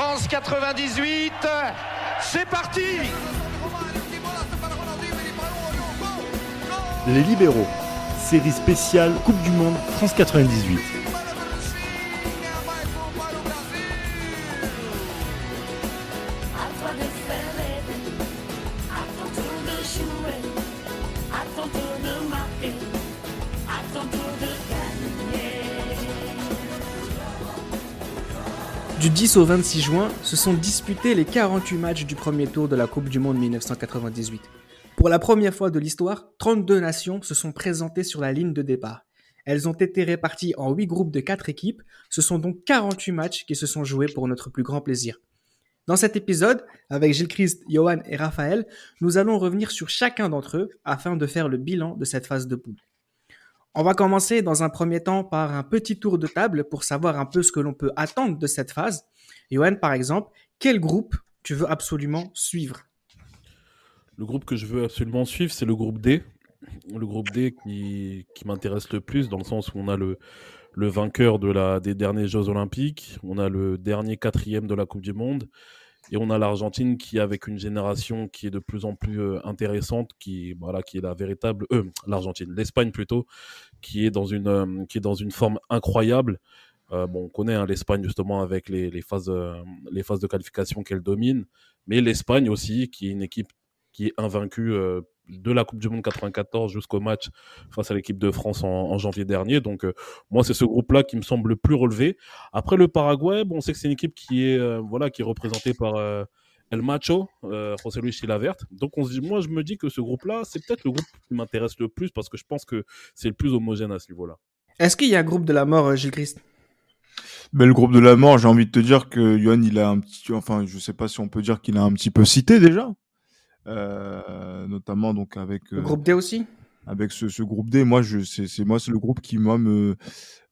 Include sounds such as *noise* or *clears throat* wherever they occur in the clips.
France 98, c'est parti Les libéraux, série spéciale Coupe du Monde France 98. 10 au 26 juin, se sont disputés les 48 matchs du premier tour de la Coupe du Monde 1998. Pour la première fois de l'histoire, 32 nations se sont présentées sur la ligne de départ. Elles ont été réparties en 8 groupes de 4 équipes. Ce sont donc 48 matchs qui se sont joués pour notre plus grand plaisir. Dans cet épisode, avec Gilles Christ, Johan et Raphaël, nous allons revenir sur chacun d'entre eux afin de faire le bilan de cette phase de poule. On va commencer dans un premier temps par un petit tour de table pour savoir un peu ce que l'on peut attendre de cette phase. Johan, par exemple, quel groupe tu veux absolument suivre? Le groupe que je veux absolument suivre, c'est le groupe D. Le groupe D qui, m'intéresse le plus, dans le sens où on a le, vainqueur des derniers Jeux Olympiques, on a le dernier quatrième de la Coupe du Monde, et on a l'Argentine qui, avec une génération qui est de plus en plus euh, intéressante, qui, voilà, qui est la véritable. Euh, L'Argentine, l'Espagne plutôt, qui est dans une, euh, forme incroyable. Bon, on connaît hein, l'Espagne justement avec les, phases, les phases de qualification qu'elle domine, mais l'Espagne aussi, qui est une équipe qui est invaincue euh, de la Coupe du Monde 94 jusqu'au match face à l'équipe de France en, en janvier dernier. Donc, euh, moi, c'est ce groupe-là qui me semble le plus relevé. Après, le Paraguay, bon, on sait que c'est une équipe qui est, euh, voilà, qui est représentée par euh, El Macho, euh, José Luis Chilavert. Donc, on se dit, moi, je me dis que ce groupe-là, c'est peut-être le groupe qui m'intéresse le plus parce que je pense que c'est le plus homogène à ce niveau-là. Est-ce qu'il y a un groupe de la mort, euh, Gilles Christ? Ben, le groupe de la mort, j'ai envie de te dire que Yohan, il a un petit, enfin, je sais pas si on peut dire qu'il a un petit peu cité déjà, notamment donc avec Le euh, groupe D aussi? avec ce, ce groupe D. Moi, je, c'est, moi, c'est le groupe qui moi me,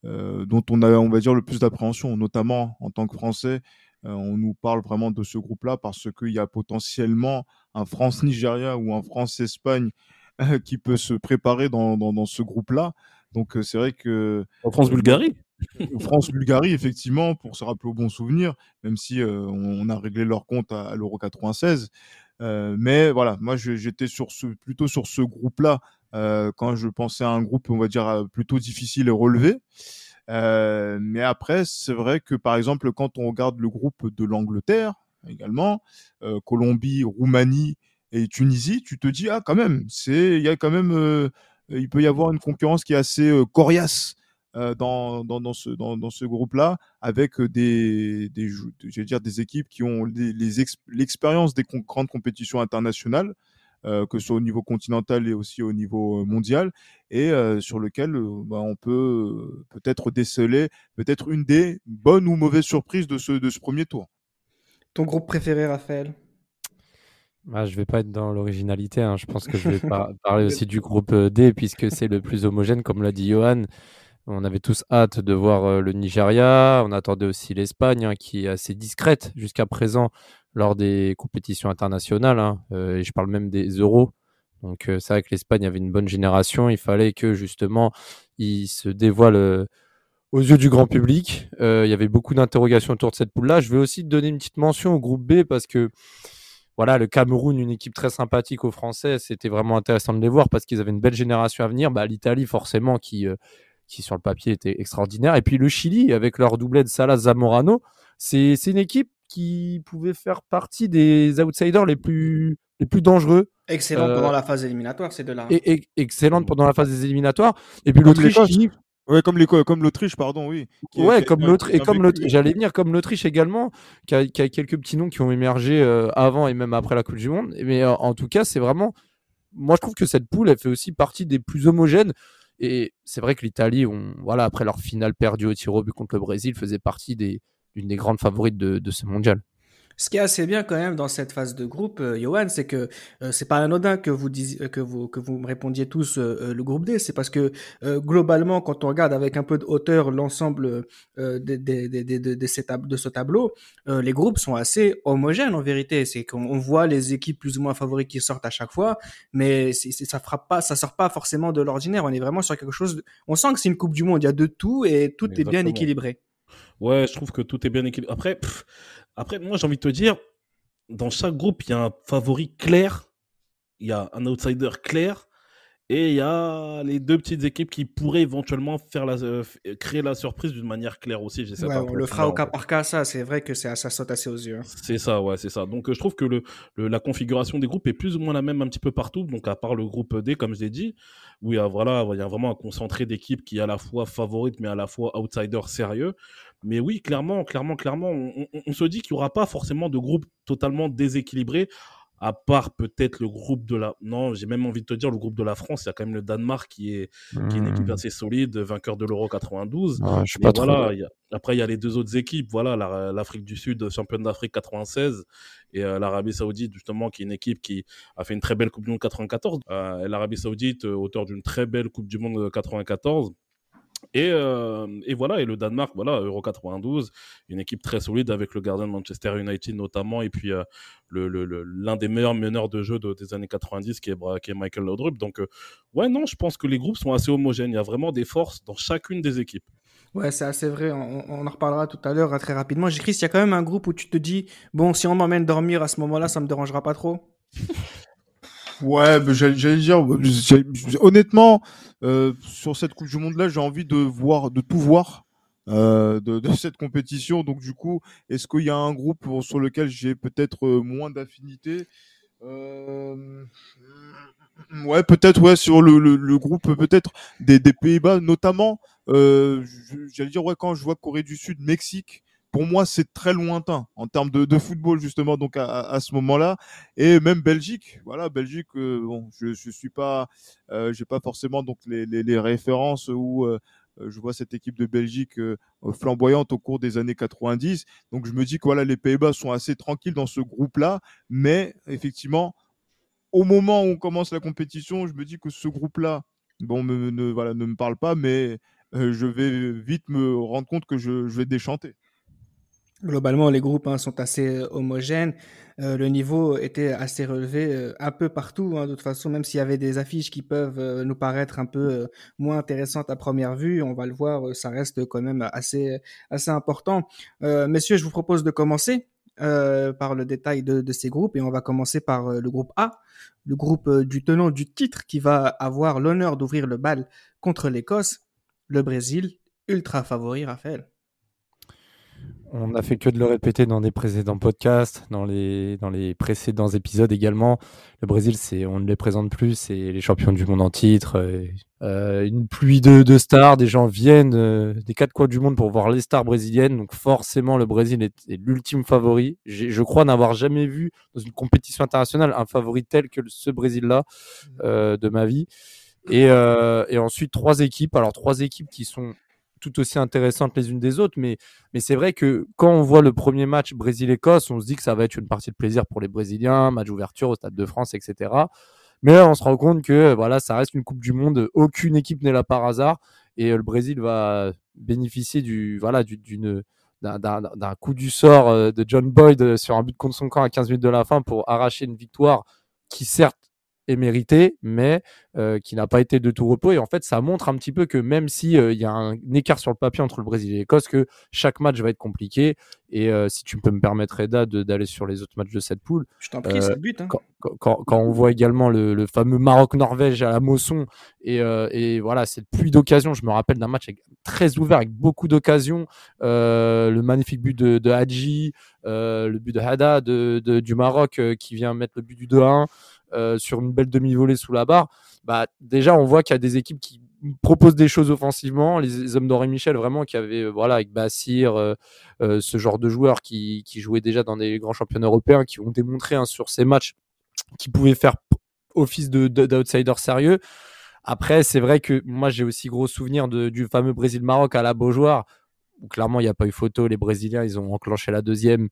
euh, dont on a, on va dire, le plus d'appréhension, notamment en tant que Français. Euh, on nous parle vraiment de ce groupe-là parce qu'il y a potentiellement un France-Nigeria ou un France-Espagne euh, *laughs* qui peut se préparer dans, dans, dans ce groupe-là. Donc, euh, c'est vrai que En France-Bulgarie? France-Bulgarie, effectivement, pour se rappeler au bon souvenir, même si euh, on, on a réglé leur compte à, à l'Euro 96. Euh, mais voilà, moi j'étais sur ce, plutôt sur ce groupe-là euh, quand je pensais à un groupe, on va dire, euh, plutôt difficile et relevé. Mais après, c'est vrai que par exemple, quand on regarde le groupe de l'Angleterre également, Colombie, Roumanie et Tunisie, tu te dis ah quand même, c'est il y a quand même, il peut y avoir une concurrence qui est assez euh, coriace euh, dans, dans, dans ce, dans, dans ce groupe-là, avec euh, des, des, je dire, des équipes qui ont les, les ex- l'expérience des con- grandes compétitions internationales, euh, que ce soit au niveau continental et aussi au niveau mondial, et euh, sur lequel euh, bah, on peut peut-être déceler peut-être une des bonnes ou mauvaises surprises de ce, de ce premier tour. Ton groupe préféré, Raphaël? Ah, je vais pas être dans l'originalité. hein. Je pense que je vais *laughs* par- parler aussi du groupe D, puisque c'est le plus homogène, comme l'a dit Johan. On avait tous hâte de voir euh, le Nigeria. On attendait aussi l'Espagne, hein, qui est assez discrète jusqu'à présent lors des compétitions internationales. hein. Euh, et je parle même des euros. Donc, euh, c'est vrai que l'Espagne avait une bonne génération. Il fallait que, justement, il se dévoile aux yeux du grand public. Il y avait beaucoup d'interrogations autour de cette poule-là. Je vais aussi donner une petite mention au groupe B parce que voilà, le Cameroun, une équipe très sympathique aux Français, c'était vraiment intéressant de les voir parce qu'ils avaient une belle génération à venir. Bah, L'Italie, forcément, qui, qui sur le papier était extraordinaire. Et puis le Chili, avec leur doublet de Salah Zamorano, c'est c'est une équipe qui pouvait faire partie des outsiders les plus, les plus dangereux Excellent Euh, pendant la phase éliminatoire, ces deux-là. et, et excellente pendant la phase des éliminatoires. Et puis l'Autriche, Ouais, comme l'Éco- comme l'Autriche, pardon, oui. Qui- Ouais, comme qui et comme j'allais venir comme l'Autriche également, qui a, qui a quelques petits noms qui ont émergé euh, avant et même après la Coupe du Monde. Mais euh, en tout cas, c'est vraiment, moi je trouve que cette poule, elle fait aussi partie des plus homogènes. Et c'est vrai que l'Italie, voilà, après leur finale perdue au tir au but contre le Brésil, faisait partie des, d'une des grandes favorites de ce mondial. Ce qui est assez bien quand même dans cette phase de groupe, euh, Johan, c'est que euh, c'est pas anodin que vous disiez, euh, que vous que vous me répondiez tous euh, euh, le groupe D. C'est parce que euh, globalement, quand on regarde avec un peu de hauteur l'ensemble euh, des- de, de ces tab- de ce tableau, euh, les groupes sont assez homogènes en vérité. C'est qu'on on voit les équipes plus ou moins favorites qui sortent à chaque fois, mais ça frappe pas, ça sort pas forcément de l'ordinaire. On est vraiment sur quelque chose. de- On sent que c'est une Coupe du Monde. Il y a de tout et tout est bien équilibré. Ouais, je trouve que tout est bien équilibré. Après, pff, Après, moi, j'ai envie de te dire, dans chaque groupe, il y a un favori clair, il y a un outsider clair, et il y a les deux petites équipes qui pourraient éventuellement faire la, euh, créer la surprise d'une manière claire aussi. Ouais, on le fera au cas par cas, ça. C'est vrai que ça saute assez aux yeux. Hein. C'est ça, ouais, c'est ça. Donc, euh, je trouve que le, la configuration des groupes est plus ou moins la même un petit peu partout. Donc, à part le groupe D, comme je l'ai dit, où il y a, voilà, il y a vraiment un concentré d'équipes qui est à la fois favorite, mais à la fois outsider sérieux. Mais oui, clairement, clairement, clairement, on, on se dit qu'il n'y aura pas forcément de groupe totalement déséquilibré à part peut-être le groupe de la. Non, j'ai même envie de te dire, le groupe de la France, il y a quand même le Danemark qui est, qui est une équipe mmh. assez solide, vainqueur de l'Euro 92. je suis pas voilà, Après, il y a les deux autres équipes, voilà, l'Afrique du Sud, championne d'Afrique 96, et euh, l'Arabie Saoudite, justement, qui est une équipe qui a fait une très belle Coupe du Monde 94. Euh, L'Arabie Saoudite, euh, auteur d'une très belle Coupe du Monde 94. Et, euh, et, voilà, et le Danemark, voilà, Euro 92, une équipe très solide avec le gardien Manchester United notamment, et puis euh, l'un des meilleurs meneurs de jeu des années 90 qui est, qui est Michael Laudrup. Donc, euh, ouais, non, je pense que les groupes sont assez homogènes. Il y a vraiment des forces dans chacune des équipes. Ouais, c'est assez vrai. On, en reparlera tout à l'heure très rapidement. J'écris, il y a quand même un groupe où tu te dis, bon, si on m'emmène dormir à ce moment-là, ça me dérangera pas trop? Ouais, j'allais dire, honnêtement, euh, sur cette Coupe du Monde-là, j'ai envie de voir, de tout voir. Euh, de, de, *laughs* cette compétition. Donc du coup, est-ce qu'il y a un groupe sur lequel j'ai peut-être euh, moins d'affinité? Euh... Ouais, peut-être ouais sur le, le, le groupe peut-être des, des Pays-Bas, notamment. Euh, J'allais dire ouais quand je vois Corée du Sud, Mexique pour moi, c'est très lointain en termes de, football justement. Donc à, ce moment-là, et même Belgique, voilà, Belgique. Euh, bon, je, suis pas, euh, j'ai pas forcément donc les, références où euh, je vois cette équipe de Belgique euh, flamboyante au cours des années 90. Donc je me dis que voilà, les Pays-Bas sont assez tranquilles dans ce groupe-là, mais effectivement, au moment où on commence la compétition, je me dis que ce groupe-là, bon, ne, voilà, ne me parle pas, mais je vais vite me rendre compte que je vais déchanter. Globalement, les groupes hein, sont assez euh, homogènes. Euh, le niveau était assez relevé euh, un peu partout. Hein, de toute façon, même s'il y avait des affiches qui peuvent nous paraître un peu moins intéressantes à première vue, on va le voir, ça reste quand même assez, assez important. messieurs, je vous propose de commencer par le détail de, de, ces groupes et on va commencer par le groupe A, le groupe du tenant du titre qui va avoir l'honneur d'ouvrir le bal contre l'Écosse, le Brésil, ultra favori, Raphaël. On a fait que de le répéter dans des précédents podcasts, dans les, dans les précédents épisodes également. Le Brésil, c'est, on ne les présente plus, c'est les champions du monde en titre. Euh, une pluie de, de, stars, des gens viennent euh, des quatre coins du monde pour voir les stars brésiliennes. Donc forcément, le Brésil est, est l'ultime favori. Je crois n'avoir jamais vu dans une compétition internationale un favori tel que ce Brésil-là euh, de ma vie. Et, euh, et ensuite, trois équipes. Alors, trois équipes qui sont tout aussi intéressantes les unes des autres, mais, mais c'est vrai que quand on voit le premier match Brésil-Écosse, on se dit que ça va être une partie de plaisir pour les Brésiliens, match ouverture au Stade de France, etc. Mais on se rend compte que voilà, ça reste une Coupe du Monde, aucune équipe n'est là par hasard, et le Brésil va bénéficier du d'un coup du sort euh, de John Boyd sur un but contre son camp à 15 minutes de la fin pour arracher une victoire qui certes est mérité, mais euh, qui n'a pas été de tout repos. Et en fait, ça montre un petit peu que même si euh, y a un écart sur le papier entre le Brésil et l'Écosse, que chaque match va être compliqué. Et euh, si tu peux me permettre, Eda, d'aller sur les autres matchs de cette poule. Je t'en prie, c'est le but. Hein. Quand, quand, quand, on voit également le, le fameux Maroc-Norvège à la Mosson, et, et voilà, cette pluie d'occasions. Je me rappelle d'un match très ouvert, avec beaucoup d'occasions. le magnifique but de, de Hadji, le but de Hada de, de, du Maroc qui vient mettre le but du 2-1. Euh, sur une belle demi-volée sous la barre, bah, déjà on voit qu'il y a des équipes qui proposent des choses offensivement. Les, hommes d'Henri Michel, vraiment, qui avaient, euh, voilà, avec Bassir, euh, ce genre de joueurs qui, jouaient déjà dans des grands championnats européens, qui ont démontré hein, sur ces matchs qu'ils pouvaient faire office d'outsider sérieux. Après, c'est vrai que moi, j'ai aussi gros souvenir de, du fameux Brésil-Maroc à la Beaujoire, où clairement, il n'y a pas eu photo. Les Brésiliens, ils ont enclenché la deuxième.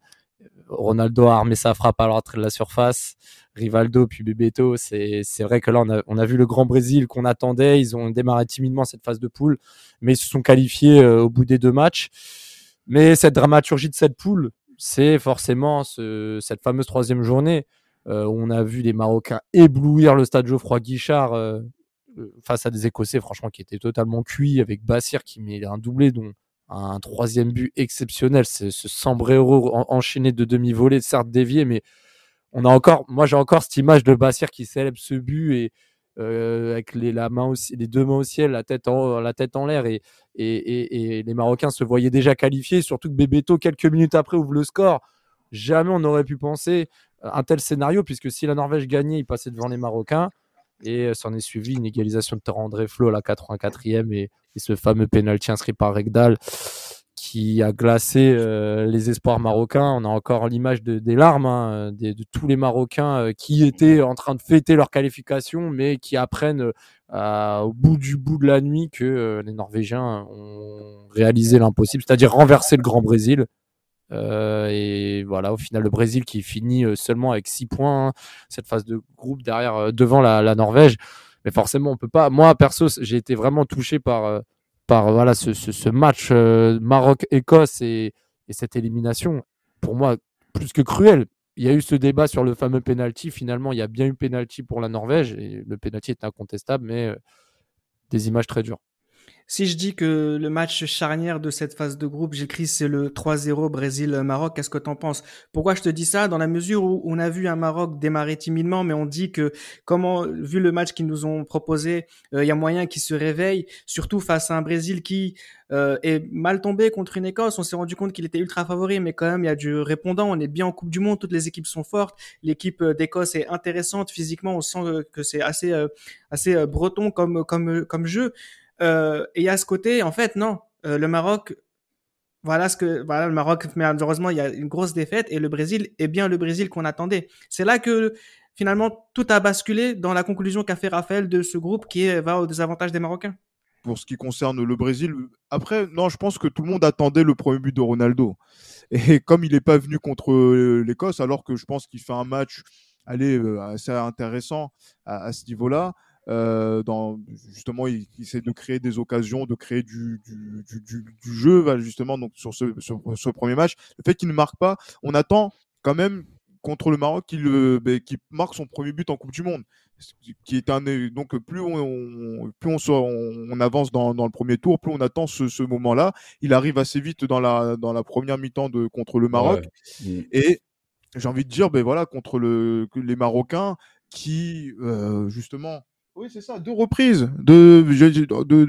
Ronaldo a armé sa frappe à l'entrée de la surface. Rivaldo puis Bebeto, c'est vrai que là on a, on a, vu le Grand Brésil qu'on attendait. Ils ont démarré timidement cette phase de poule, mais ils se sont qualifiés euh, au bout des deux matchs. Mais cette dramaturgie de cette poule, c'est forcément ce, cette fameuse troisième journée euh, où on a vu les Marocains éblouir le stade Geoffroy Guichard euh, face à des Écossais, franchement, qui étaient totalement cuits, avec Bassir qui met un doublé dont un troisième but exceptionnel. C'est ce sombrero enchaîné de demi-volée, certes dévié, mais on a encore, moi j'ai encore cette image de Bassir qui célèbre ce but et euh, avec les, la main les deux mains au ciel, la tête en, la l'air et, les Marocains se voyaient déjà qualifiés, surtout que Bebeto quelques minutes après ouvre le score. Jamais on n'aurait pu penser un tel scénario puisque si la Norvège gagnait, il passait devant les Marocains et s'en est suivi une égalisation de André Flo à la 84e et, ce fameux pénalty inscrit par Regdal qui a glacé euh, les espoirs marocains. On a encore l'image des larmes hein, de, tous les Marocains euh, qui étaient en train de fêter leur qualification, mais qui apprennent euh, au bout du bout de la nuit que les Norvégiens ont réalisé l'impossible, c'est-à-dire renverser le Grand Brésil. Et voilà, au final, le Brésil qui finit seulement avec 6 points, hein, cette phase de groupe derrière, devant la, Norvège. Mais forcément, on peut pas. Moi, perso, j'ai été vraiment touché par, par voilà, ce, ce, match Maroc-Écosse et, et, cette élimination. Pour moi, plus que cruel. Il y a eu ce débat sur le fameux penalty. Finalement, il y a bien eu penalty pour la Norvège et le penalty est incontestable, mais des images très dures. Si je dis que le match charnière de cette phase de groupe, j'écris c'est le 3-0 Brésil-Maroc, qu'est-ce que tu en penses? Pourquoi je te dis ça? Dans la mesure où on a vu un Maroc démarrer timidement, mais on dit que comment, vu le match qu'ils nous ont proposé, euh, il y a moyen qu'ils se réveillent, surtout face à un Brésil qui euh, est mal tombé contre une Écosse. On s'est rendu compte qu'il était ultra favori, mais quand même il y a du répondant. On est bien en Coupe du Monde, toutes les équipes sont fortes. L'équipe euh, d'Écosse est intéressante physiquement. On sent que c'est assez assez breton comme comme comme jeu. Euh, et à ce côté, en fait, non, euh, le Maroc, voilà ce que, voilà, le Maroc, malheureusement, il y a une grosse défaite et le Brésil est bien le Brésil qu'on attendait. C'est là que finalement tout a basculé dans la conclusion qu'a fait Raphaël de ce groupe qui va au désavantage des Marocains. Pour ce qui concerne le Brésil, après, non, je pense que tout le monde attendait le premier but de Ronaldo. Et *laughs* comme il n'est pas venu contre euh, l'Écosse, alors que je pense qu'il fait un match allez, assez intéressant à ce niveau-là, euh, dans, justement, il, essaie de créer des occasions, de créer du, du, du, du jeu, justement, donc sur ce, sur ce premier match. Le fait qu'il ne marque pas, on attend quand même contre le Maroc qu'il euh, ben, marque son premier but en Coupe du Monde. Qui est un, donc plus on, plus on, on, avance dans, dans, le premier tour, plus on attend ce, ce moment-là. Il arrive assez vite dans la, dans la première mi-temps de contre le Maroc. Mm. Et j'ai envie de dire, ben voilà, contre le, les Marocains qui, euh, justement, oui, c'est ça, deux reprises de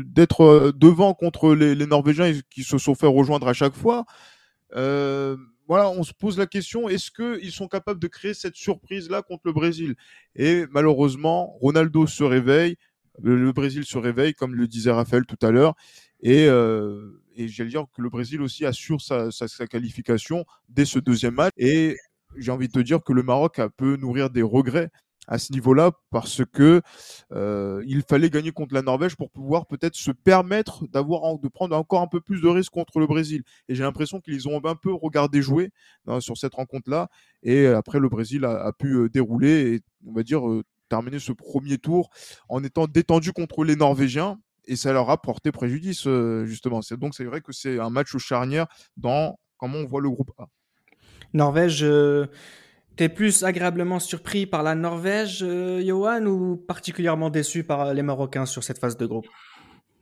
d'être euh, devant contre les, Norvégiens qui se sont fait rejoindre à chaque fois. Euh, voilà, on se pose la question est-ce qu'ils sont capables de créer cette surprise-là contre le Brésil? Et malheureusement, Ronaldo se réveille, le Brésil se réveille, comme le disait Raphaël tout à l'heure, et, euh, et j'allais dire que le Brésil aussi assure sa, qualification dès ce deuxième match. Et j'ai envie de te dire que le Maroc peut nourrir des regrets à ce niveau-là parce que euh, il fallait gagner contre la Norvège pour pouvoir peut-être se permettre d'avoir de prendre encore un peu plus de risques contre le Brésil. Et j'ai l'impression qu'ils ont un peu regardé jouer hein, sur cette rencontre-là. Et après, le Brésil a, pu euh, dérouler et on va dire euh, terminer ce premier tour en étant détendu contre les Norvégiens. Et ça leur a porté préjudice justement. Donc c'est vrai que c'est un match charnière dans comment on voit le groupe A. Norvège. T'es plus agréablement surpris par la Norvège, euh, Johan, ou particulièrement déçu par les Marocains sur cette phase de groupe?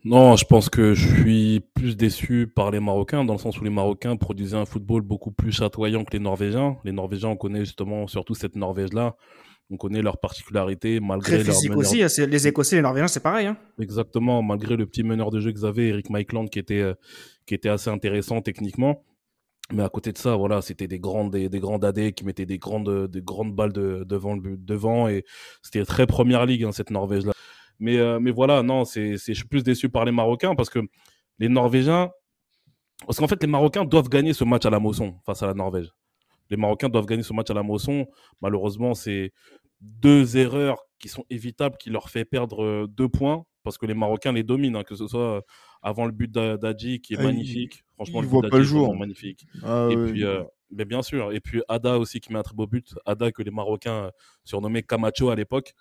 Non, je pense que je suis plus déçu par les Marocains, dans le sens où les Marocains produisaient un football beaucoup plus chatoyant que les Norvégiens. Les Norvégiens, on connaît justement surtout cette Norvège-là. On connaît leurs particularités malgré Très physique aussi. Hein, les Écossais, les Norvégiens, c'est pareil. Hein. Exactement, malgré le petit meneur de jeu qu'ils avaient, Eric Maikland, qui était, euh, qui était assez intéressant techniquement. Mais à côté de ça, voilà, c'était des grandes, des, des grandes AD qui mettaient des grandes, des grandes balles de, devant le but, devant, et c'était très première ligue, hein, cette Norvège-là. Mais, euh, mais voilà, non, c'est, je suis plus déçu par les Marocains parce que les Norvégiens, parce qu'en fait, les Marocains doivent gagner ce match à la Mosson face à la Norvège. Les Marocains doivent gagner ce match à la Mosson. Malheureusement, c'est deux erreurs qui sont évitables qui leur fait perdre euh, deux points parce que les Marocains les dominent, hein, que ce soit avant le but d'Adji qui est ah, magnifique. Franchement, il le voit pas le jour. magnifique. Ah et puis, euh, mais bien sûr. Et puis Ada aussi qui met un très beau but. Ada que les Marocains surnommaient Camacho à l'époque.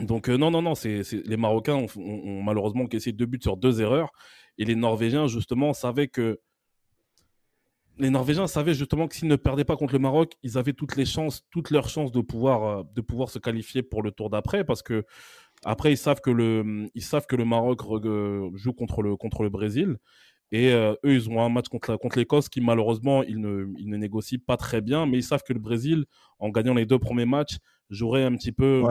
Donc euh, non, non, non, c'est les Marocains ont, malheureusement cassé deux buts sur deux erreurs. Et les Norvégiens, justement, savaient que les Norvégiens savaient justement que s'ils ne perdaient pas contre le Maroc, ils avaient toutes les chances, toutes leurs chances de pouvoir, euh, de pouvoir se qualifier pour le tour d'après, parce que après ils savent que le, ils savent que le Maroc joue contre le, contre le Brésil. Et eux, ils ont un match contre, contre l'Écosse qui, malheureusement, ils ne, ils ne négocient pas très bien. Mais ils savent que le Brésil, en gagnant les deux premiers matchs, jouerait un petit peu,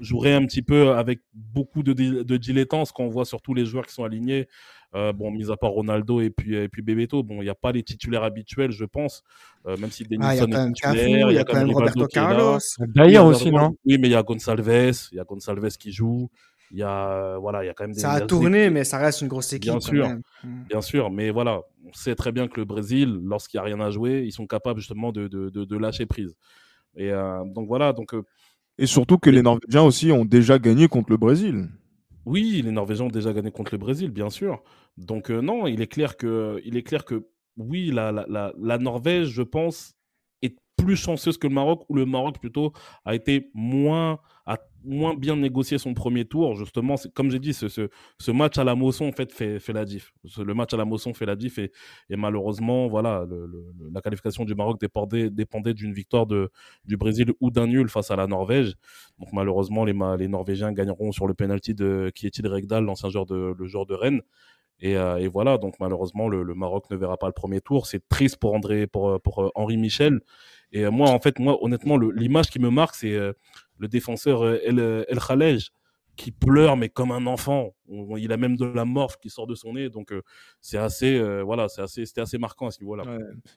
jouerait un petit peu avec beaucoup de, de dilettance quand on voit surtout les joueurs qui sont alignés. Euh, bon, mis à part Ronaldo et puis, et puis Bebeto, bon, il n'y a pas les titulaires habituels, je pense. Euh, même si Denison ah, est titulaire, il y a quand même Roberto Carlos. D'ailleurs aussi, non Oui, mais il y a Gonçalves, il y a Gonçalves qui joue. Il y a, voilà, il y a quand même des. Ça a tourné, mais ça reste une grosse équipe. Bien sûr, hmm. bien sûr. Mais voilà, on sait très bien que le Brésil, lorsqu'il n'y a rien à jouer, ils sont capables justement de, de, de, lâcher prise. Et euh, donc voilà, donc. Et surtout que les Norvégiens aussi ont déjà gagné contre le Brésil. Oui, les Norvégiens ont déjà gagné contre le Brésil, bien sûr. Donc euh, non, il est clair que, il est clair que oui, la, Norvège, je pense, est plus chanceuse que le Maroc, ou le Maroc plutôt a été moins, moins bien négocié son premier tour. Justement, comme j'ai dit, ce, ce, match à la Mosson en fait fait, fait la diff. Le match à la Mosson fait la diff et, malheureusement, voilà, la qualification du Maroc dépendait, dépendait d'une victoire de, du Brésil ou d'un nul face à la Norvège. Donc malheureusement, les, les Norvégiens gagneront sur le penalty de Kietil Regdal, l'ancien joueur de le joueur de Rennes. Et, euh, voilà, donc malheureusement, le, Maroc ne verra pas le premier tour. C'est triste pour André, pour, pour euh, Henri Michel. Et euh, moi, en fait, moi, honnêtement, l'image qui me marque, c'est le défenseur El, El Khalej qui pleure mais comme un enfant. Il a même de la morphe qui sort de son nez, donc c'est assez, voilà, c'est assez, c'était assez marquant à ce niveau-là.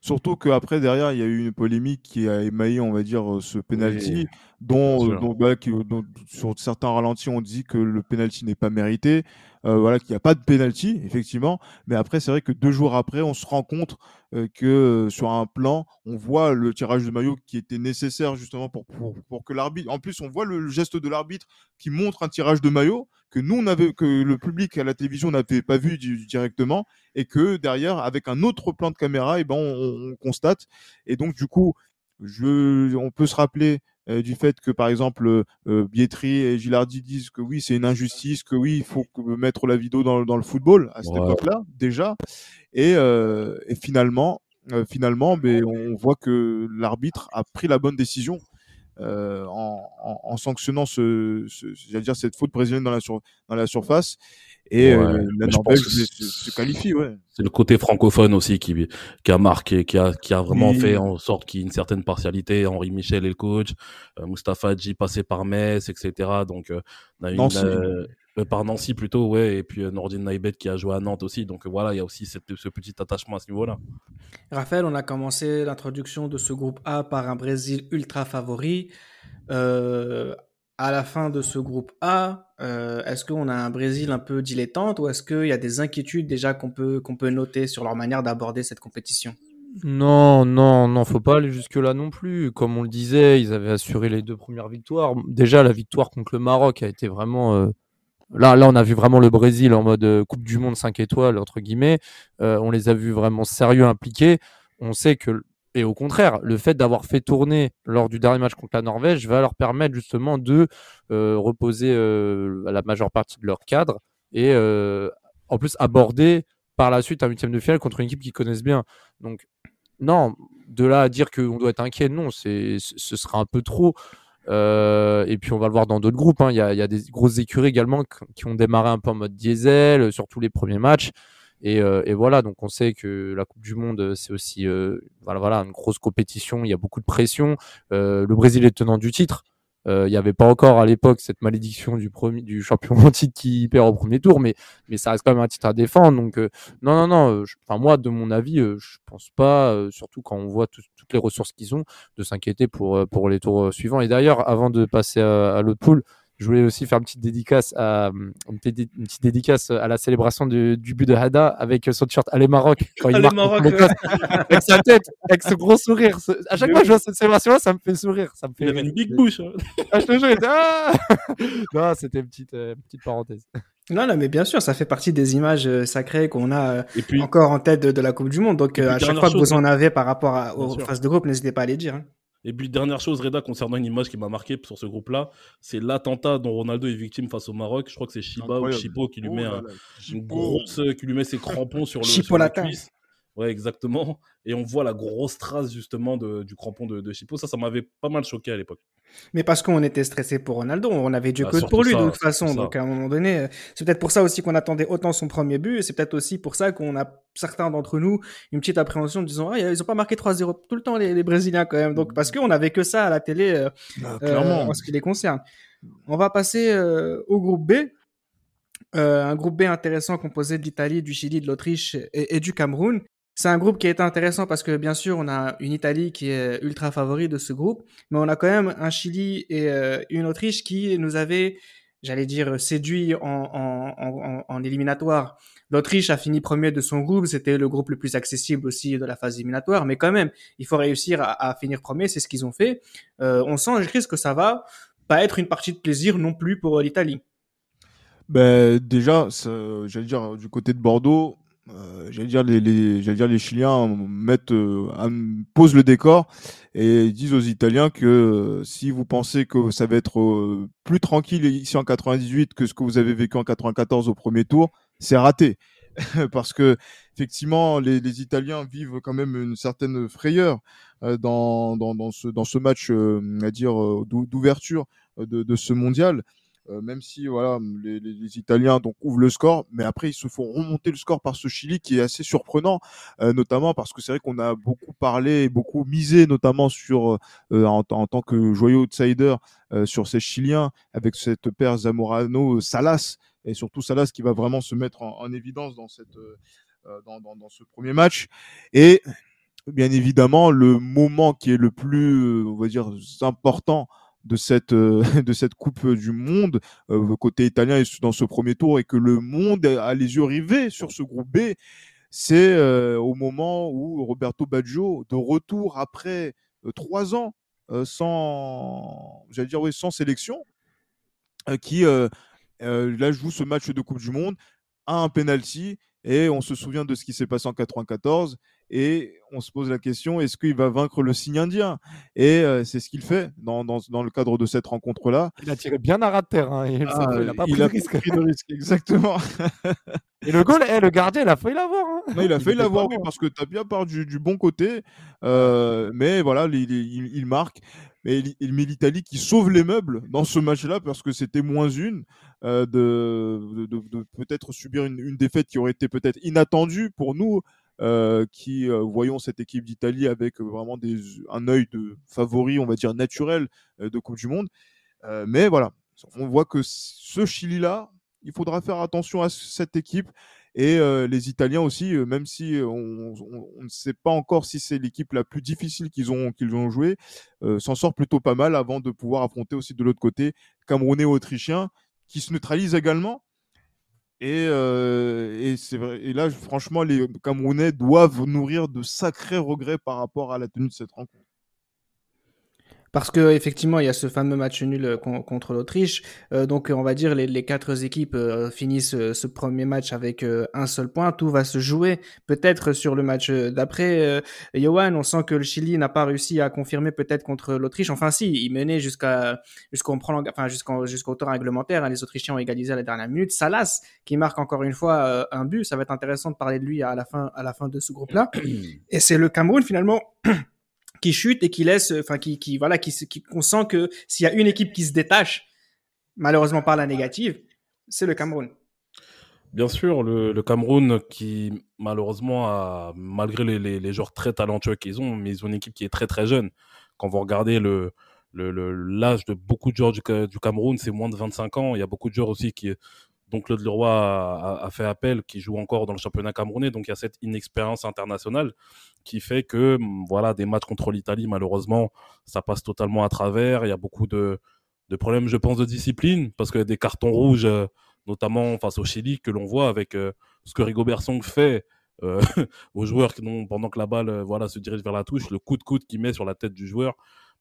Surtout qu'après derrière, il y a eu une polémique qui a émaillé, on va dire, ce penalty, dont, bah, dont, sur certains ralentis on dit que le penalty n'est pas mérité. Euh, voilà, qu'il n'y a pas de penalty, effectivement. Mais après, c'est vrai que deux jours après, on se rend compte euh, que euh, sur un plan, on voit le tirage de maillot qui était nécessaire justement pour, pour, que l'arbitre. En plus, on voit le geste de l'arbitre qui montre un tirage de maillot que nous, on avait, que le public à la télévision n'avait pas vu directement, et que derrière, avec un autre plan de caméra, et eh ben, on, on constate. Et donc, du coup, je, on peut se rappeler euh, du fait que par exemple euh, Bietri et Gilardi disent que oui c'est une injustice, que oui il faut mettre la vidéo dans, dans le football à cette époque-là déjà, et, euh, et finalement euh, finalement ben, on voit que l'arbitre a pris la bonne décision euh, en, en, en, sanctionnant ce, ce dire cette faute brésilienne dans la, sur, dans la surface et euh, la Norvège se, qualifie. Ouais. C'est le côté francophone aussi qui, qui a marqué, qui a, qui a vraiment fait en sorte qu'il y ait une certaine partialité. Henri Michel et le coach, euh, Mustapha Adji passé par Metz, etc. Donc, euh, on a une, euh, par Nancy plutôt, ouais, et puis euh, Nordine Naibet qui a joué à Nantes aussi. Donc voilà, il y a aussi cette, ce petit attachement à ce niveau-là. Raphaël, on a commencé l'introduction de ce groupe A par un Brésil ultra favori. Euh, à la fin de ce groupe A, euh, est-ce qu'on a un Brésil un peu dilettante ou est-ce qu'il y a des inquiétudes déjà qu'on peut, qu'on peut noter sur leur manière d'aborder cette compétition? Non, non, non, faut pas aller jusque-là non plus. Comme on le disait, ils avaient assuré les deux premières victoires. Déjà, la victoire contre le Maroc a été vraiment Là, là, on a vu vraiment le Brésil en mode euh, Coupe du Monde 5 étoiles, entre guillemets. Euh, on les a vus vraiment sérieux, impliqués. On sait que, et au contraire, le fait d'avoir fait tourner lors du dernier match contre la Norvège va leur permettre justement de euh, reposer la majeure partie de leur cadre et en plus aborder par la suite un huitième de finale contre une équipe qu'ils connaissent bien. Donc, non, de là à dire qu'on doit être inquiet, non, ce sera un peu trop. Euh, et puis on va le voir dans d'autres groupes. Hein. Il, y a, il, y a, des grosses écuries également qui ont démarré un peu en mode diesel, euh, sur tous les premiers matchs. Et, euh, et, voilà, donc on sait que la Coupe du Monde, c'est aussi euh, voilà, voilà, une grosse compétition, il y a beaucoup de pression. Euh, le Brésil est tenant du titre. Euh, il n'y avait pas encore à l'époque cette malédiction du, premier, du champion *laughs* en titre qui perd au premier tour, mais, mais ça reste quand même un titre à défendre. Donc, euh, non, non, non. Euh, enfin, moi, de mon avis, je pense pas, surtout quand on voit toutes les ressources qu'ils ont, de s'inquiéter pour, pour les tours suivants. Et d'ailleurs, avant de passer à, à l'autre poule, je voulais aussi faire une petite dédicace à, une petite dédicace à la célébration du, du but de Hada avec son t-shirt Allez Maroc quand il marque Maroc, avec sa tête, avec ce gros sourire. À chaque fois que je vois cette célébration-là, ça me fait sourire. Ça me fait il avait une big bouche. Hein. Ah, je te jure, ah *laughs* non, c'était une petite, euh, petite parenthèse. Non, non, mais bien sûr, ça fait partie des images euh, sacrées qu'on a euh, encore en tête de, de, la Coupe du Monde. Donc, à chaque fois que vous en avez par rapport à, aux phases de groupe, n'hésitez pas à les dire. Hein. Et puis, dernière chose, Reda, concernant une image qui m'a marqué sur ce groupe-là, c'est l'attentat dont Ronaldo est victime face au Maroc. Je crois que c'est Shiba ou Chipo qui lui met un, une grosse, qui lui met ses crampons sur le, sur la cuisse. Ouais, exactement. Et on voit la grosse trace justement de, du crampon de, de Chipo. Ça, ça m'avait pas mal choqué à l'époque. Mais parce qu'on était stressé pour Ronaldo, on avait Dieu Bah, que surtout pour lui ça, de toute façon. Donc à un moment donné, euh, c'est peut-être pour ça aussi qu'on attendait autant son premier but. C'est peut-être aussi pour ça qu'on a certains d'entre nous une petite appréhension en disant ah, ils ont pas marqué 3-0 tout le temps les, les Brésiliens quand même. Donc parce qu'on avait que ça à la télé euh, Ah, euh, en ce qui les concerne. On va passer euh, au groupe B. Un groupe B intéressant composé de l'Italie, du Chili, de l'Autriche et, et du Cameroun. C'est un groupe qui est intéressant parce que bien sûr on a une Italie qui est ultra favori de ce groupe, mais on a quand même un Chili et euh, une Autriche qui nous avaient, j'allais dire, séduits en, en, en, éliminatoire. L'Autriche a fini premier de son groupe, c'était le groupe le plus accessible aussi de la phase éliminatoire, mais quand même, il faut réussir à, à finir premier, c'est ce qu'ils ont fait. Euh, on sent, je risque que ça va pas être une partie de plaisir non plus pour l'Italie. Ben, déjà, j'allais dire du côté de Bordeaux, euh, j'allais dire les, les, j'allais dire les Chiliens mettent, euh, posent le décor et disent aux Italiens que euh, si vous pensez que ça va être plus tranquille ici en 98 que ce que vous avez vécu en 94 au premier tour, c'est raté. *laughs* Parce que effectivement, les, les Italiens vivent quand même une certaine frayeur dans, dans, dans, ce, dans ce match, à dire d'ou- d'ouverture de, de ce mondial. Euh, même si voilà, les, les- les Italiens donc ouvrent le score, mais après ils se font remonter le score par ce Chili qui est assez surprenant, euh, notamment parce que c'est vrai qu'on a beaucoup parlé, beaucoup misé, notamment sur euh, en, en tant que joyeux outsider euh, sur ces Chiliens avec cette paire Zamorano Salas et surtout Salas qui va vraiment se mettre en, en évidence dans cette euh, euh, dans, dans, dans ce premier match. Et bien évidemment le moment qui est le plus euh, on va dire important de cette euh, *laughs* de cette coupe du monde euh, côté italien et dans ce premier tour et que le monde a les yeux rivés sur ce groupe B c'est euh, au moment où Roberto Baggio de retour après trois ans sans sélection qui là joue ce match de Coupe du Monde a un penalty et on se souvient de ce qui s'est passé en 94 et on se pose la question est-ce qu'il va vaincre le signe indien? Et euh, c'est ce qu'il fait dans, dans, dans le cadre de cette rencontre là Il a tiré bien à ras de terre. hein, et Ah, il n'a pas pris il de a risque. pris de risque exactement *laughs* Et le goal, eh, le gardien, il a failli l'avoir. hein. Non, il a Il failli l'avoir, oui, parce que tu as bien part du, du bon côté. euh, mais voilà, il, il- il- il marque. Mais, mais l'Italie qui sauve les meubles dans ce match-là, parce que c'était moins une, euh, de, de- de- de peut-être subir une, une défaite qui aurait été peut-être inattendue pour nous, euh, qui euh, voyons cette équipe d'Italie avec euh, vraiment un œil de favori, on va dire naturel, de Coupe du Monde. Mais voilà, on voit que ce Chili-là, il faudra faire attention à cette équipe. Et les Italiens aussi, même si on, ne sait pas encore si c'est l'équipe la plus difficile qu'ils ont, qu'ils ont joué, euh, s'en sort plutôt pas mal avant de pouvoir affronter aussi de l'autre côté Camerounais Autrichiens qui se neutralisent également. Et, euh, et c'est vrai. Et là, franchement, les Camerounais doivent nourrir de sacrés regrets par rapport à la tenue de cette rencontre. Parce que effectivement, il y a ce fameux match nul euh, con- contre l'Autriche. Euh, donc, on va dire les, les quatre équipes euh, finissent ce premier match avec euh, un seul point. Tout va se jouer peut-être sur le match d'après. Johan, on sent que le Chili n'a pas réussi à confirmer peut-être contre l'Autriche. Enfin, si, il menait jusqu'à jusqu'au enfin jusqu'au jusqu'au temps réglementaire. hein. Les Autrichiens ont égalisé à la dernière minute. Salas qui marque encore une fois un but. Ça va être intéressant de parler de lui à la fin à la fin de ce groupe-là. *clears throat* Et c'est le Cameroun finalement qui chute et qui laisse, enfin qui, voilà, qui, qui sent que s'il y a une équipe qui se détache, malheureusement par la négative, c'est le Cameroun. Bien sûr, le, Cameroun qui malheureusement a, malgré les, joueurs très talentueux qu'ils ont, mais ils ont une équipe qui est très très jeune. Quand vous regardez l'âge de beaucoup de joueurs du Cameroun, c'est moins de 25 ans. Il y a beaucoup de joueurs aussi qui, donc Claude Leroy a, a- a fait appel, qui jouent encore dans le championnat camerounais. Donc il y a cette inexpérience internationale qui fait que hum, voilà des matchs contre l'Italie, malheureusement, ça passe totalement à travers. Il y a beaucoup de, de problèmes, je pense, de discipline parce que des cartons rouges. euh, notamment face au Chili, que l'on voit avec euh, ce que Rigobert Song fait euh, *laughs* aux joueurs qui pendant que la balle voilà, se dirige vers la touche, le coup de coude qu'il met sur la tête du joueur.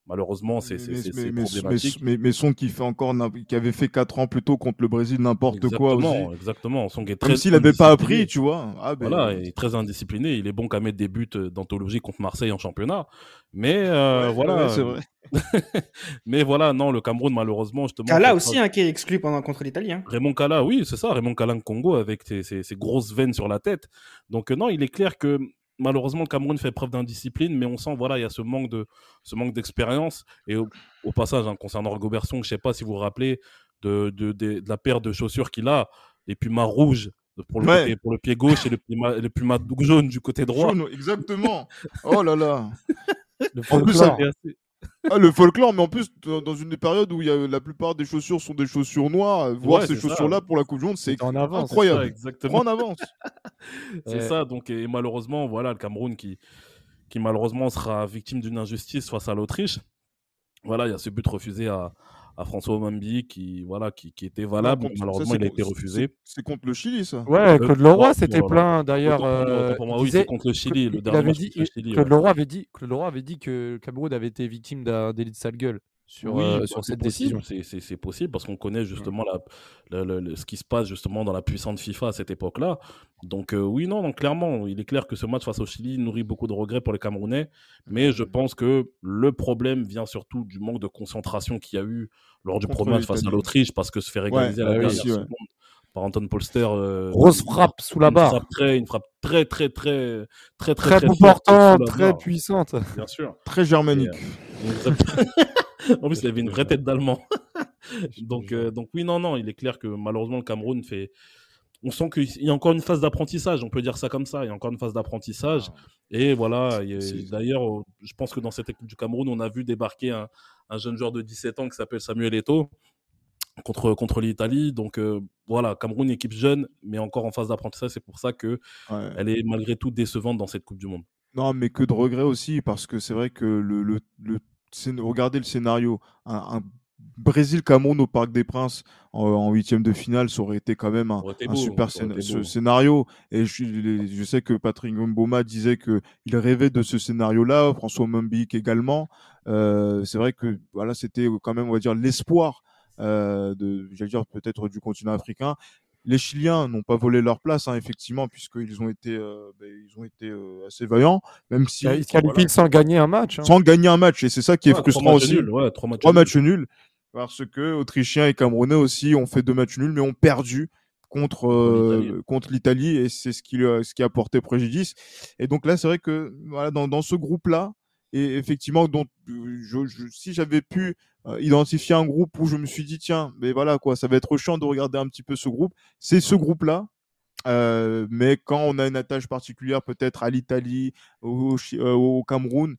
Malheureusement, c'est c'est- mais, mais, mais, problématique. mais, mais Son qui fait encore n'im- qui avait fait 4 ans plus tôt contre le Brésil n'importe quoi aussi. Exactement, exactement. Song est Comme très s'il n'avait pas appris, tu vois. Ah, ben, Voilà, il est très indiscipliné. Il est bon qu'à mettre des buts euh, d'anthologie contre Marseille en championnat. Mais euh, ouais, voilà. ouais, c'est vrai. *laughs* mais voilà, non, le Cameroun, malheureusement, justement. Kala aussi, hein, qui est exclu pendant contre l'Italie. hein. Raymond Kala, oui, c'est ça, Raymond Kala Congo avec ses, ses- ses grosses veines sur la tête. Donc euh, non, il est clair que malheureusement, le Cameroun fait preuve d'indiscipline, mais on sent, voilà, il y a ce manque de, ce manque d'expérience. Et au, passage, hein, concernant Rogobertson, je sais pas si vous vous rappelez de, de, de, la paire de chaussures qu'il a, les pumas rouges pour le, côté, pour le pied gauche et le puma, le puma jaune du côté droit. Jaune, exactement. oh là là. Le folklore. Ah, le folklore, mais en plus, dans une période où il y a, la plupart des chaussures sont des chaussures noires, voir ces chaussures-là pour la Coupe du Monde, c'est incroyable. exactement. En avance. *laughs* c'est ça, donc, et malheureusement, voilà, le Cameroun qui, qui malheureusement sera victime d'une injustice face à l'Autriche. Voilà, il y a ce but refusé à, à François Mambi qui, voilà, qui, qui était valable. Malheureusement, il a été refusé. C'est contre le Chili, ça Ouais, euh, Claude Leroy s'était plaint d'ailleurs. Pour moi, oui, c'est contre le Chili. Le dernier dit, Claude, Leroy avait dit, Claude Leroy avait dit que le Cameroun avait été victime d'un délit de sale gueule sur, euh, bah, sur cette décision. C'est possible parce qu'on connaît justement la, ce qui se passe justement dans la puissante FIFA à cette époque-là. Donc euh, oui, non, donc clairement, il est clair que ce match face au Chili nourrit beaucoup de regrets pour les Camerounais, mais je pense que le problème vient surtout du manque de concentration qu'il y a eu lors du premier match face à l'Autriche parce que se fait égaliser à la dernière seconde par Anton Polster. Euh, Grosse frappe sous la barre. Une frappe très, une frappe très, très, très, très, très, très, très, très puissante. Bien sûr. Très germanique. *laughs* *laughs* *laughs* en plus, il avait une vraie tête d'allemand. *laughs* *laughs* donc, euh, donc oui, non, non, il est clair que malheureusement, le Cameroun fait. On sent qu'il y a encore une phase d'apprentissage, on peut dire ça comme ça. Il y a encore une phase d'apprentissage. Ah. Et voilà, d'ailleurs, je pense que dans cette équipe du Cameroun, on a vu débarquer un, un jeune joueur de 17 ans qui s'appelle Samuel Eto'o contre, contre l'Italie. Donc euh, voilà, Cameroun, équipe jeune, mais encore en phase d'apprentissage. C'est pour ça que elle est malgré tout décevante dans cette Coupe du Monde. Non, mais que de regrets aussi, parce que c'est vrai que le, le, le, regardez le scénario, un, Brésil-Cameroun au Parc des Princes en huitième de finale, ça aurait été quand même un, super scénario. Et je, je, sais que Patrick Mboma disait qu'il rêvait de ce scénario-là, François Mumbic également. Euh, c'est vrai que voilà, c'était quand même, on va dire, l'espoir euh, de, j'allais dire peut-être du continent africain. Les Chiliens n'ont pas volé leur place, hein, effectivement, puisqu'ils ont été, euh, ben, ils ont été euh, assez vaillants, même si ils qualifient sans gagner un match. Hein. Sans gagner un match, et c'est ça qui est frustrant aussi. trois matchs, trois matchs nuls parce que Autrichiens et Camerounais aussi ont fait deux matchs nuls, mais ont perdu contre euh, contre l'Italie et c'est ce qui ce qui a porté préjudice. Et donc là, c'est vrai que voilà dans, dans ce groupe-là, et effectivement, je, si j'avais pu euh, identifier un groupe où je me suis dit tiens, mais voilà quoi, ça va être chiant de regarder un petit peu ce groupe, c'est ce groupe-là. Euh, mais quand on a une attache particulière peut-être à l'Italie, au, au, Cameroun,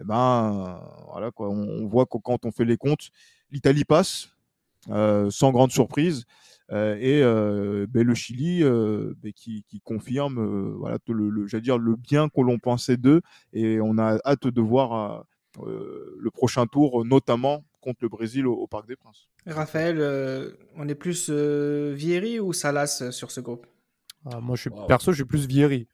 eh ben voilà quoi, on, on voit que quand on fait les comptes, l'Italie passe euh, sans grande surprise. Euh, et euh, ben, le Chili ben, qui, confirme voilà, le, le, dire, le bien que l'on pensait d'eux. Et on a hâte de voir le prochain tour, notamment contre le Brésil au, Parc des Princes. Raphaël, on est plus Vieri ou Salas sur ce groupe? Ah, Moi, je suis, perso, je suis plus Vieri.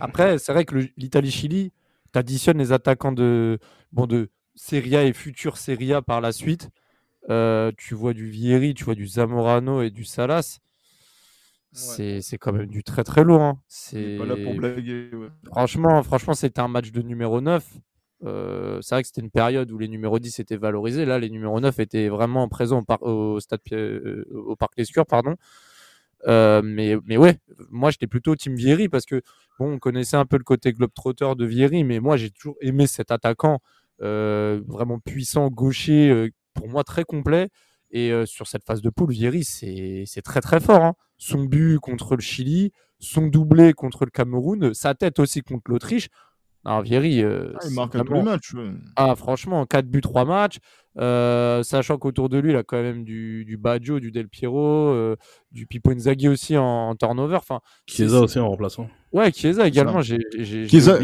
Après, c'est vrai que l'Italie-Chili, tu additionnes les attaquants de, bon, de Serie A et futur Serie A par la suite. Euh, tu vois du Vieri, tu vois du Zamorano et du Salas. C'est quand même du très très lourd. Hein. C'est Franchement, franchement c'était un match de numéro 9. Euh, c'est vrai que c'était une période où les numéros 10 étaient valorisés. Là, les numéros 9 étaient vraiment présents au, stade, euh, au Parc Lescure. Pardon. mais, mais ouais, moi j'étais plutôt Team Vieri parce que bon, on connaissait un peu le côté globe-trotteur de Vieri, mais moi j'ai toujours aimé cet attaquant vraiment puissant, gaucher, pour moi très complet. Et euh, sur cette phase de poule, Vieri, c'est très très fort. Hein. Son but contre le Chili, son doublé contre le Cameroun, sa tête aussi contre l'Autriche. Alors Vieri, euh, ah, il marque un peu match. Ah, franchement, 4 buts, 3 matchs. Euh, sachant qu'autour de lui, il a quand même du, du Baggio, du Del Piero, du Pipo Inzaghi aussi en, turnover. Enfin, Chiesa aussi en remplaçant. Ouais, Chiesa également. J'ai, Chiesa,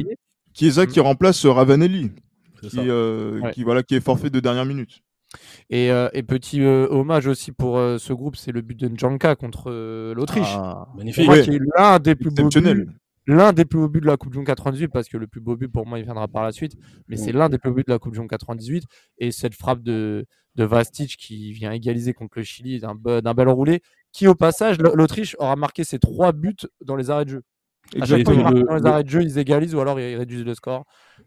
Chiesa qui mm. remplace Ravanelli, qui, qui, voilà, qui est forfait de dernière minute. Et, euh, petit euh, hommage aussi pour euh, ce groupe, c'est le but de Njanka contre l'Autriche. Ah, magnifique. l'un des plus beaux buts. L'un des plus beaux buts de la Coupe du Monde 98, parce que le plus beau but pour moi il viendra par la suite, mais c'est l'un des plus beaux buts de la Coupe du Monde 98. Et cette frappe de, de Vastic qui vient égaliser contre le Chili d'un bel enroulé, qui au passage, l'Autriche aura marqué ses trois buts dans les arrêts de jeu. À chaque fois, ils dans les arrêts de jeu, ils égalisent ou alors ils réduisent le score.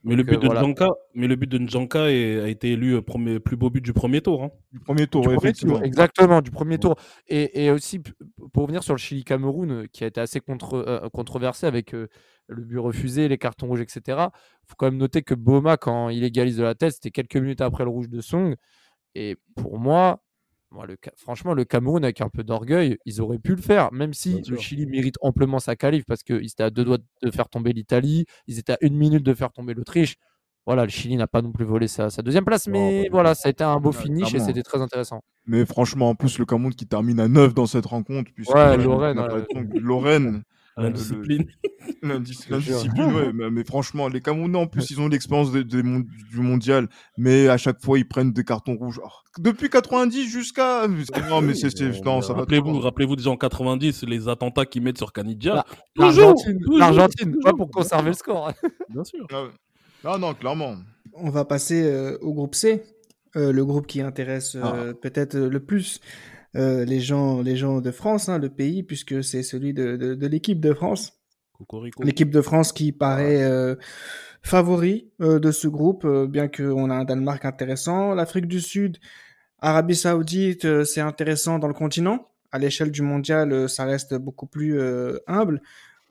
Mais, le, but de Njanka, mais le but de Njanka a été élu euh, premier, plus beau but du premier tour. Hein. Du premier tour, effectivement. exactement, du premier tour. Et, et, aussi, pour revenir sur le Chili-Cameroun, qui a été assez contre, euh, controversé avec le but refusé, les cartons rouges, etc. Il faut quand même noter que Boma, quand il égalise de la tête, c'était quelques minutes après le rouge de Song. Et pour moi, moi le, franchement, le Cameroun, avec un peu d'orgueil, ils auraient pu le faire, même si le Chili mérite amplement sa qualif, parce qu'ils étaient à deux doigts de faire tomber l'Italie, ils étaient à une minute de faire tomber l'Autriche. Voilà, le Chili n'a pas non plus volé sa, deuxième place, mais bah, voilà, ça a été un beau finish et c'était très intéressant. Mais franchement, en plus, le Cameroun qui termine à 9 dans cette rencontre. Ouais, Lorraine. Lorraine. L'indiscipline. *laughs* L'indiscipline, ouais. Mais, franchement, les Camerounais, en plus, ils ont l'expérience du mondial, mais à chaque fois, ils prennent des cartons rouges. Oh, depuis 90 jusqu'à. *laughs* Non, mais c'est. Non, ça Rappelez-vous, rappelez-vous déjà en 90, les attentats qu'ils mettent sur Canidja. L'Argentine, l'Argentine, pas pour conserver le score. *laughs* Bien sûr. Ah non, non, clairement. On va passer euh, au groupe C, euh, le groupe qui intéresse euh, ah. peut-être le plus les, gens, les gens de France, hein, le pays, puisque c'est celui de, de, l'équipe de France. L'équipe de France qui paraît favori de ce groupe, bien qu'on a un Danemark intéressant. L'Afrique du Sud, Arabie Saoudite, c'est intéressant dans le continent. À l'échelle du mondial, ça reste beaucoup plus humble.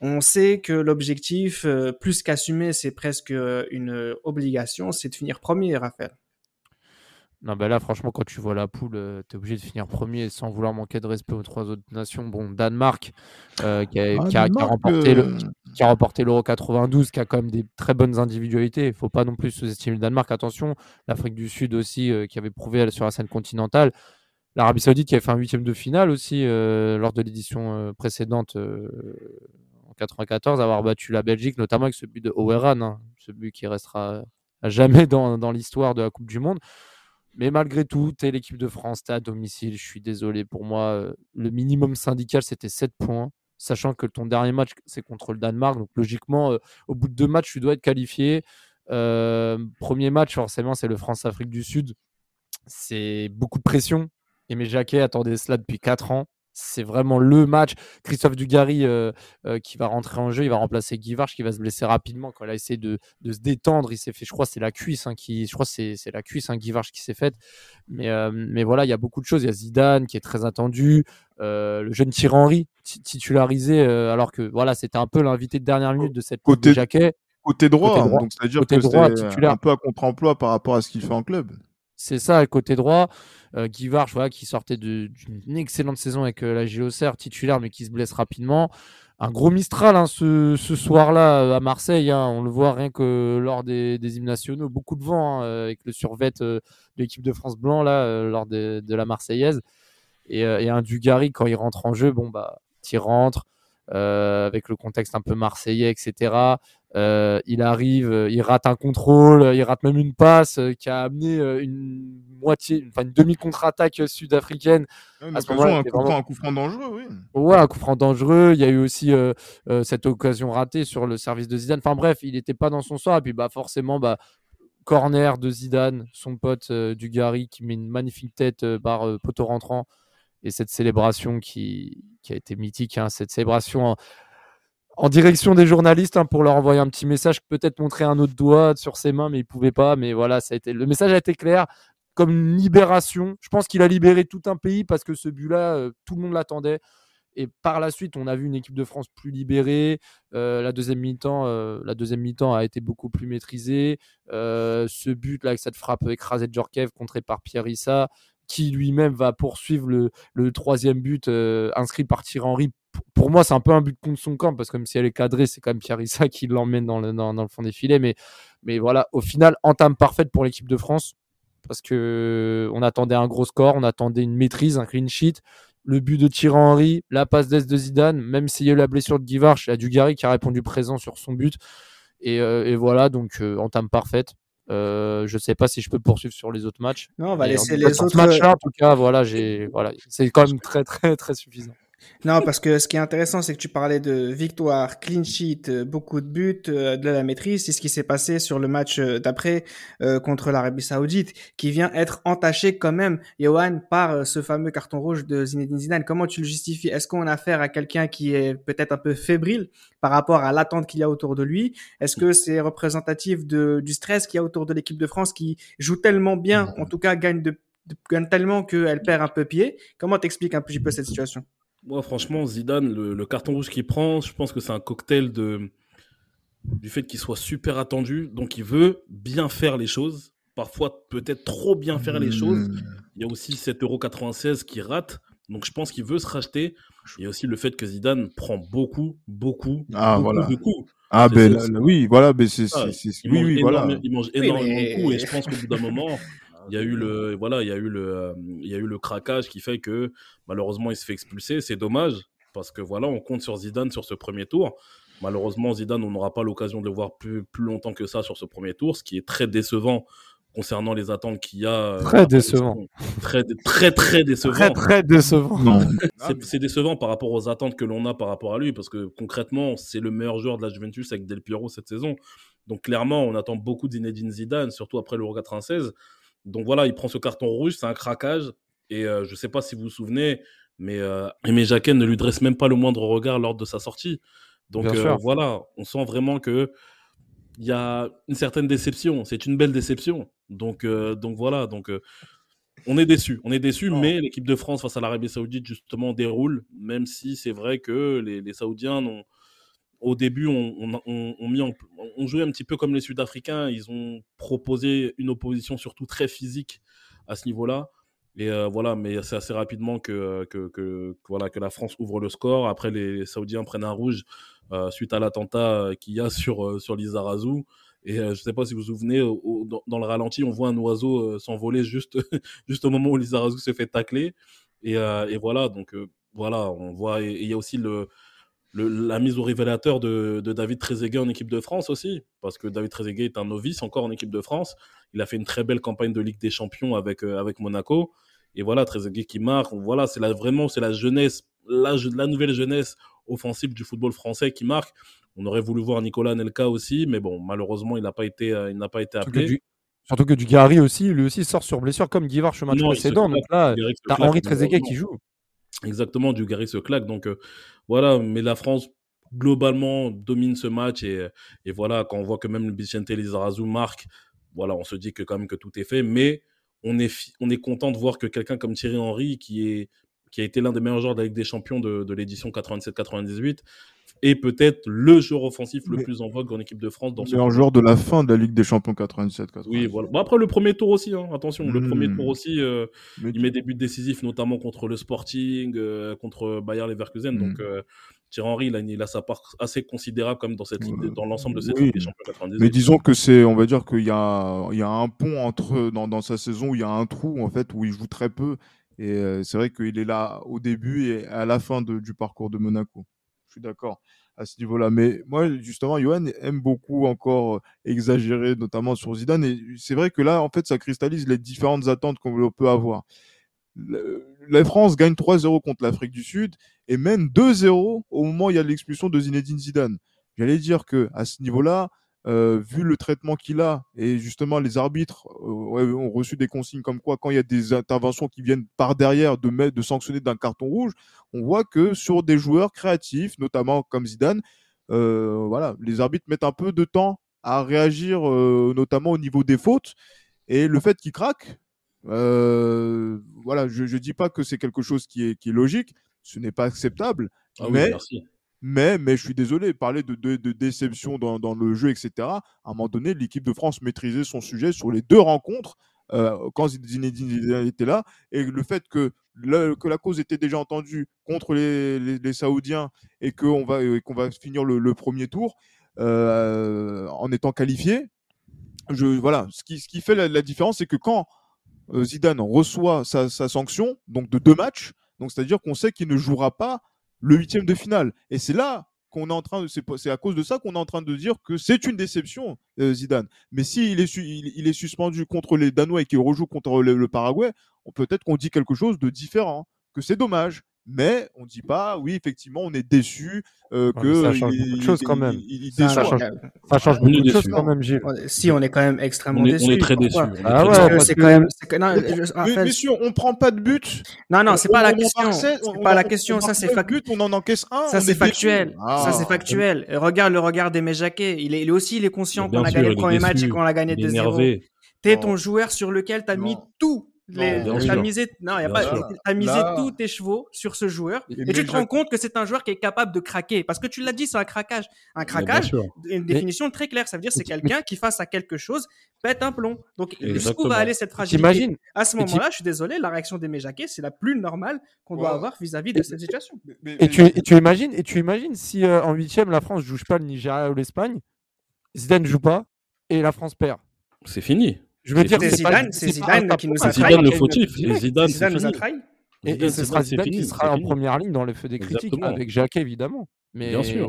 On sait que l'objectif, euh, plus qu'assumer, c'est presque euh, une obligation, c'est de finir premier, Raphaël. Non, ben là, franchement, quand tu vois la poule, euh, tu es obligé de finir premier sans vouloir manquer de respect aux trois autres nations. Bon, Danemark, qui, a, remporté l'Euro 92, qui a quand même des très bonnes individualités. Il ne faut pas non plus sous-estimer le Danemark. Attention, l'Afrique du Sud aussi, qui avait prouvé sur la scène continentale. L'Arabie Saoudite qui a fait un huitième de finale aussi lors de l'édition précédente 94, avoir battu la Belgique, notamment avec ce but de Oweran, hein, ce but qui restera à jamais dans, dans l'histoire de la Coupe du Monde. Mais malgré tout, tu es l'équipe de France, tu à domicile. Je suis désolé. Pour moi, euh, le minimum syndical, c'était 7 points. Sachant que ton dernier match, c'est contre le Danemark. Donc, logiquement, euh, au bout de deux matchs, tu dois être qualifié. Euh, premier match, forcément, c'est le France-Afrique du Sud. C'est beaucoup de pression. Et mes Jacquet attendait cela depuis 4 ans c'est vraiment le match. Christophe Dugarry euh, euh, qui va rentrer en jeu, il va remplacer Guy qui va se blesser rapidement quand il a essayé de, se détendre. Il s'est fait, je crois, c'est la cuisse hein, qui, je crois, c'est, la cuisse hein, Guy qui s'est faite. Mais, euh, mais voilà, il y a beaucoup de choses. Il y a Zidane qui est très attendu, le jeune Thierry Henry titularisé, alors que voilà, c'était un peu l'invité de dernière minute de cette côté jaquet. Côté droit, donc c'est-à-dire que c'est un peu à contre-emploi par rapport à ce qu'il fait en club. C'est ça, côté droit. Euh, Guy voilà, qui sortait d'une excellente saison avec euh, la JOCR titulaire, mais qui se blesse rapidement. Un gros Mistral hein, ce, soir-là euh, à Marseille. Hein, on le voit rien que lors des, des hymnes nationaux. Beaucoup de vent hein, avec le survêt de l'équipe de France blanc là, lors de, la Marseillaise. Et, un Dugarry, quand il rentre en jeu, bon, bah, il rentre. Avec le contexte un peu marseillais, etc. Euh, il arrive, euh, il rate un contrôle, il rate même une passe euh, qui a amené une moitié, enfin une demi-contre-attaque sud-africaine. à ce un, coup franc dangereux, oui. Ouais, un coup franc dangereux. Il y a eu aussi cette occasion ratée sur le service de Zidane. Enfin bref, il n'était pas dans son sort. Et puis bah forcément, bah corner de Zidane, son pote Dugarry qui met une magnifique tête par poteau rentrant. Et cette célébration qui, a été mythique, hein, cette célébration en direction des journalistes hein, pour leur envoyer un petit message, peut-être montrer un autre doigt sur ses mains, mais il pouvait pas. Mais voilà, ça a été le message a été clair, comme une libération. Je pense qu'il a libéré tout un pays parce que ce but-là, euh, tout le monde l'attendait. Et par la suite, on a vu une équipe de France plus libérée. Euh, la deuxième mi-temps, euh, la deuxième mi-temps a été beaucoup plus maîtrisée. ce but là, avec cette frappe écrasée de Djorkaeff, contrée par Pierre Issa, qui lui-même va poursuivre le, troisième but inscrit par Thierry Henry pour moi, c'est un peu un but contre son camp parce que même si elle est cadrée, c'est quand même Pierre *laughs* qui l'emmène dans le, dans, le fond des filets. Mais, mais voilà, au final, entame parfaite pour l'équipe de France parce que on attendait un gros score, on attendait une maîtrise, un clean sheet. Le but de Thierry Henry, la passe d'Est de Zidane, même s'il y a eu la blessure de Guivarch, il y a Dugarry qui a répondu présent sur son but. Et, euh, voilà, donc euh, entame parfaite. Euh, je sais pas si je peux poursuivre sur les autres matchs. Non, on va laisser les autres matchs. En tout cas, voilà, j'ai, voilà, c'est quand même très, très, très suffisant. Non, parce que ce qui est intéressant, c'est que tu parlais de victoire, clean sheet, euh, beaucoup de buts, euh, de la maîtrise. C'est ce qui s'est passé sur le match euh, d'après contre l'Arabie Saoudite, qui vient être entaché quand même, Johan, par ce fameux carton rouge de Zinedine Zidane. Comment tu le justifies? Est-ce qu'on a affaire à quelqu'un qui est peut-être un peu fébrile par rapport à l'attente qu'il y a autour de lui? Est-ce que c'est représentatif de, du stress qu'il y a autour de l'équipe de France qui joue tellement bien, en tout cas gagne, de, gagne tellement qu'elle perd un peu pied? Comment t'expliques un petit peu cette situation? Moi, franchement, Zidane, le, carton rouge qu'il prend, je pense que c'est un cocktail de, du fait qu'il soit super attendu. Donc, il veut bien faire les choses. Parfois, peut-être trop bien faire les choses. Mmh. Il y a aussi cet Euro 96 qui rate. Donc, je pense qu'il veut se racheter. Il y a aussi le fait que Zidane prend beaucoup, beaucoup, Ah, beaucoup voilà. de coups. Ah, ben là, oui, voilà, ben c'est. Ah, c'est- c'est- Il Oui, mange oui, voilà. il mange Oui, énormément mais- de coups. Et je pense qu'au bout d'un *laughs* moment, il y a eu le, voilà, il y a eu le, il y a eu le craquage qui fait que malheureusement il se fait expulser. C'est dommage parce que voilà, on compte sur Zidane sur ce premier tour. Malheureusement, Zidane, on n'aura pas l'occasion de le voir plus, plus longtemps que ça sur ce premier tour, ce qui est très décevant concernant les attentes qu'il y a. euh, Très décevant. Très, très, très décevant. Très très décevant. C'est décevant par rapport aux attentes que l'on a par rapport à lui, parce que concrètement, c'est le meilleur joueur de la Juventus avec Del Piero cette saison. Donc clairement, on attend beaucoup de Zinedine Zidane, surtout après l'Euro 96. Donc voilà, il prend ce carton rouge, c'est un craquage. Et euh, je ne sais pas si vous vous souvenez, mais euh, Aimé Jacquet ne lui dresse même pas le moindre regard lors de sa sortie. Donc euh, voilà, on sent vraiment que il y a une certaine déception. C'est une belle déception. Donc, donc voilà, donc on est déçu. On est déçu, Non. mais l'équipe de France face à l'Arabie Saoudite justement déroule, même si c'est vrai que les, les Saoudiens ont, au début on, jouait un petit peu comme les Sud-Africains. Ils ont proposé une opposition surtout très physique à ce niveau-là. Et euh, voilà, mais c'est assez rapidement que, voilà, que la France ouvre le score. Après, les Saoudiens prennent un rouge euh, suite à l'attentat euh, qu'il y a sur, euh, sur. Et je ne sais pas si vous vous souvenez, dans, le ralenti, on voit un oiseau s'envoler juste, *laughs* juste au moment où Lizarazu se fait tacler. Et, et voilà, donc voilà, on voit. Et il y a aussi le, le- la mise au révélateur de, de David Trezeguet en équipe de France aussi, parce que David Trezeguet est un novice encore en équipe de France. Il a fait une très belle campagne de Ligue des Champions avec, euh, avec Monaco. Et voilà, Trezeguet qui marque. Voilà, c'est la, vraiment c'est la jeunesse, la, nouvelle jeunesse offensive du football français qui marque. On aurait voulu voir Nicolas Nelka aussi, mais bon, malheureusement, il n'a pas été, euh, il n'a pas été Surtout que, appelé. du... Surtout que Dugarry aussi, lui aussi sort sur blessure comme Guivard le match précédent. Donc là, t'as Henri Trezeguet qui joue. Exactement, Dugarry se claque. Donc euh, voilà, mais la France globalement domine ce match et, voilà, quand on voit que même le Vicente Lizarazu marque, voilà, on se dit que quand même que tout est fait, mais on est, on est content de voir que quelqu'un comme Thierry Henry, qui, a été l'un des meilleurs joueurs de la Ligue des Champions de, de l'édition 97-98, est peut-être le joueur offensif le Mais- plus en vogue en équipe de France dans Le ce meilleur joueur de la fin de la Ligue des Champions 87. Oui, voilà. Bon, après, le premier tour aussi, hein, attention, le Hmm. premier tour aussi, euh, Mais il met des buts décisifs, notamment contre le Sporting, euh, contre Bayer Leverkusen. Mm. Donc, euh, Thierry Henry, il a, il a sa part assez considérable comme dans, cette ligue, dans l'ensemble de cette Oui. Ligue des Champions 98. Mais disons que c'est, on va dire qu'il y a, il y a un pont entre dans, dans sa saison où il y a un trou en fait où il joue très peu et c'est vrai qu'il est là au début et à la fin de- du parcours de Monaco. D'accord à ce niveau-là. Mais moi justement, Johan aime beaucoup encore euh, exagérer, notamment sur Zidane et c'est vrai que là en fait ça cristallise les différentes attentes qu'on peut avoir. La France gagne 3-0 contre l'Afrique du Sud et mène 2-0 au moment où il y a l'expulsion de Zinedine Zidane. J'allais dire que à ce niveau-là, euh, vu le traitement qu'il a et justement les arbitres euh, ont reçu des consignes comme quoi quand il y a des interventions qui viennent par derrière de mettre, de sanctionner d'un carton rouge, on voit que sur des joueurs créatifs, notamment comme Zidane, euh, voilà, les arbitres mettent un peu de temps à réagir, notamment au niveau des fautes et le fait qu'il craque. voilà, je ne dis pas que c'est quelque chose qui est, qui est logique, ce n'est pas acceptable, Ah oui, mais merci. Mais, mais je suis désolé, parler de, de, de déception dans, dans le jeu, etc. À un moment donné, l'équipe de France maîtrisait son sujet sur les deux rencontres euh, quand Zinedine Zidane était là. Et le fait que, que la cause était déjà entendue contre les, les, Saoudiens et qu'on va, va finir le, premier tour euh, en étant qualifié, je, voilà, ce qui, ce qui fait la, la différence, c'est que quand euh, Zidane reçoit sa, sa sanction, donc de deux matchs, c'est-à-dire qu'on sait qu'il ne jouera pas le huitième de finale. Et c'est là qu'on est en train de, c'est à cause de ça qu'on est en train de dire que c'est une déception, euh, Zidane. Mais s'il est, su- il, est suspendu contre les Danois et qu'il rejoue contre le, Paraguay, peut-être qu'on dit quelque chose de différent, que c'est dommage. Mais on dit pas, oui, effectivement, on est déçu euh, Ouais, que mais ça change il- beaucoup de choses quand même. il- il- il Ça, change, euh, ça beaucoup de choses quand même, Gilles. Si, on est quand même extrêmement On est, déçus. on est très Ah très ouais, déçus. que parce c'est quand même. non, Mais- je- en mais- fait- messieurs, on prend pas de but. non, non, c'est On- pas la question. C'est pas la on question. Ça, c'est neuf fac- buts, on en encaisse un. Ça, on c'est est factuel. déçu. Ah. Ça, c'est factuel. Regarde le regard d'Aimé Jacquet. Il est, il est aussi, il est conscient qu'on a sûr, gagné le premier match et déçu, qu'on l'a gagné Il est 2-0. énervé. T'es ton joueur sur lequel t'as mis tout. Les, t'as misé, non, y a Bien pas, sûr. t'as misé Là- tous tes chevaux sur ce joueur Et et, tu te rends compte que c'est un joueur qui est capable de craquer parce que tu l'as dit, c'est un craquage. Un craquage, une définition très claire, ça veut dire c'est *laughs* quelqu'un qui face à quelque chose pète un plomb. Donc jusqu'où va aller cette fragilité T'imagines À ce moment-là, je suis désolé, la réaction des Jacquet, c'est la plus normale qu'on doit avoir vis-à-vis de cette situation. Mais- mais- Et tu, et tu imagines, et tu imagines si euh, en huitième la France joue pas le Nigeria ou l'Espagne, Zidane joue pas et la France perd. C'est fini. Je veux dire, C'est Zidane, c'est Zidane qui nous a trahi. Zidane le fautif. Et Zidane, nous a trahi. Et, ce sera fini, Zidane qui sera en première ligne dans le feu des critiques Exactement. avec Jacques évidemment. Mais, Bien sûr.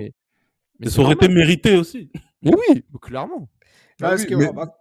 Mais ça aurait été mérité aussi. Oui, clairement. Ah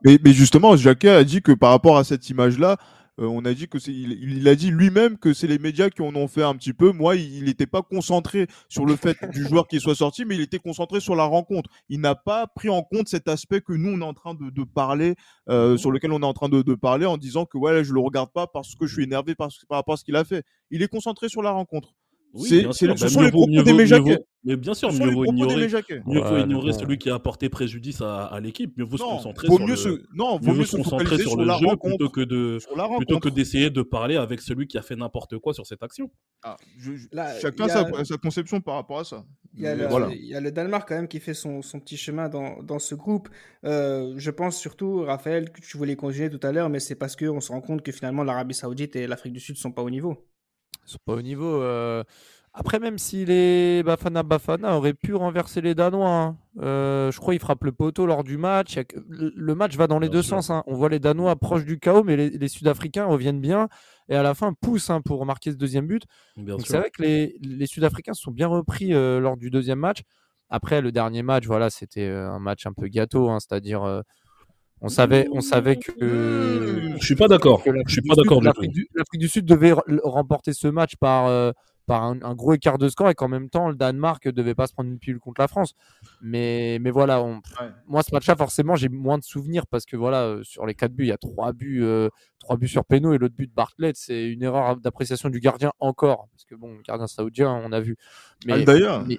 mais- mais justement, Jacquet a dit que par rapport à cette image-là, euh, on a dit que c'est, il, il a dit lui-même que c'est les médias qui en ont fait un petit peu. Moi, il n'était pas concentré sur le fait du *laughs* joueur qui soit sorti, mais il était concentré sur la rencontre. Il n'a pas pris en compte cet aspect que nous on est en train de, de parler, euh, sur lequel on est en train de, de parler, en disant que ouais, je le regarde pas parce que je suis énervé par, par rapport à ce qu'il a fait. Il est concentré sur la rencontre. Oui, C'est- sûr. ce Bah, sont mieux les propos Jacquet. vaut- Mais bien sûr, mieux vaut ignorer, mieux vaut Ouais, ignorer celui qui a apporté préjudice à, à l'équipe. Mieux vaut se concentrer vaut sur mieux le, se, non, mieux vaut vaut mieux se se concentrer sur sur le jeu plutôt que de plutôt que d'essayer de parler avec celui qui a fait n'importe quoi sur cette action. Ah, je- je- Là, chacun a- sa, sa conception par rapport à ça. Il y, a le, voilà. il y a le Danemark quand même qui fait son, son petit chemin dans, dans ce groupe. Euh, je pense surtout, Raphaël, que tu voulais continuer tout à l'heure, mais c'est parce qu'on se rend compte que finalement l'Arabie Saoudite et l'Afrique du Sud sont pas au niveau. Ils sont pas au niveau. euh. Après, même si les Bafana Bafana auraient pu renverser les Danois, hein. Euh, je crois qu'ils frappent le poteau lors du match. Le match va dans les Bien deux sûr. sens. hein. On voit les Danois proches du chaos, mais les, les Sud-Africains reviennent bien et à la fin poussent hein, pour marquer ce deuxième but. C'est vrai que les, les Sud-Africains se sont bien repris euh, lors du deuxième match. Après, le dernier match, voilà, c'était un match un peu gâteau, c'est-à-dire on savait, on savait que, Je suis pas d'accord. Je suis du pas Sud- d'accord du tout. l'Afrique du, Sud devait re- remporter ce match par, euh, par un, un gros écart de score et qu'en même temps, le Danemark devait pas se prendre une pilule contre la France. Mais, mais voilà, on- Ouais. moi, ce match-là, forcément, j'ai moins de souvenirs parce que voilà, euh, sur les quatre buts, il y a trois buts, euh, trois buts sur péno et l'autre but de Bartlett, c'est une erreur d'appréciation du gardien encore. Parce que bon, le gardien saoudien, on a vu. Mais, D'ailleurs, mais-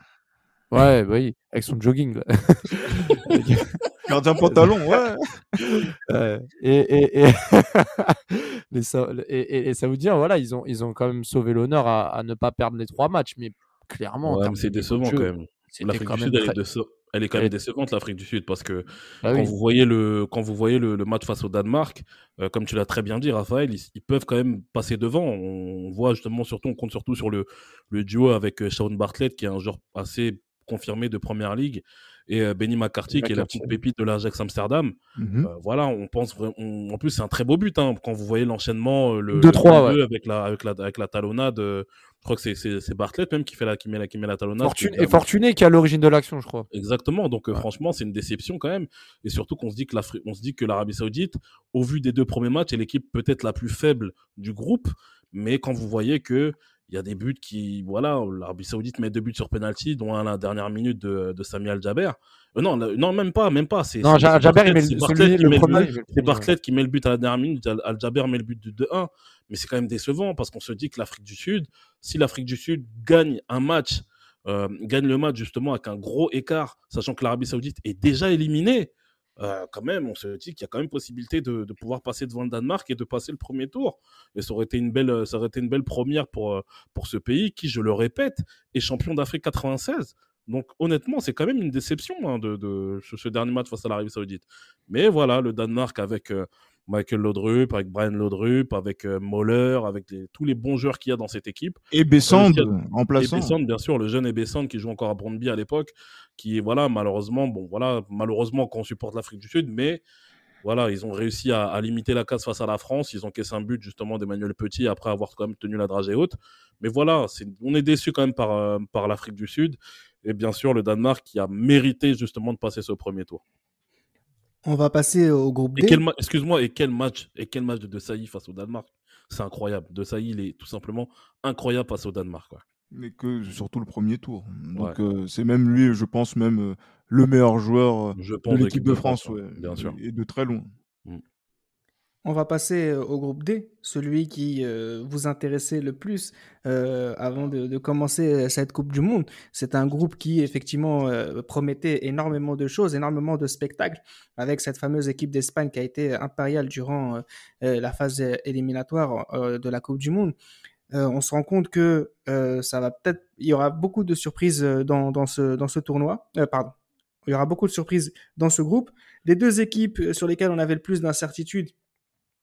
Ouais, bah oui, avec son jogging. là. *laughs* gardien pantalon, ouais. *laughs* Ouais. et, et, et... *laughs* Sa- et, et- les Saoudiens, voilà, ils ont, ils ont quand même sauvé l'honneur à, à ne pas perdre les trois matchs, mais clairement, Ouais, c'est décevant jeu, quand même. L'Afrique du Sud, elle est, très- déce- elle est quand même décevante, l'Afrique du Sud, parce que Ah quand oui. vous voyez le, quand vous voyez le, le match face au Danemark, euh, comme tu l'as très bien dit, Raphaël, ils, ils peuvent quand même passer devant. On voit justement, surtout, on compte surtout sur le, le duo avec euh, Shawn Bartlett, qui est un joueur assez confirmé de première ligue, et euh, Benny McCarthy, qui est la petite pépite de l'Ajax Amsterdam. Mhm. Euh, voilà, on pense on- En plus, c'est un très beau but hein, quand vous voyez l'enchaînement, euh, le 2-3, 2 avec la, avec la, avec la talonnade. euh, je crois que c'est- Bartlett même qui fait la, qui met la, qui met la talonnade. Fortune, et Fortuné qui est à l'origine de l'action, je crois. Exactement. Donc, euh, Ouais. franchement, c'est une déception quand même. Et surtout qu'on se dit que l'Afrique, on se dit que l'Arabie Saoudite, au vu des deux premiers matchs, est l'équipe peut-être la plus faible du groupe. Mais quand vous voyez que il y a des buts qui, voilà, l'Arabie Saoudite met deux buts sur penalty, dont un à la dernière minute de, de Samuel Jaber. Euh, non, la- non, même pas, même pas. C'est Non, Jaber, il met le, qui le met le but. C'est qui met le à la dernière minute, Al- Al-Jaber met le but du 2-1. Mais c'est quand même décevant parce qu'on se dit que l'Afrique du Sud, si l'Afrique du Sud gagne un match, euh, gagne le match justement avec un gros écart, sachant que l'Arabie Saoudite est déjà éliminée, euh, quand même, on se dit qu'il y a quand même possibilité de, pouvoir passer devant le Danemark et de passer le premier tour. Et ça aurait été une belle, ça aurait été une belle première pour, euh, pour ce pays qui, je le répète, est champion d'Afrique 96. Donc honnêtement, c'est quand même une déception hein, de, ce dernier match face à l'Arabie Saoudite. Mais voilà, le Danemark avec euh, Michael Laudrup, avec Brian Laudrup, avec euh, Moller, avec les- tous les bons joueurs qu'il y a dans cette équipe. Et Bessand, Et remplaçant. Bessand, bien sûr, le jeune Ebessand qui joue encore à Brondby à l'époque, qui voilà, malheureusement, bon voilà, malheureusement qu'on supporte l'Afrique du Sud, mais voilà, ils ont réussi à, à limiter la casse face à la France. Ils ont caissé un but justement d'Emmanuel Petit après avoir quand même tenu la dragée haute. Mais voilà, on est déçu quand même par, euh, par l'Afrique du Sud et bien sûr le Danemark qui a mérité justement de passer ce premier tour. On va passer au groupe D. ma- excuse-moi, et quel match, et quel match de De Sailly face au Danemark? C'est incroyable. De Sailly, il est tout simplement incroyable face au Danemark. quoi. mais que surtout le premier tour. Donc euh, c'est même lui, je pense même euh, le meilleur joueur euh, de l'équipe de France, ouais, bien sûr. et de très loin. On va passer euh, au groupe D, celui qui euh, vous intéressait le plus euh, avant de, commencer cette Coupe du Monde. C'est un groupe qui effectivement promettait énormément de choses, énormément de spectacles, avec cette fameuse équipe d'Espagne qui a été impériale durant la phase éliminatoire de la Coupe du Monde. on se rend compte que ça va peut-être, il y aura beaucoup de surprises dans, ce, dans ce tournoi. pardon, il y aura beaucoup de surprises dans ce groupe. Les deux équipes sur lesquelles on avait le plus d'incertitudes,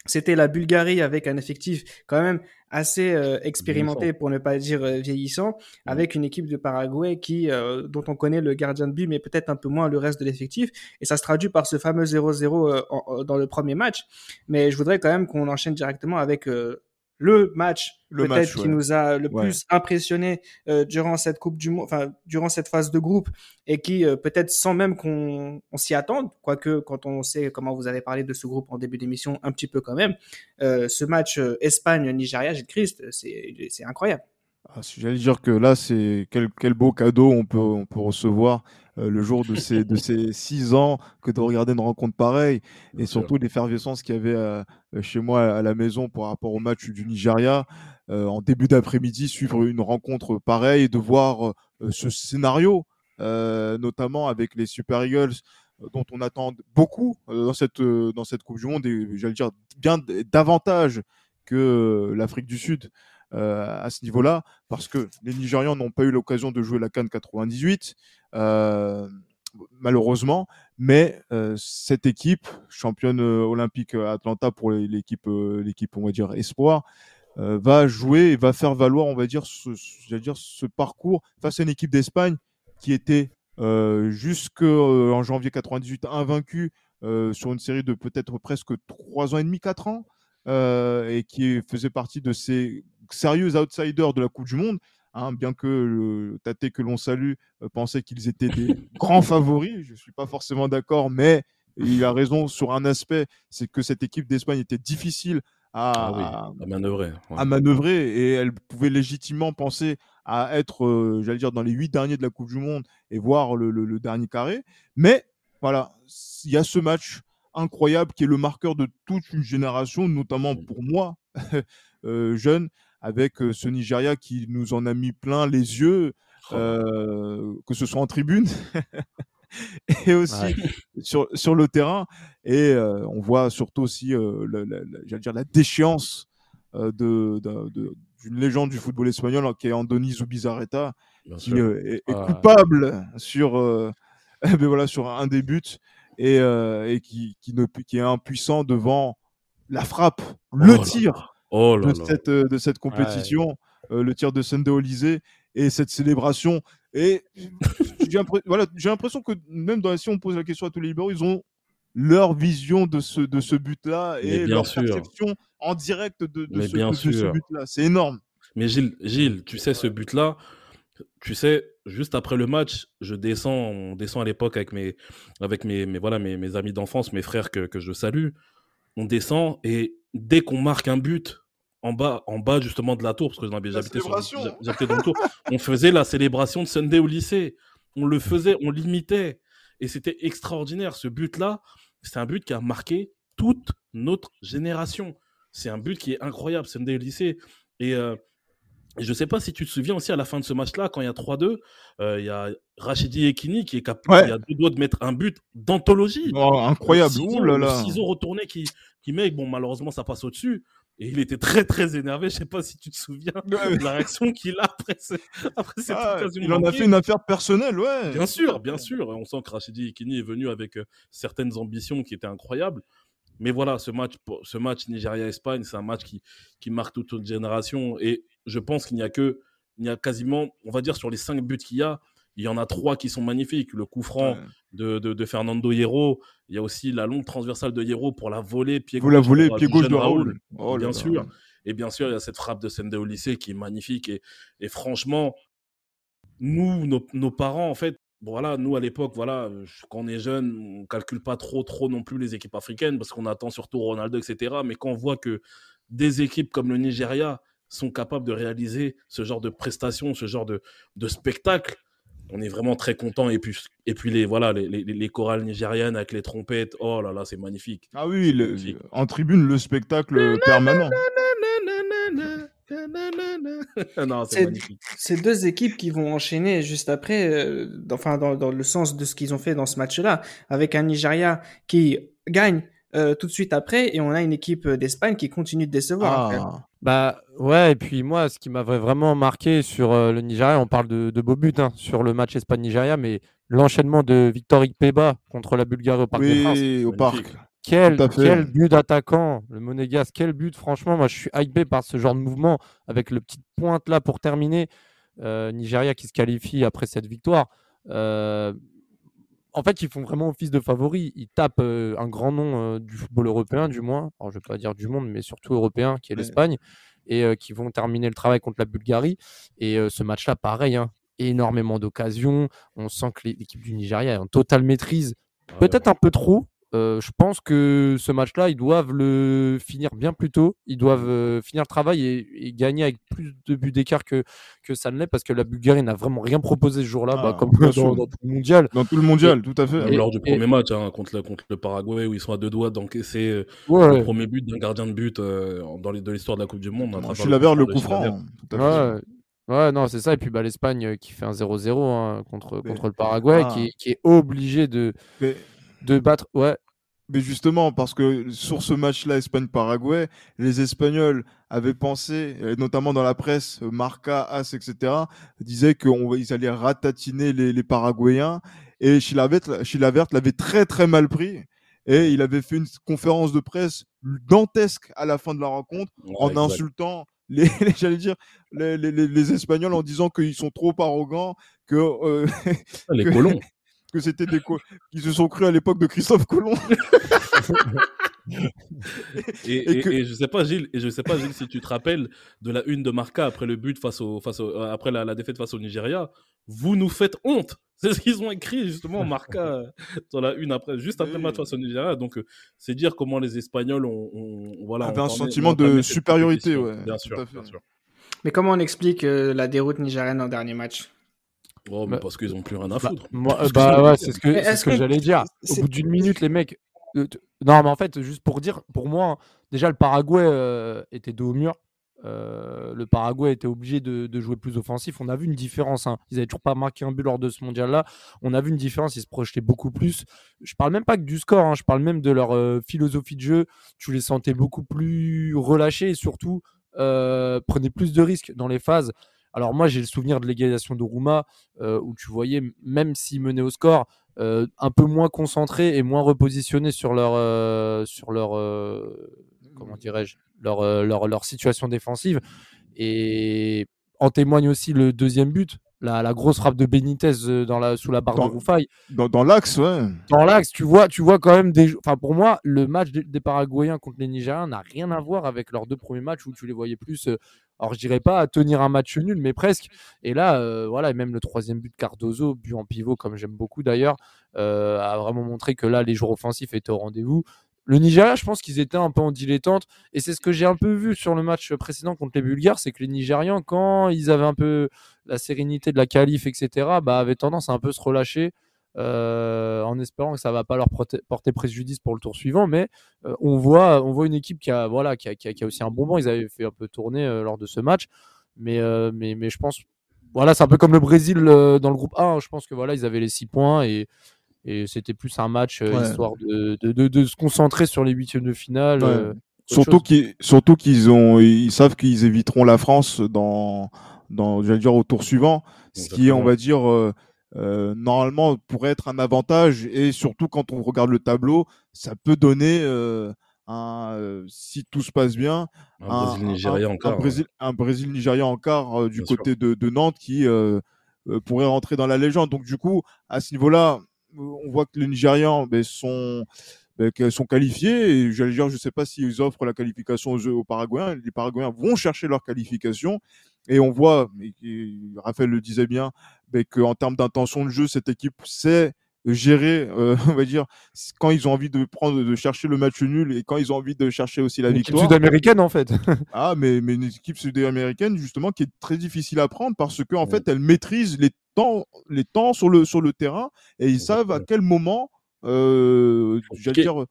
c'était la Bulgarie avec un effectif quand même assez euh, expérimenté pour ne pas dire euh, vieillissant, avec une équipe de Paraguay qui, euh, dont on connaît le gardien de but, mais peut-être un peu moins le reste de l'effectif. Et ça se traduit par ce fameux 0-0 dans le premier match. Mais je voudrais quand même qu'on enchaîne directement avec le match peut-être qui nous a le plus impressionné euh, durant cette coupe du monde, enfin durant cette phase de groupe et qui euh, peut-être sans même qu'on s'y attende, quoique quand on sait comment vous avez parlé de ce groupe en début d'émission, un petit peu quand même, euh, ce match Espagne-Nigeria, Gilles Christ, c'est incroyable. Ah, J'allais dire que là, c'est quel, quel, beau cadeau on peut, on peut recevoir euh, le jour de ces, de ces *laughs* six ans que de regarder une rencontre pareille et surtout l'effervescence qu'il y avait euh, chez moi à la maison par rapport au match du Nigeria. Euh, en début d'après-midi, suivre une rencontre pareille, de voir ce scénario, notamment avec les Super Eagles dont on attend beaucoup dans cette, dans cette Coupe du Monde et j'allais dire bien davantage que l'Afrique du Sud. Euh, à ce niveau-là, parce que les Nigérians n'ont pas eu l'occasion de jouer la Cannes 98, euh, malheureusement, mais euh, cette équipe, championne olympique Atlanta pour l'équipe, l'équipe, on va dire, espoir, va jouer et va faire valoir, on va dire, ce, dire, ce parcours face à une équipe d'Espagne qui était jusqu'en janvier 98 invaincue sur une série de peut-être presque 3 ans et demi, 4 ans, et qui faisait partie de ces sérieux outsiders de la Coupe du Monde. Hein, bien que le Tate que l'on salue euh, pensait qu'ils étaient des *laughs* grands favoris. Je ne suis pas forcément d'accord, mais il a raison sur un aspect, c'est que cette équipe d'Espagne était difficile à, ah manœuvrer. à manœuvrer et elle pouvait légitimement penser à être, euh, j'allais dire, dans les huit derniers de la Coupe du Monde et voir le, le dernier carré. Mais voilà, il y a ce match incroyable qui est le marqueur de toute une génération, notamment pour moi, *laughs* euh, jeune, avec euh, ce Nigeria qui nous en a mis plein les yeux, oh. euh, que ce soit en tribune *laughs* et aussi sur, sur le terrain. Et euh, on voit surtout aussi, la, dire, la déchéance de, d'une légende du football espagnol hein, qui est Andoni Zubizarreta, qui est, ah. coupable sur, *laughs* ben voilà, sur un des buts et, et qui, qui, ne, qui est impuissant devant la frappe, le oh tir oh de, Cette, euh, de cette compétition, euh, le tir de Sunday Olysée et cette célébration. Et j'ai voilà, l'impression que même dans, si on pose la question à tous les libéraux, ils ont leur vision de ce, de ce but-là et leur perception en direct de, de ce, ce but-là. C'est énorme. Mais Gilles, Gilles, tu sais, ce but-là, tu sais, juste après le match, je descends, on descend à l'époque avec mes, avec mes, mes voilà, mes, mes amis d'enfance, mes frères que, que je salue. On descend et dès qu'on marque un but, en bas, en bas justement de la tour, parce que j'habitais dans le tour, on faisait la célébration de Sunday au lycée. On le faisait, on l'imitait. Et c'était extraordinaire. Ce but-là, c'est un but qui a marqué toute notre génération. C'est un but qui est incroyable, Sunday au lycée. Et euh, je ne sais pas si tu te souviens aussi à la fin de ce match-là, quand il y a 3-2, euh, il y a Rachidi Ekini qui est capable, a deux doigts de mettre un but d'anthologie. Oh, incroyable, le là ciseau retourné qui, qui met, bon, malheureusement, ça passe au-dessus. Et il était très très énervé. Je sais pas si tu te souviens de la réaction qu'il a après, après cette ah, Il en a fait une affaire personnelle, ouais. Bien sûr, bien sûr. On sent que Rachidi Ikini est venu avec euh, certaines ambitions qui étaient incroyables. Mais voilà, ce match, ce match Nigeria-Espagne, c'est un match qui, qui marque toute une génération. Et je pense qu'il n'y a que, il y a quasiment, on va dire, sur les cinq buts qu'il y a, il y en a trois qui sont magnifiques. Le coup franc de, de, Fernando Hierro. Il y a aussi la longue transversale de Hierro pour la voler pied Vous gauche. la volez, pied gauche de Raoul. Oh bien sûr. Et bien sûr, il y a cette frappe de Sende au lycée qui est magnifique. Et, et franchement, nous, nos, parents, en fait, voilà, nous à l'époque, voilà, quand on est jeune, on calcule pas trop, trop non plus les équipes africaines parce qu'on attend surtout Ronaldo, etc. Mais quand on voit que des équipes comme le Nigeria sont capables de réaliser ce genre de prestations, ce genre de, de spectacle, on est vraiment très content. Et puis, et puis les, voilà, les, les, les chorales nigérianes avec les trompettes, oh là là, c'est magnifique. Ah oui, le- Magnifique. en tribune, le spectacle permanent. *laughs* non, C'est- c'est magnifique. Ces deux équipes qui vont enchaîner juste après, euh, dans- enfin dans, dans le sens de ce qu'ils ont fait dans ce match-là, avec un Nigeria qui gagne euh, tout de suite après, et on a une équipe d'Espagne qui continue de décevoir. après. Ah, Bah ouais, et puis moi, ce qui m'avait vraiment marqué sur euh, le Nigeria, on parle de, de beaux buts hein, sur le match Espagne-Nigeria, mais l'enchaînement de Victor Ikpeba contre la Bulgarie au Parc des Princes. oui, au parc. Quel, quel but d'attaquant, le Monégasque, quel but, franchement, moi je suis hypé par ce genre de mouvement, avec le petit pointe là pour terminer. Euh, Nigeria qui se qualifie après cette victoire. Euh, en fait, ils font vraiment office de favoris. Ils tapent euh, un grand nom euh, du football européen, du moins. Alors, je ne vais pas dire du monde, mais surtout européen, qui est l'Espagne, et euh, qui vont terminer le travail contre la Bulgarie. Et ce match-là, pareil, hein, énormément d'occasions. On sent que l'équipe du Nigeria est en totale maîtrise. Peut-être un peu trop. Euh, je pense que ce match-là, ils doivent le finir bien plus tôt. Ils doivent euh, finir le travail et, et gagner avec plus de buts d'écart que, que ça ne l'est parce que la Bulgarie n'a vraiment rien proposé ce jour-là, Ah, bah, comme bien dans, dans tout le mondial. Dans tout le mondial, tout à fait. Même Et- lors du et- premier match hein, contre, le, contre le Paraguay, où ils sont à deux doigts d'encaisser euh, Ouais, le ouais. premier but d'un gardien de but euh, dans les, de l'histoire de la Coupe du Monde. à travers Chilavert, le de coup franc. Ouais, non, c'est ça. Et puis bah, l'Espagne qui fait un 0-0 hein, contre, Mais- contre le Paraguay, Ah. qui, est- qui est obligé de, Mais- de battre. Ouais, Mais justement, parce que sur ce match-là, Espagne-Paraguay, les Espagnols avaient pensé, notamment dans la presse, Marca, As, etc., disaient qu'ils allaient ratatiner les, les Paraguayens. Et Chilavert, Chilavert l'avait très très mal pris. Et il avait fait une conférence de presse dantesque à la fin de la rencontre Ouais, en exact. insultant les, *laughs* les- j'allais dire, les, les- les- les Espagnols en disant qu'ils sont trop arrogants, que, euh, Les que- colons. Que c'était des qu'ils se sont cru à l'époque de Christophe Colomb. *laughs* Et, Et et- que- et je sais pas Gilles, et je sais pas Gilles si tu te rappelles de la une de Marca après le but face au, face au- euh, après la, la défaite face au Nigeria. Vous nous faites honte. *laughs* C'est ce qu'ils ont écrit justement Marca euh, sur la une après, juste après le match face au Nigeria. Donc euh, c'est dire comment les Espagnols ont, ont- voilà Avait ont un entamé- sentiment de supériorité, ouais, Bien sûr, bien. Mais comment on explique euh, la déroute nigérienne en dernier match? Oh, mais Bah, parce qu'ils ont plus rien à Bah, foutre. moi, Parce que bah c'est- ouais, c'est ce que, ce j'allais dire. Au bout d'une minute, les mecs. euh, Non, mais en fait, juste pour dire, pour moi, déjà, le Paraguay euh, était dos au mur. Euh, le Paraguay était obligé de, de jouer plus offensif. On a vu une différence. hein. Ils n'avaient toujours pas marqué un but lors de ce mondial-là. On a vu une différence. Ils se projetaient beaucoup plus. Je parle même pas que du score. hein, Je parle même de leur euh, philosophie de jeu. Tu les sentais beaucoup plus relâchés et surtout euh, prenaient plus de risques dans les phases. Alors moi, j'ai le souvenir de l'égalisation de Rouma euh, où tu voyais, même s'ils menaient au score, euh, un peu moins concentrés et moins repositionnés sur leur, euh, sur leur, euh, comment dirais-je, leur, leur, leur situation défensive. Et en témoigne aussi le deuxième but, la, la grosse frappe de Benitez dans la, sous la barre Dans- de Roufaille. Dans, dans l'axe, ouais. Dans l'axe, tu vois, tu vois quand même des. Enfin, pour moi, le match des, des Paraguayens contre les Nigériens n'a rien à voir avec leurs deux premiers matchs où tu les voyais plus. Alors, je dirais pas à tenir un match nul, mais presque. Et là, euh, voilà, même le troisième but de Cardozo, but en pivot, comme j'aime beaucoup d'ailleurs, euh, a vraiment montré que là, les joueurs offensifs étaient au rendez-vous. Le Nigeria, je pense qu'ils étaient un peu en dilettante. Et c'est ce que j'ai un peu vu sur le match précédent contre les Bulgares, c'est que les Nigérians, quand ils avaient un peu la sérénité de la qualif, etc., bah, avaient tendance à un peu se relâcher. Euh, en espérant que ça va pas leur porter préjudice pour le tour suivant, mais euh, on voit, on voit une équipe qui a, voilà, qui a, qui a- qui a aussi un bon banc. Ils avaient fait un peu tourner euh, lors de ce match, mais, euh, mais, mais je pense, voilà, c'est un peu comme le Brésil euh, dans le groupe A. hein. Je pense que voilà, ils avaient les six points et, et c'était plus un match euh, Ouais. histoire de, de, de- de se concentrer sur les huitièmes de finale. Ouais. euh, Surtout qu'ils surtout qu'ils ont ils savent qu'ils éviteront la France dans dans j'allais dire au tour suivant, ce qui est on va dire euh, normalement pourrait être un avantage et surtout quand on regarde le tableau, ça peut donner euh, un euh, si tout se passe bien Un Brésil-Nigeria un- encore. un Brésil Nigeria en quart du Bien côté de, de Nantes qui euh, euh, pourrait rentrer dans la légende. Donc du coup à ce niveau-là, on voit que les Nigérians ben, sont ben, sont qualifiées. Et j'allais dire, je ne sais pas s'ils offrent la qualification aux, aux Paraguayens. Les Paraguayens vont chercher leur qualification. Et on voit, et, et Raphaël le disait bien, qu'en termes d'intention de jeu, cette équipe sait gérer, euh, *laughs* on va dire, quand ils ont envie de prendre, de chercher le match nul et quand ils ont envie de chercher aussi la Une équipe victoire. sud-américaine en fait. *laughs* Ah, mais, mais une équipe sud-américaine, justement, qui est très difficile à prendre parce qu'en Ouais. fait, elle maîtrise les, temps, les temps sur le, sur le terrain et ils savent à quel moment, euh, j'allais dire,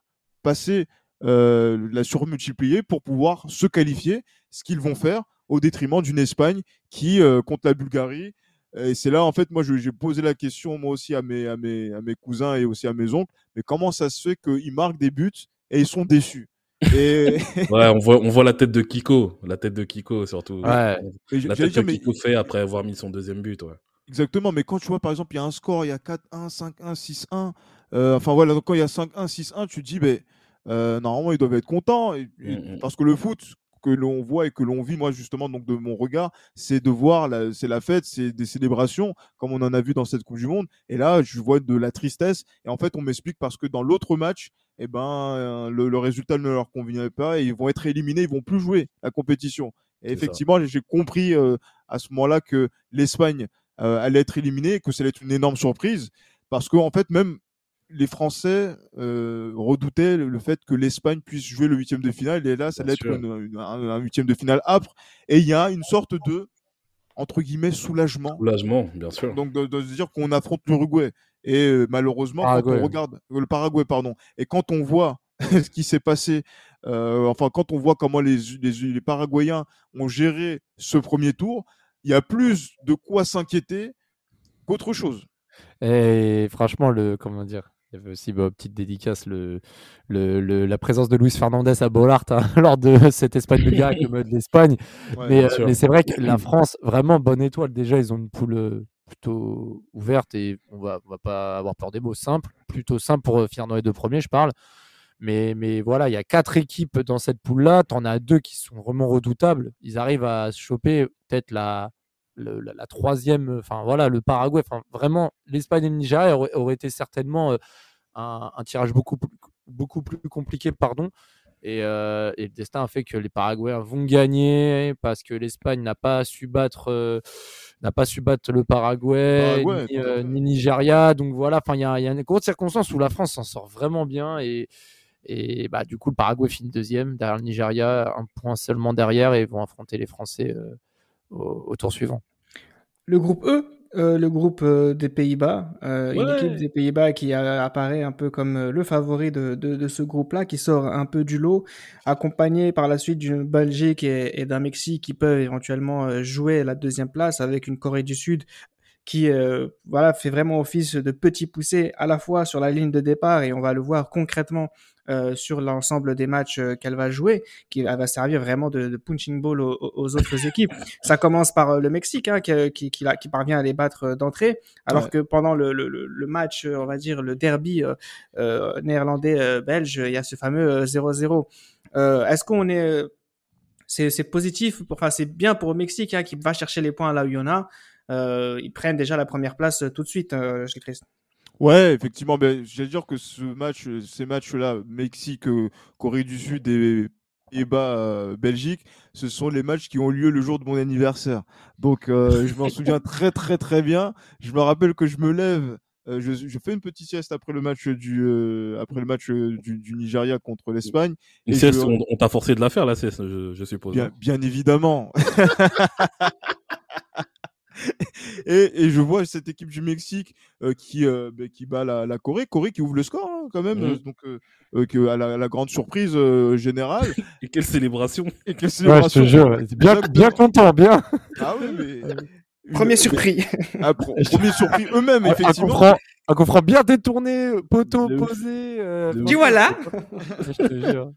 passer euh, la surmultiplier pour pouvoir se qualifier, ce qu'ils vont faire au détriment d'une Espagne qui, euh, contre la Bulgarie, et c'est là, en fait, moi, j'ai posé la question, moi aussi, à mes, à, mes, à mes cousins et aussi à mes oncles, mais comment ça se fait qu'ils marquent des buts et ils sont déçus? Et... *laughs* ouais, on voit, on voit la tête de Kiko, la tête de Kiko surtout. Ouais. La tête que Kiko fait après avoir mis son deuxième but. Ouais. Exactement, mais quand tu vois par exemple, il y a un score, il y a 4-1, 5-1, 6-1, euh, enfin voilà, donc quand il y a 5-1, 6-1, tu te dis, ben, euh, normalement ils doivent être contents, et, et, mmh, mmh. parce que le foot, que l'on voit et que l'on vit, moi justement, donc de mon regard, c'est de voir, c'est la fête, c'est des célébrations, comme on en a vu dans cette Coupe du Monde. Et là, je vois de la tristesse. Et en fait, on m'explique parce que dans l'autre match, eh ben, le, le, résultat ne leur convenait pas et ils vont être éliminés, ils vont plus jouer la compétition. Et effectivement, j'ai compris euh, à ce moment-là que l'Espagne euh, allait être éliminée que ça allait être une énorme surprise parce qu'en en fait, même les Français euh, redoutaient le, fait que l'Espagne puisse jouer le huitième de finale. Et là, ça allait être un, huitième de finale âpre. Et il y a une sorte de, entre guillemets, soulagement. Soulagement, bien sûr. Donc, de, se dire qu'on affronte l'Uruguay. Et euh, malheureusement, quand on regarde euh, le Paraguay, pardon, et quand on voit *laughs* ce qui s'est passé, euh, enfin, quand on voit comment les, les, les Paraguayens ont géré ce premier tour, il y a plus de quoi s'inquiéter qu'autre chose. Et franchement, le comment dire, il y avait aussi, bah, petite dédicace, le, le, la présence de Luis Fernandez à Bollard hein, *laughs* lors de cette Espagne-Bulgarie avec le mode d'Espagne. mais, euh, mais c'est vrai que la France, vraiment bonne étoile. Déjà, ils ont une poule euh, plutôt ouverte et on va, on va pas avoir peur des mots simples, plutôt simple pour euh, dans les deux premiers, je parle. Mais, mais voilà, il y a quatre équipes dans cette poule-là. Tu en as deux qui sont vraiment redoutables. Ils arrivent à choper peut-être la, la, troisième, enfin voilà, le Paraguay, enfin vraiment, l'Espagne et le Nigeria auraient, été certainement un, tirage beaucoup plus, beaucoup plus compliqué, pardon. Et, le destin a fait que les Paraguayens vont gagner parce que l'Espagne n'a pas su battre, n'a pas su battre le Paraguay, ni, Nigeria. Donc voilà, enfin il y, a une grosse circonstance où la France s'en sort vraiment bien et et bah, du coup, le Paraguay finit deuxième derrière le Nigeria, un point seulement derrière, et vont affronter les Français au, tour suivant. Le groupe E, euh, le groupe euh, des Pays-Bas, euh, une équipe des Pays-Bas qui apparaît un peu comme le favori de, de, ce groupe-là, qui sort un peu du lot, accompagné par la suite d'une Belgique et, et d'un Mexique qui peuvent éventuellement jouer la deuxième place avec une Corée du Sud qui voilà fait vraiment office de petit poussé à la fois sur la ligne de départ et on va le voir concrètement euh, sur l'ensemble des matchs euh, qu'elle va jouer, qui va servir vraiment de, punching ball aux, autres *laughs* équipes. Ça commence par euh, le Mexique, hein, qui, qui, qui, parvient à les battre d'entrée, alors que pendant le, le, le, match, on va dire le derby euh, néerlandais-belge, il y a ce fameux 0-0. Est-ce qu'on est c'est positif, enfin c'est bien pour le Mexique hein, qui va chercher les points là où il y en a. ils prennent déjà la première place tout de suite Christ. Ouais, effectivement, ben, j'allais dire que ce match, ces matchs-là, Mexique, euh, Corée du Sud et Pays-Bas, euh, Belgique, ce sont les matchs qui ont lieu le jour de mon anniversaire. Donc, euh, *laughs* je m'en souviens très, très, très bien. Je me rappelle que je me lève, je, je, fais une petite sieste après le match du, après le match du, du Nigeria contre l'Espagne. Une sieste, on, on t'a forcé de la faire, la sieste, je, je suppose. Bien, bien évidemment. *laughs* *laughs* et, et, je vois cette équipe du Mexique euh, qui, euh, bah, qui bat la, la, Corée. Corée qui ouvre le score hein, quand même. Mmh. Donc, euh, que, à la, la, grande surprise générale. *laughs* et quelle célébration *laughs* Et quelle célébration ouais, je te jure, bien, bien content, bien. Ah oui, mais. Premier surpris. Ah, premier surpris eux-mêmes, effectivement. Un coup bien détourné, poteau posé. Tu vois là Je te jure.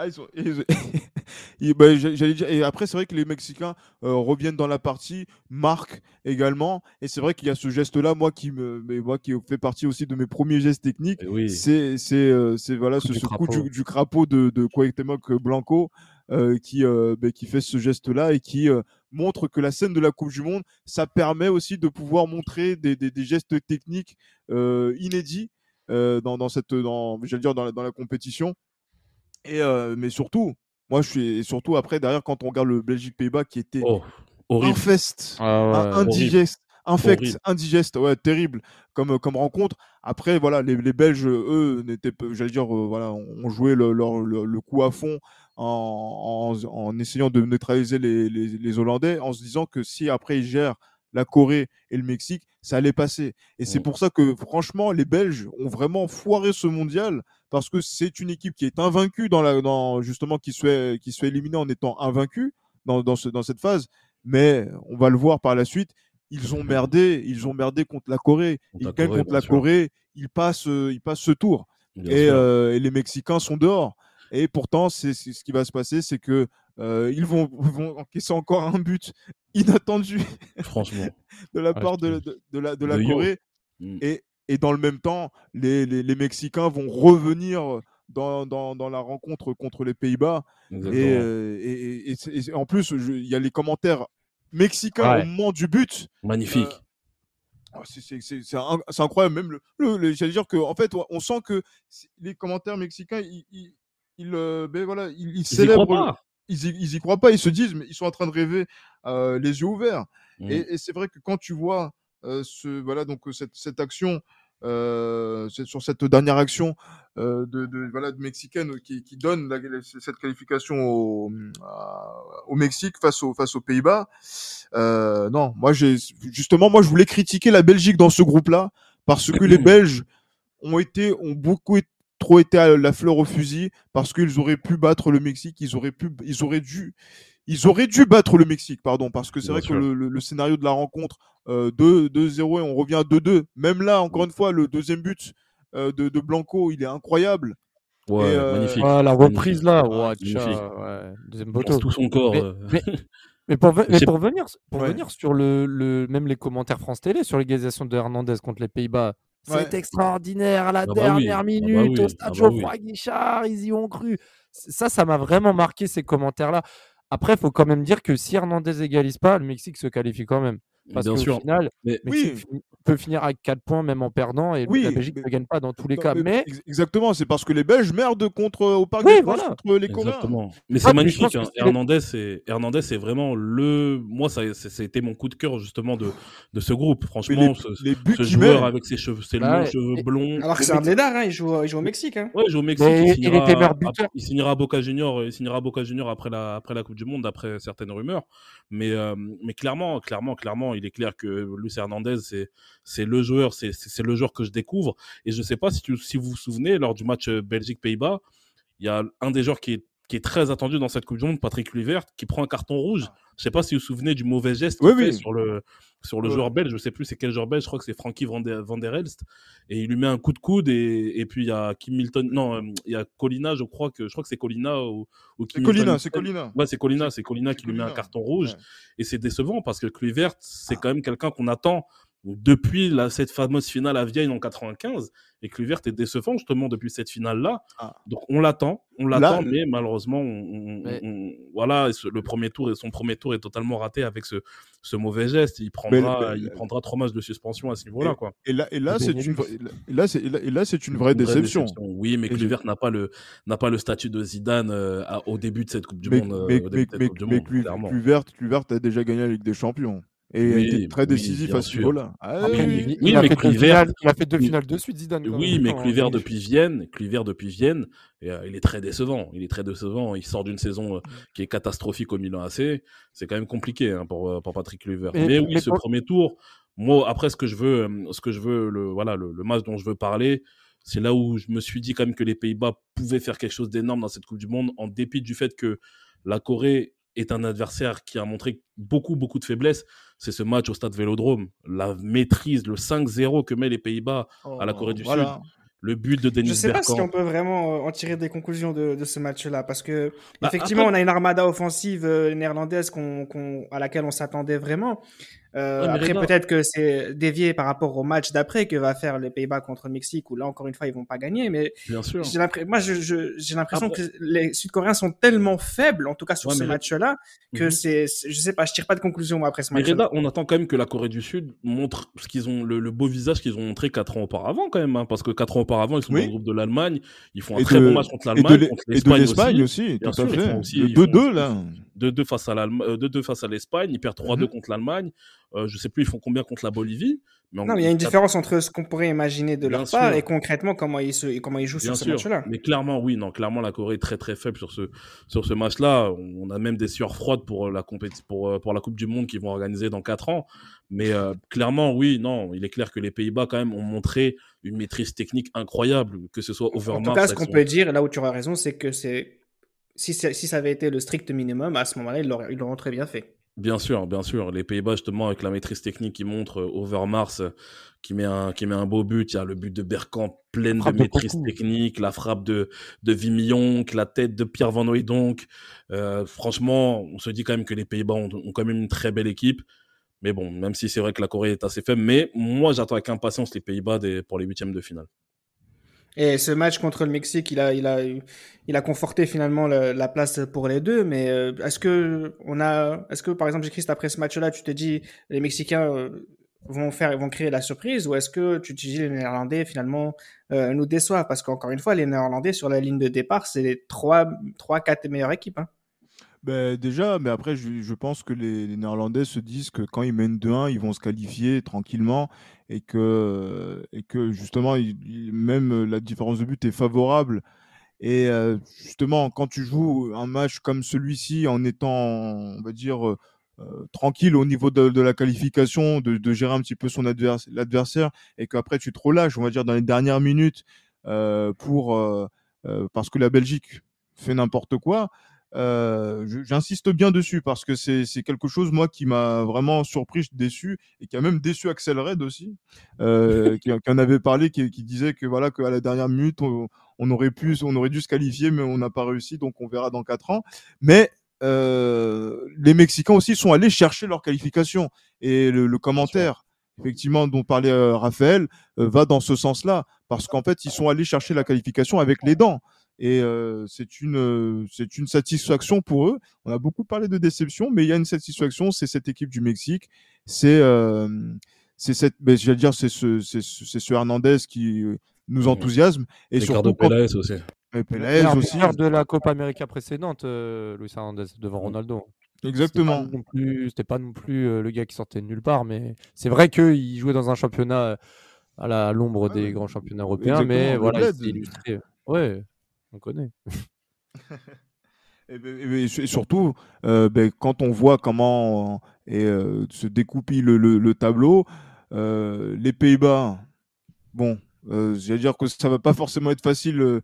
Ah, ils sont... *laughs* bah, j'allais dire... Et après, c'est vrai que les Mexicains euh, reviennent dans la partie, marquent également. Et c'est vrai qu'il y a ce geste-là, moi qui me, mais moi qui fait partie aussi de mes premiers gestes techniques. Oui. C'est, c'est, euh, c'est voilà, ce, ce coup du, crapaud de, de Cuauhtémoc Blanco euh, qui, bah, qui fait ce geste-là et qui montre que la scène de la Coupe du Monde, ça permet aussi de pouvoir montrer des, des, des gestes techniques inédits dans, dans cette, dans, j'allais dire dans la, dans la compétition. Et euh, mais surtout, moi je suis surtout après derrière quand on regarde le Belgique-Pays-Bas qui était oh, infest, ah indigeste, infect, indigeste, ouais, terrible comme comme rencontre. Après voilà, les, les Belges eux n'étaient, j'allais dire euh, voilà, ont joué le, le, le, coup à fond en, en, en essayant de neutraliser les, les, les, Hollandais, en se disant que si après ils gèrent la Corée et le Mexique, ça allait passer. Et c'est Mm. pour ça que, franchement, les Belges ont vraiment foiré ce mondial parce que c'est une équipe qui est invaincue dans la, dans, justement, qui se fait, qui se fait éliminer en étant invaincue dans, dans, ce, dans cette phase. Mais on va le voir par la suite. Ils ont merdé, ils ont merdé contre la Corée. Contre Ils gagnent Corée, contre la sûr. Corée, ils passent, euh, ils passent ce tour. Et, euh, et les Mexicains sont dehors. Et pourtant, c'est ce qui va se passer, c'est que euh, ils vont, *laughs* vont encaisser encore un but inattendu Franchement. *laughs* de la Ouais, part de, de, de la, de la Yo. Corée. Mm. Et, et dans le même temps, les, les, les Mexicains vont revenir dans, dans, dans la rencontre contre les Pays-Bas. Et, euh, et, en plus, il y a les commentaires mexicains Ouais. au moment du but. Magnifique. Ah, c'est- c'est c'est- c'est in- c'est incroyable. Même le, le- le- j'allais dire que en fait, on sent que les commentaires mexicains, ils, ils, ils, euh, ben voilà, ils, célèbrent. Ils y, ils y croient pas. Ils se disent, mais ils sont en train de rêver euh, les yeux ouverts. Mm. Et, et c'est vrai que quand tu vois euh, ce, voilà, donc, euh, cette, cette action, euh, c'est sur cette dernière action euh, de, de, voilà, de mexicaine qui, qui donne la- la- cette qualification au, à- au Mexique face, au, face aux Pays-Bas, euh, non, moi j'ai justement, moi je voulais critiquer la Belgique dans ce groupe-là parce que les *clears throat* Belges ont été, ont beaucoup été- trop été à la fleur au fusil parce qu'ils auraient pu battre le Mexique, ils auraient pu, ils auraient dû, ils auraient dû battre le Mexique, pardon, parce que c'est vrai sûr. que le, le- le scénario de la rencontre euh, 2 2-0 et on revient à 2-2. Même là, encore une fois, le deuxième but euh, de, de Blanco, il est incroyable. Ouais, Et, euh, magnifique. Ouais, la reprise là, Ah, tcha, ouais, deuxième poteau. tout son corps. Mais- euh. mais- Mais pour, mais pour venir, pour Ouais. venir sur le, le- même les commentaires France Télé sur l'égalisation de Hernandez contre les Pays-Bas, c'est Ouais. extraordinaire à la Ah bah dernière oui, ah bah minute oui, au stade ah bah oui. Geoffroy Guichard, ils y ont cru. Ça, ça m'a vraiment marqué ces commentaires-là. Après, faut quand même dire que si Hernandez égalise pas, le Mexique se qualifie quand même. Parce Bien sûr. final, Mais- Oui. peut finir avec 4 points même en perdant et Oui, la Belgique mais- ne gagne pas dans tous les cas. mais- Mais ex- exactement, c'est parce que les Belges merdent contre au Parc Oui, des Princes voilà. contre les Coréens. Exactement. Mais c'est magnifique. que hein. Hernandez, c'est Hernandez, c'est vraiment le. Moi, ça, c'est- c'était mon coup de cœur justement de de ce groupe. Franchement, les, ce, les buts ce qu'il met, joueur avec ses cheveux, ses Bah longs cheveux Et- blonds. Alors que c'est un blédard, hein, il, joue, il joue au Mexique. Hein. Ouais, il joue au Mexique. Mais il, il était buteur. après- il signera à Boca Junior. Il signera à Boca Junior après la après la Coupe du Monde, d'après certaines rumeurs. Mais euh, mais clairement, clairement, clairement, il est clair que Luis Hernandez, c'est le joueur, c'est le joueur que je découvre. Et je sais pas si si vous vous souvenez lors du match euh, Belgique-Pays-Bas, il y a un des joueurs qui est qui est très attendu dans cette Coupe du Monde, Patrick Kluivert, qui prend un carton rouge. Je sais pas si vous vous souvenez du mauvais geste Oui, fait sur le sur le Ouais. joueur belge. Je sais plus c'est quel joueur belge. Je crois que c'est Frankie Van der, Van der Elst. Et il lui met un coup de coude et, et puis il y a Kim Milton. Non, euh, il y a Colina. Je crois que je crois que c'est Colina ou, ou c'est Kim Colina, Milton. c'est Colina. Ouais, c'est Colina. C'est Colina qui lui met un carton rouge. Ouais. Et c'est décevant parce que Kluivert, c'est quand même quelqu'un qu'on attend depuis la, cette fameuse finale à Vienne en 95. Et Kluivert est décevant justement depuis cette finale-là. Ah. Donc on l'attend, on l'attend, mais malheureusement, on, on- Mais- on- voilà, le premier tour et son premier tour est totalement raté avec ce, ce mauvais geste. Il Mais- prendra, mais- il prendra trois matchs de suspension à ce niveau-là, quoi. Et là, et là, c'est une, vraie- et là, c'est, et là- et là, c'est une vraie Une vraie déception. Oui, mais Kluivert n'a pas le n'a pas le statut de Zidane euh, au début de cette Coupe du mais, Monde. euh, mais, mais, mais, mais. Kluivert, Kluivert a déjà gagné la Ligue des Champions. Et Oui, a été très oui, décisif bien à ce niveau-là. Ah Après, oui, il, oui. il Oui, a mais fait deux Kluivert- finales, il a fait deux Oui. finales de suite, Zidane. Oui, même, mais Kluivert depuis Vienne, Kluivert depuis Vienne, et, euh, il est très décevant. Il est très décevant. Il sort d'une saison euh, qui est catastrophique au Milan AC. C'est quand même compliqué hein, pour, euh, pour Patrick Kluivert. Mais- Mais, oui, mais ce pour- premier tour. Moi, après, ce que je veux, ce que je veux, le voilà, le, le match dont je veux parler, c'est là où je me suis dit quand même que les Pays-Bas pouvaient faire quelque chose d'énorme dans cette Coupe du Monde, en dépit du fait que la Corée est un adversaire qui a montré beaucoup, beaucoup de faiblesses. C'est ce match au stade Vélodrome. La maîtrise, le 5-0 que met les Pays-Bas à la Corée du Voilà. le but de Denis Je sais pas si on peut vraiment euh, en tirer des conclusions de, de ce match-là, parce que Bah, effectivement, après- on a une armada offensive euh, néerlandaise à laquelle on s'attendait vraiment. Euh, après, peut-être que c'est dévié par rapport au match d'après que va faire les Pays-Bas contre le Mexique, où là encore une fois ils vont pas gagner. Mais Bien sûr. moi, j'ai l'impression Après- que les Sud-Coréens sont tellement faibles, en tout cas sur Ouais, ce mais là- match-là, que Mhm. c'est, c'est- je sais pas, je tire pas de conclusion après ce match-là. On attend quand même que la Corée du Sud montre ce qu'ils ont, le, le beau visage qu'ils ont montré quatre ans auparavant quand même, hein, parce que quatre ans auparavant ils sont Oui. dans le groupe de l'Allemagne, ils font un Et très de- bon match contre l'Allemagne, et de l'Espagne aussi. aussi, tout à sûr, ils fait. font aussi- Le ils font 2-2, aussi- là. 2-2 face à l'Allemagne, 2-2 face à l'Espagne, ils perdent 3-2 Mhm. contre l'Allemagne. Euh, je sais plus, ils font combien contre la Bolivie. Mais en- Non, mais il y a une différence entre ce qu'on pourrait imaginer de Bien leur part et concrètement comment ils, se, comment ils jouent Bien sur ce match-là. mais clairement, oui, non, clairement, la Corée est très très faible sur ce, sur ce match-là. On a même des sueurs froides pour la, compéti- pour, euh, pour la Coupe du Monde qui vont organiser dans 4 ans. Mais euh, clairement, oui, non, il est clair que les Pays-Bas, quand même, ont montré une maîtrise technique incroyable, que ce soit En Overmars. tout cas, ce qu'on son- peut dire, là où tu auras raison, c'est que c'est si, ça avait été le strict minimum, à ce moment-là, ils l'auront très bien fait. Bien sûr, bien sûr. Les Pays-Bas, justement, avec la maîtrise technique qui montre euh, Overmars, euh, qui met, un, qui met un beau but. Il y a le but de Bergkamp, pleine de maîtrise technique, la frappe de, de la tête de Pierre Van Hooijdonk. Euh, franchement, on se dit quand même que les Pays-Bas ont, ont quand même une très belle équipe. Mais bon, même si c'est vrai que la Corée est assez faible, mais moi, j'attends avec impatience les Pays-Bas pour les huitièmes de finale. Et ce match contre le Mexique, il a, il a, il a conforté finalement le- la place pour les deux. Mais euh, est-ce que on a, est-ce que par exemple, Christ, après ce match-là, tu te dis les Mexicains euh, vont faire, vont créer la surprise, ou est-ce que tu te dis les Néerlandais finalement euh, nous déçoivent? Parce qu'encore une fois, les Néerlandais sur la ligne de départ, c'est les trois, trois, quatre meilleures équipes. hein. Ben, déjà, mais après, je, pense que les, Néerlandais se disent que quand ils mènent 2-1, ils vont se qualifier tranquillement et que, et que justement, même la différence de but est favorable. Et euh, justement, quand tu joues un match comme celui-ci en étant, on va dire, euh, tranquille au niveau de, la qualification, de, gérer un petit peu son advers- l'adversaire, et qu'après tu te relâches, on va dire, dans les dernières minutes, euh, pour, parce que la Belgique fait n'importe quoi, euh, j'insiste bien dessus parce que c'est c'est quelque chose, moi, qui m'a vraiment surpris, déçu, et qui a même déçu Axel Red aussi, euh, qui, qui en avait parlé, qui, qui disait que voilà, qu'à la dernière minute, on, on aurait pu, on aurait dû se qualifier, mais on n'a pas réussi, donc on verra dans quatre ans. Mais euh, les Mexicains aussi sont allés chercher leur qualification. Et le, le commentaire, effectivement, dont parlait euh, Raphaël, euh, va dans ce sens-là, parce qu'en fait, ils sont allés chercher la qualification avec les dents. Et euh, c'est une, euh, c'est une satisfaction pour eux. On a beaucoup parlé de déception, mais il y a une satisfaction, c'est cette équipe du Mexique. C'est euh, c'est cette, ben, je vais dire, c'est ce, c'est ce, c'est ce Hernandez qui nous enthousiasme. Et Ricardo surtout, Peláez aussi. et Meilleur aussi. de la Copa América précédente, euh, Luis Hernandez, devant Ronaldo. Exactement. C'était pas non plus, c'était pas non plus euh, le gars qui sortait de nulle part, mais c'est vrai qu'il jouait dans un championnat à l'ombre Ouais, des grands championnats européens, mais Exactement, voilà, il s'est illustré. Ouais, on connaît. *laughs* Et, ben- et ben- su- et surtout, euh, ben, quand on voit comment euh, euh, se découpille le, le- le tableau, les Pays-Bas, bon, euh, j'allais dire que ça va pas forcément être facile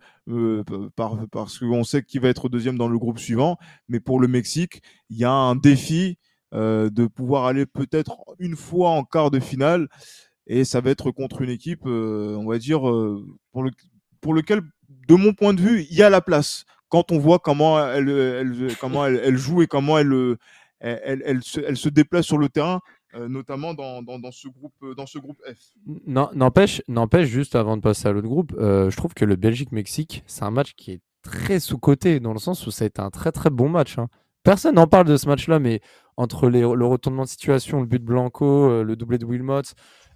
par- parce qu'on sait qui va être deuxième dans le groupe suivant, mais pour le Mexique, il y a un défi de pouvoir aller peut-être une fois en quart de finale, et ça va être contre une équipe, on va dire, pour, le, pour lequel, de mon point de vue, il y a la place quand on voit comment elle, joue et comment elle, se, déplace sur le terrain, euh, notamment dans, ce groupe, euh, dans ce groupe F. N'empêche, juste avant de passer à l'autre groupe, euh, je trouve que le Belgique-Mexique, c'est un match qui est très sous-coté, dans le sens où ça a été un très très bon match. hein. Personne n'en parle de ce match-là, mais entre le retournement de situation, le but de Blanco, le doublé de Wilmot,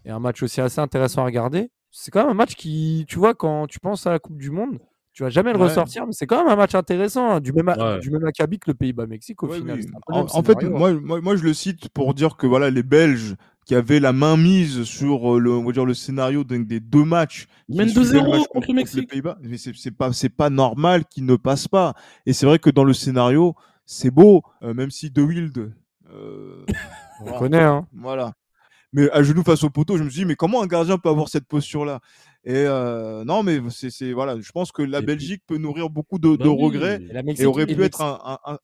et un match aussi assez intéressant à regarder, c'est quand même un match qui, tu vois, quand tu penses à la Coupe du Monde, tu vas jamais le Ouais. ressortir, mais c'est quand même un match intéressant, hein, du même, Ouais. du même acabit que le Pays-Bas-Mexique au Ouais, final. oui. En, même en fait, hein. moi, moi, moi, je le cite pour dire que voilà, les Belges qui avaient la main mise sur euh, le, on va dire, le scénario d'un- des deux matchs, Ils qui mènent suivaient 2-0 le match contre le les Mexique. Pays-Bas, mais c'est pas, c'est pas normal qu'ils ne passent pas. Et c'est vrai que dans le scénario, c'est beau, euh, même si De Wild, euh, *laughs* On voilà. connaît, hein. Voilà. Mais à genoux face au poteau, je me suis dit, mais comment un gardien peut avoir cette posture-là? Et euh, non, mais c'est voilà, je pense que la Et puis- Belgique peut nourrir beaucoup de, Bah de oui. regrets Et aurait pu être un-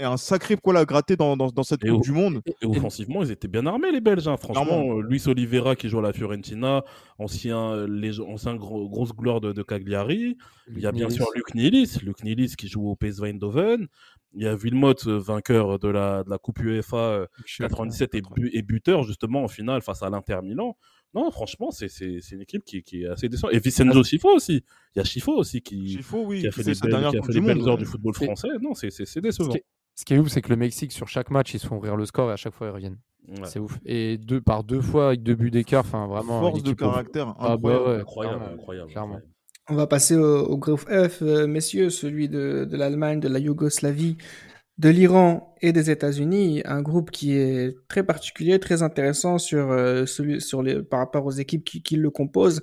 et un sacré poil à gratter dans, dans, dans cette Et Coupe au- du Monde. Et offensivement, ils étaient bien armés, les Belges. hein. Franchement, euh, Luis Oliveira qui joue à la Fiorentina, ancien, euh, lég- ancien gros- grosse gloire de, de Cagliari. Il y a bien Nilis. sûr Luc Nilis, Luc Nilis qui joue au PSV Eindhoven. Il y a Wilmot, euh, vainqueur de la, de la Coupe UEFA euh, 97 et, bu- et buteur justement en finale face à l'Inter Milan. Non, franchement, c'est une équipe qui, qui est assez décevante. Et Vincenzo Schifo aussi. Il y a Schifo aussi qui, Chifo, oui, qui a fait les sa belles, dernière qui a fait les belles heures ouais. du football français. Non, c'est c'est- c'est Ce décevant. Ce qui est ouf, c'est que le Mexique, sur chaque match, ils se font ouvrir le score et à chaque fois, ils reviennent. Ouais. C'est ouf. Et deux, par deux fois, avec deux buts d'écart, enfin vraiment. Force de caractère Ah, bah incroyable. ouais, Incroyable, clairement, incroyable. clairement. incroyable. On va passer au, au groupe F, euh, messieurs, celui de, de l'Allemagne, de la Yougoslavie, de l'Iran et des États-Unis, un groupe qui est très particulier, très intéressant sur, euh, celui, sur les, par rapport aux équipes qui, qui, le composent.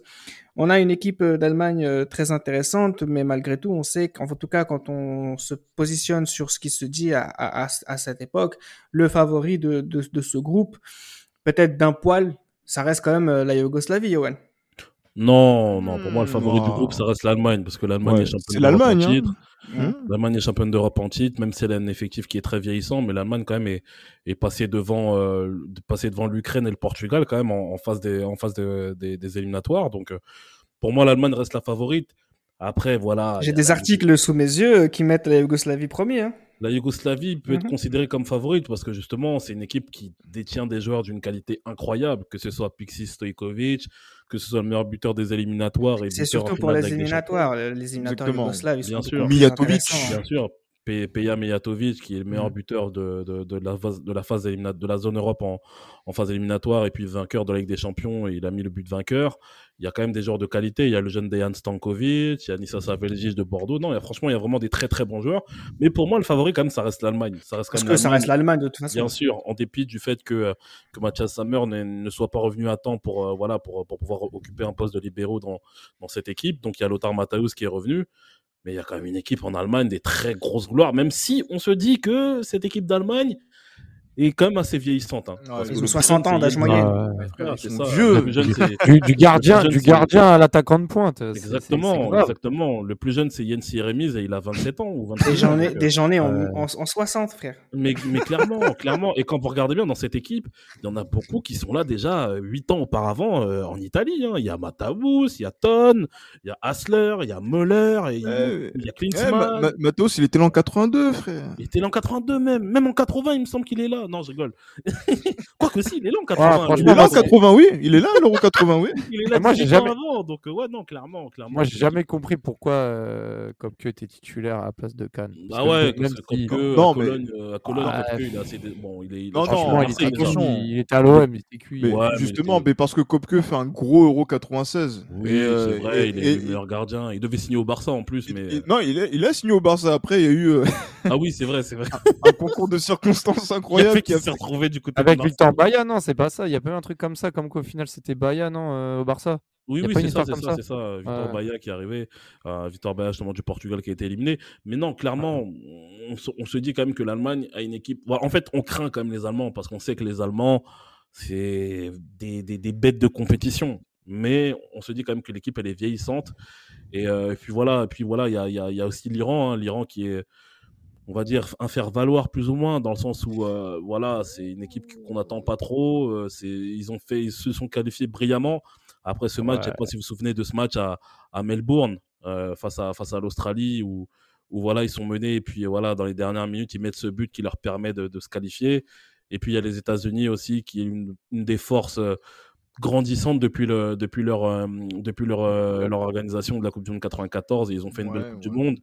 On a une équipe euh, d'Allemagne euh, très intéressante, mais malgré tout, on sait qu'en tout cas, quand on se positionne sur ce qui se dit à, à, à cette époque, le favori de, de, de ce groupe, peut-être d'un poil, ça reste quand même la Yougoslavie, Johan. Non, non, pour moi, le favori du groupe, ça reste l'Allemagne, parce que l'Allemagne Ouais, est c'est championne en l'Allemagne, hein. Hein L'Allemagne est championne d'Europe en titre, même si elle a un effectif qui est très vieillissant, mais l'Allemagne, quand même, est, est passée devant, euh, passée devant l'Ukraine et le Portugal, quand même, en, en phase, des, en phase de- des, des éliminatoires. Donc, euh, pour moi, l'Allemagne reste la favorite. Après, voilà. il J'ai des la- articles sous mes yeux qui mettent la Yougoslavie premier. Hein. La Yougoslavie peut être Mhm. considérée comme favorite parce que justement, c'est une équipe qui détient des joueurs d'une qualité incroyable, que ce soit Pixis Stojkovic, que ce soit le meilleur buteur des éliminatoires. et C'est surtout pour les éliminatoires. Les éliminatoires Exactement. yougoslaves, ils sont Bien beaucoup sûr. plus Mijatovic. Bien sûr, Peja Mijatovic, qui est le meilleur Mm. buteur de, de, de la phase, de la phase élimina- de la zone Europe en, en phase éliminatoire et puis vainqueur de la Ligue des Champions, et il a mis le but vainqueur. Il y a quand même des joueurs de qualité. Il y a le jeune Dejan Stankovic, il y a Nissa Saveljic de Bordeaux. Non, il y a, franchement, il y a vraiment des très très bons joueurs. Mais pour moi, le favori, quand même, ça reste l'Allemagne. Ça reste Parce que ça l'Allemagne. reste l'Allemagne de toute façon. Bien sûr, en dépit du fait que, que Mathias Sammer ne, ne soit pas revenu à temps pour, euh, voilà, pour, pour pouvoir occuper un poste de libéraux dans, dans cette équipe. Donc il y a Lothar Matthäus qui est revenu. Mais il y a quand même une équipe en Allemagne, des très grosses gloires, même si on se dit que cette équipe d'Allemagne est quand même assez vieillissante. hein. Parce ils que ont le 60 plus ans d'âge moyen. Ah, c'est vieux. Le jeune, Du, du gardien, jeune, du gardien à l'attaquant de pointe. Exactement, exactement. Le plus jeune, c'est Jens Jeremies et il a 27 ans ou 26 Des euh, journées en, en, en 60, frère. Mais, mais clairement, *laughs* clairement. Et quand vous regardez bien dans cette équipe, il y en a beaucoup qui sont là déjà 8 ans auparavant euh, en Italie. hein. Il y a Matavus, il y a Ton, il y a Hassler, il y a Müller, et il y a- Euh, il y a Klinsmann. Ma- Ma- Matos, il était là en 82, frère. Il était là en 82 même. Même en 80, il me semble qu'il est là. Non, je rigole. *laughs* Quoique si, il est là en 80. franchement, Il est là en moi, c'est- 80, oui. Il est là l'Euro 80, oui. Il est là *laughs* Moi, j'ai ans jamais- avant. Donc, euh, ouais, non, clairement. clairement Moi, j'ai jamais compris pourquoi euh, Kopke était titulaire à la place de Cannes. Ah ouais, même si- que Non, à mais- Cologne, euh, à Cologne Ah, Kopke, il assez. Bon, il est. Non, non, il était, il était à l'OM, il était cuit. Justement, mais parce que Kopke fait un gros Euro 96. Oui, euh, c'est vrai, il est le meilleur gardien. Il devait signer au Barça en plus, mais. non, il, est, il a signé au Barça. Après, il y a eu Ah oui, c'est vrai, c'est vrai. *laughs* un concours de circonstances incroyable fait qui qu'il a s'est retrouvé du côté de Avec. Victor Baya, non, c'est pas ça. Il y a pas eu un truc comme ça, comme qu'au final c'était Baya, non, euh, au Barça? Oui, oui, c'est ça, c'est ça, ça? c'est ça. Victor Ouais. Baia qui est arrivé, euh, Victor Baia justement du Portugal qui a été éliminé. Mais non, clairement, on, se- on se dit quand même que l'Allemagne a une équipe. En fait, on craint quand même les Allemands parce qu'on sait que les Allemands, c'est des, des, des bêtes de compétition. Mais on se dit quand même que l'équipe elle est vieillissante. Et, euh, et puis voilà, et puis voilà, il y a, il y a- y a aussi l'Iran, hein, l'Iran qui est on va dire un faire valoir plus ou moins dans le sens où euh, voilà c'est une équipe qu'on n'attend pas trop euh, c'est ils ont fait ils se sont qualifiés brillamment. Après ce match je sais pas si vous vous souvenez de ce match à, à Melbourne euh, face à face à l'Australie où où voilà ils sont menés et puis voilà dans les dernières minutes ils mettent ce but qui leur permet de, de se qualifier. Et puis il y a les États-Unis aussi qui est une, une des forces grandissantes depuis le depuis leur euh, depuis leur euh, leur organisation de la Coupe du Monde 94 et ils ont fait une belle Ouais, Coupe du. Monde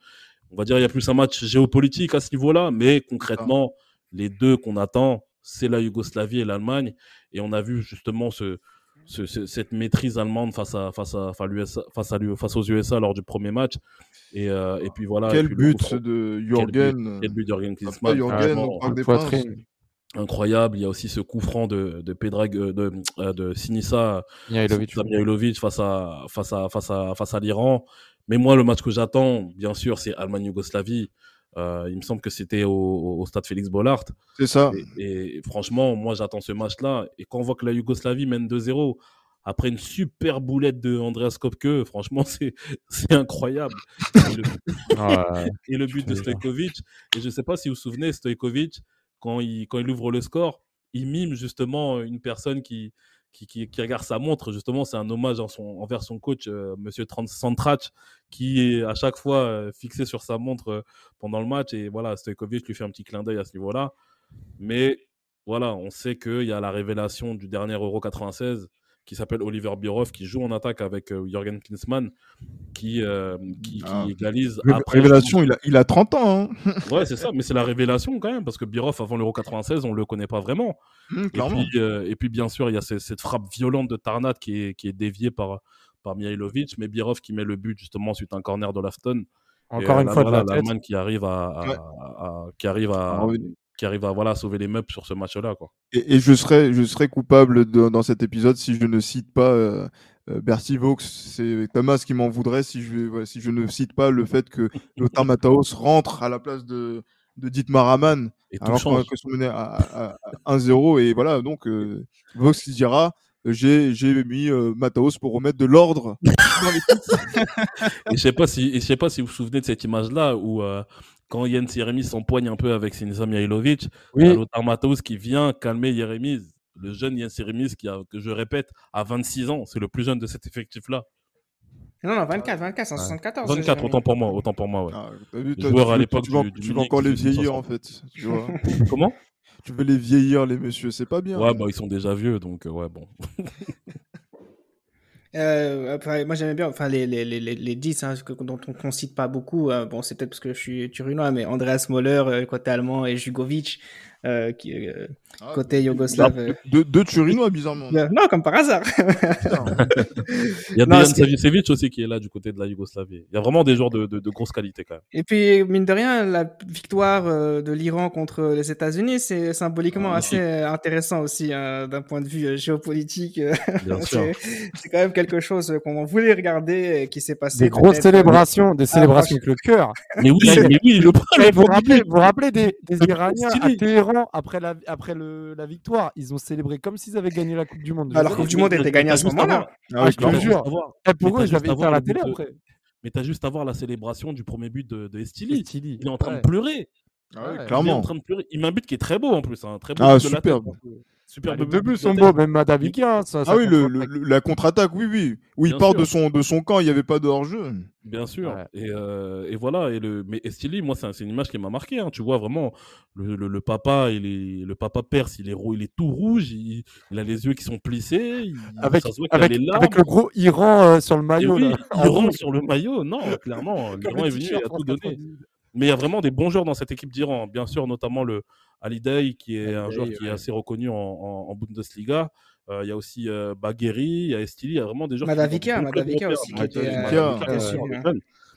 on va dire il y a plus un match géopolitique à ce niveau-là, mais concrètement, les deux qu'on attend, c'est la Yougoslavie et l'Allemagne. Et on a vu justement ce, ce- ce- cette maîtrise allemande face, à, face, à, face, à l'USA face, à l'U- face aux USA lors du premier match. Et, euh, et puis voilà. Quel puis but de Jürgen? Quel but de Jürgen Klinsmann. Incroyable. Il y a aussi ce coup franc de, de Pedrag, euh, de, euh, de Sinisa Mihailovic. Mihailovic face à, face à, face à, face à l'Iran. Mais moi, le match que j'attends, bien sûr, c'est Allemagne-Yougoslavie. Euh, il me semble que c'était au, au stade Félix Bollard. C'est ça. Et, et franchement, moi, j'attends ce match-là. Et quand on voit que la Yougoslavie mène 2-0, après une super boulette de Andreas Kopke, franchement, c'est *laughs* incroyable. Et le, Ouais. *laughs* *laughs* et le but de te jure. Stojkovic, et je ne sais pas si vous vous souvenez, Stojkovic, quand il, quand il ouvre le score, il mime justement une personne qui, qui, regarde sa montre. Justement, c'est un hommage envers son coach, euh, Monsieur Santrac, qui est à chaque fois euh, fixé sur sa montre euh, pendant le match. Et voilà, Stojkovic lui fait un petit clin d'œil à ce niveau-là. Mais voilà, on sait qu'il y a la révélation du dernier Euro 96 qui s'appelle Oliver Bierhoff, qui joue en attaque avec euh, Jürgen Klinsmann, qui, euh, qui, qui Ah. égalise. Ré- après, Révélation, il a, il a 30 ans. Hein. *laughs* Ouais, c'est ça, mais c'est la révélation quand même, parce que Birov, avant l'Euro 96, on le connaît pas vraiment. Hum, Et puis, euh, et puis, bien sûr, il y a ce- cette frappe violente de Tarnat qui est, qui est déviée par, par Mihailovic, mais Birov qui met le but justement suite à un corner de Lafton. Encore Et, une fois, voilà, la tête. l'Allemagne qui arrive à, à- Ouais. à- qui arrive à. Qui arrive à voilà sauver les meubles sur ce match-là quoi. Et, et je serais, je serais coupable de- dans cet épisode si je ne cite pas euh, euh, Bertie Vaux. C'est Thomas qui m'en voudrait si je, voilà, si je ne cite pas le fait que *laughs* Lothar Matthaus rentre à la place de, de Dietmar Hamann Et tout alors que sont menés à, à- à 1-0. Et voilà, donc euh, Vox qui dira euh, j'ai mis euh, Matthaus pour remettre de l'ordre. *laughs* Et je sais pas si, je sais pas si vous vous souvenez de cette image-là où euh, quand Jens Jeremies s'empoigne un peu avec Sinisa Mihailovic, Oui. Lothar Matthaus qui vient calmer Jeremies, le jeune Jens Jeremies qui a, que je répète, a 26 ans, c'est le plus jeune de cet effectif-là. Non, non, 24, 24, c'est en Ouais. 74. 24, Jérémy. autant pour moi, autant pour moi, ouais. Ah, à veux- l'époque tu vas, du- du tu vas encore les vieillir en 60. fait. Tu, vois. *laughs* Comment? Tu veux les vieillir les messieurs, c'est pas bien. Ouais, bah ils sont déjà vieux, donc euh, ouais, bon. *laughs* Euh, après, moi j'aimais bien enfin, les, les, les, les, les 10 hein, dont on ne cite pas beaucoup. euh, bon, c'est peut-être parce que je suis turinois, mais Andreas Moller euh, côté allemand et Jugovic euh, qui, euh, Ah, côté yougoslave. euh. Deux, deux Turinois, bizarrement. Euh, Non, comme par hasard. Il y a Dejan Savicevic aussi qui est là du côté de la Yougoslavie. Il y a vraiment des joueurs de, de, de grosse qualité quand même. Et puis, mine de rien, la victoire euh, de l'Iran contre les États-Unis, c'est symboliquement Ah, assez intéressant aussi hein, d'un point de vue géopolitique. Bien *laughs* sûr. c'est quand même quelque chose qu'on voulait regarder et qui s'est passé. Des grosses célébrations, des célébrations avec le cœur. Mais oui, *laughs* mais oui, le Mais vous vous rappelez, vous rappelez des, des *laughs* Iraniens à stylé. Après la, après le, la victoire Ils ont célébré comme s'ils avaient gagné la Coupe du Monde. Alors, Coupe du Monde était gagnée à ce moment-là. Ah, je te jure. Et pour Mais eux, à voir la télé après. Mais t'as juste à voir la célébration du premier but de, de Estili. Stili. Il est en train Ouais. de pleurer. Ah ouais, Ouais. Il est en clairement. train de pleurer. Il met un but qui est très beau en plus. Un très beau Ah, de la tête. Superbe Les but deux de buts sont beaux, même Madavika. Ça, Ah ça oui, le, contre-attaque. le- la contre-attaque, oui, oui. Où il part sûr. de son, de son camp, il n'y avait pas de hors-jeu. Bien sûr. Ouais. Et, euh, et voilà. Et le, mais Estili, moi, c'est un- c'est une image qui m'a marqué. hein. Tu vois vraiment le, le, le papa, il est, le papa perse, il est, il est tout rouge. Il, il a les yeux qui sont plissés. Il, Avec, ça se voit qu'il a avec, les le gros Iran euh, sur le Et maillot. oui, rouge. sur le maillot. Non, clairement. *laughs* L'Iran est venu, il t-shirt a tout donné. 98. Mais il y a vraiment des bons joueurs dans cette équipe d'Iran. Bien sûr, notamment le Ali Day, qui est un joueur qui est assez reconnu en, en- en Bundesliga. Euh, il y a aussi euh, Bagheri, il y a Estili, il y a vraiment des clubs Madavika européens. aussi, qui était, euh, hein.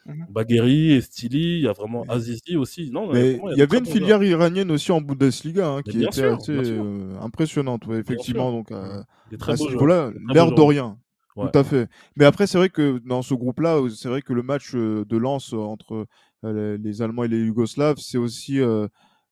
Mhm. Bagheri, Estili, il y a vraiment Azizi aussi. Non, Mais il y avait une filière iranienne aussi en Bundesliga hein, qui était sûr, assez euh, impressionnante, ouais, effectivement. Donc, euh, très à ce niveau-là, l'air joueurs. de rien. Ouais. Tout à fait. Mais après, c'est vrai que dans ce groupe-là, c'est vrai que le match de lance entre les les Allemands et les Yougoslaves, c'est aussi,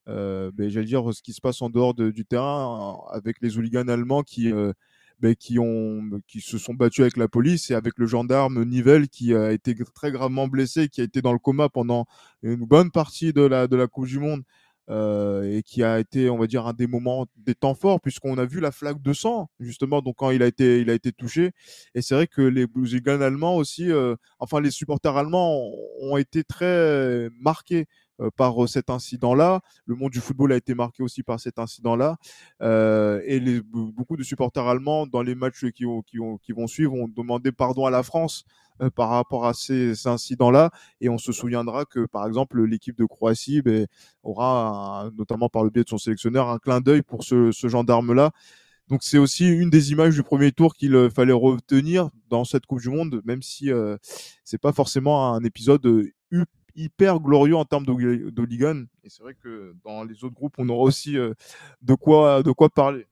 euh, euh, ben, j'allais dire, ce qui se passe en dehors de- du terrain avec les hooligans allemands qui, euh, ben, qui, ont, qui se sont battus avec la police et avec le gendarme Nivelle qui a été très gravement blessé, qui a été dans le coma pendant une bonne partie de la, de la Coupe du Monde. euh, et qui a été, on va dire, un des moments, des temps forts, puisqu'on a vu la flaque de sang, justement, donc quand il a été, il a été touché. Et c'est vrai que les hooligans allemands aussi, euh, enfin les supporters allemands ont, été très marqués par euh, cet incident-là. Le monde du football a été marqué aussi par cet incident-là. Euh, et les, be- beaucoup de supporters allemands, dans les matchs qui, ont, qui, ont, qui vont suivre, ont demandé pardon à la France euh, par rapport à ces, incidents-là. Et on se souviendra que, par exemple, l'équipe de Croatie ben, aura, notamment par le biais de son sélectionneur, un clin d'œil pour ce, ce gendarme-là. Donc c'est aussi une des images du premier tour qu'il euh, fallait retenir dans cette Coupe du Monde, même si euh, c'est pas forcément un épisode euh, hyper glorieux en termes d'hooligan. Et c'est vrai que dans les autres groupes, on aura aussi euh, de quoi de quoi parler.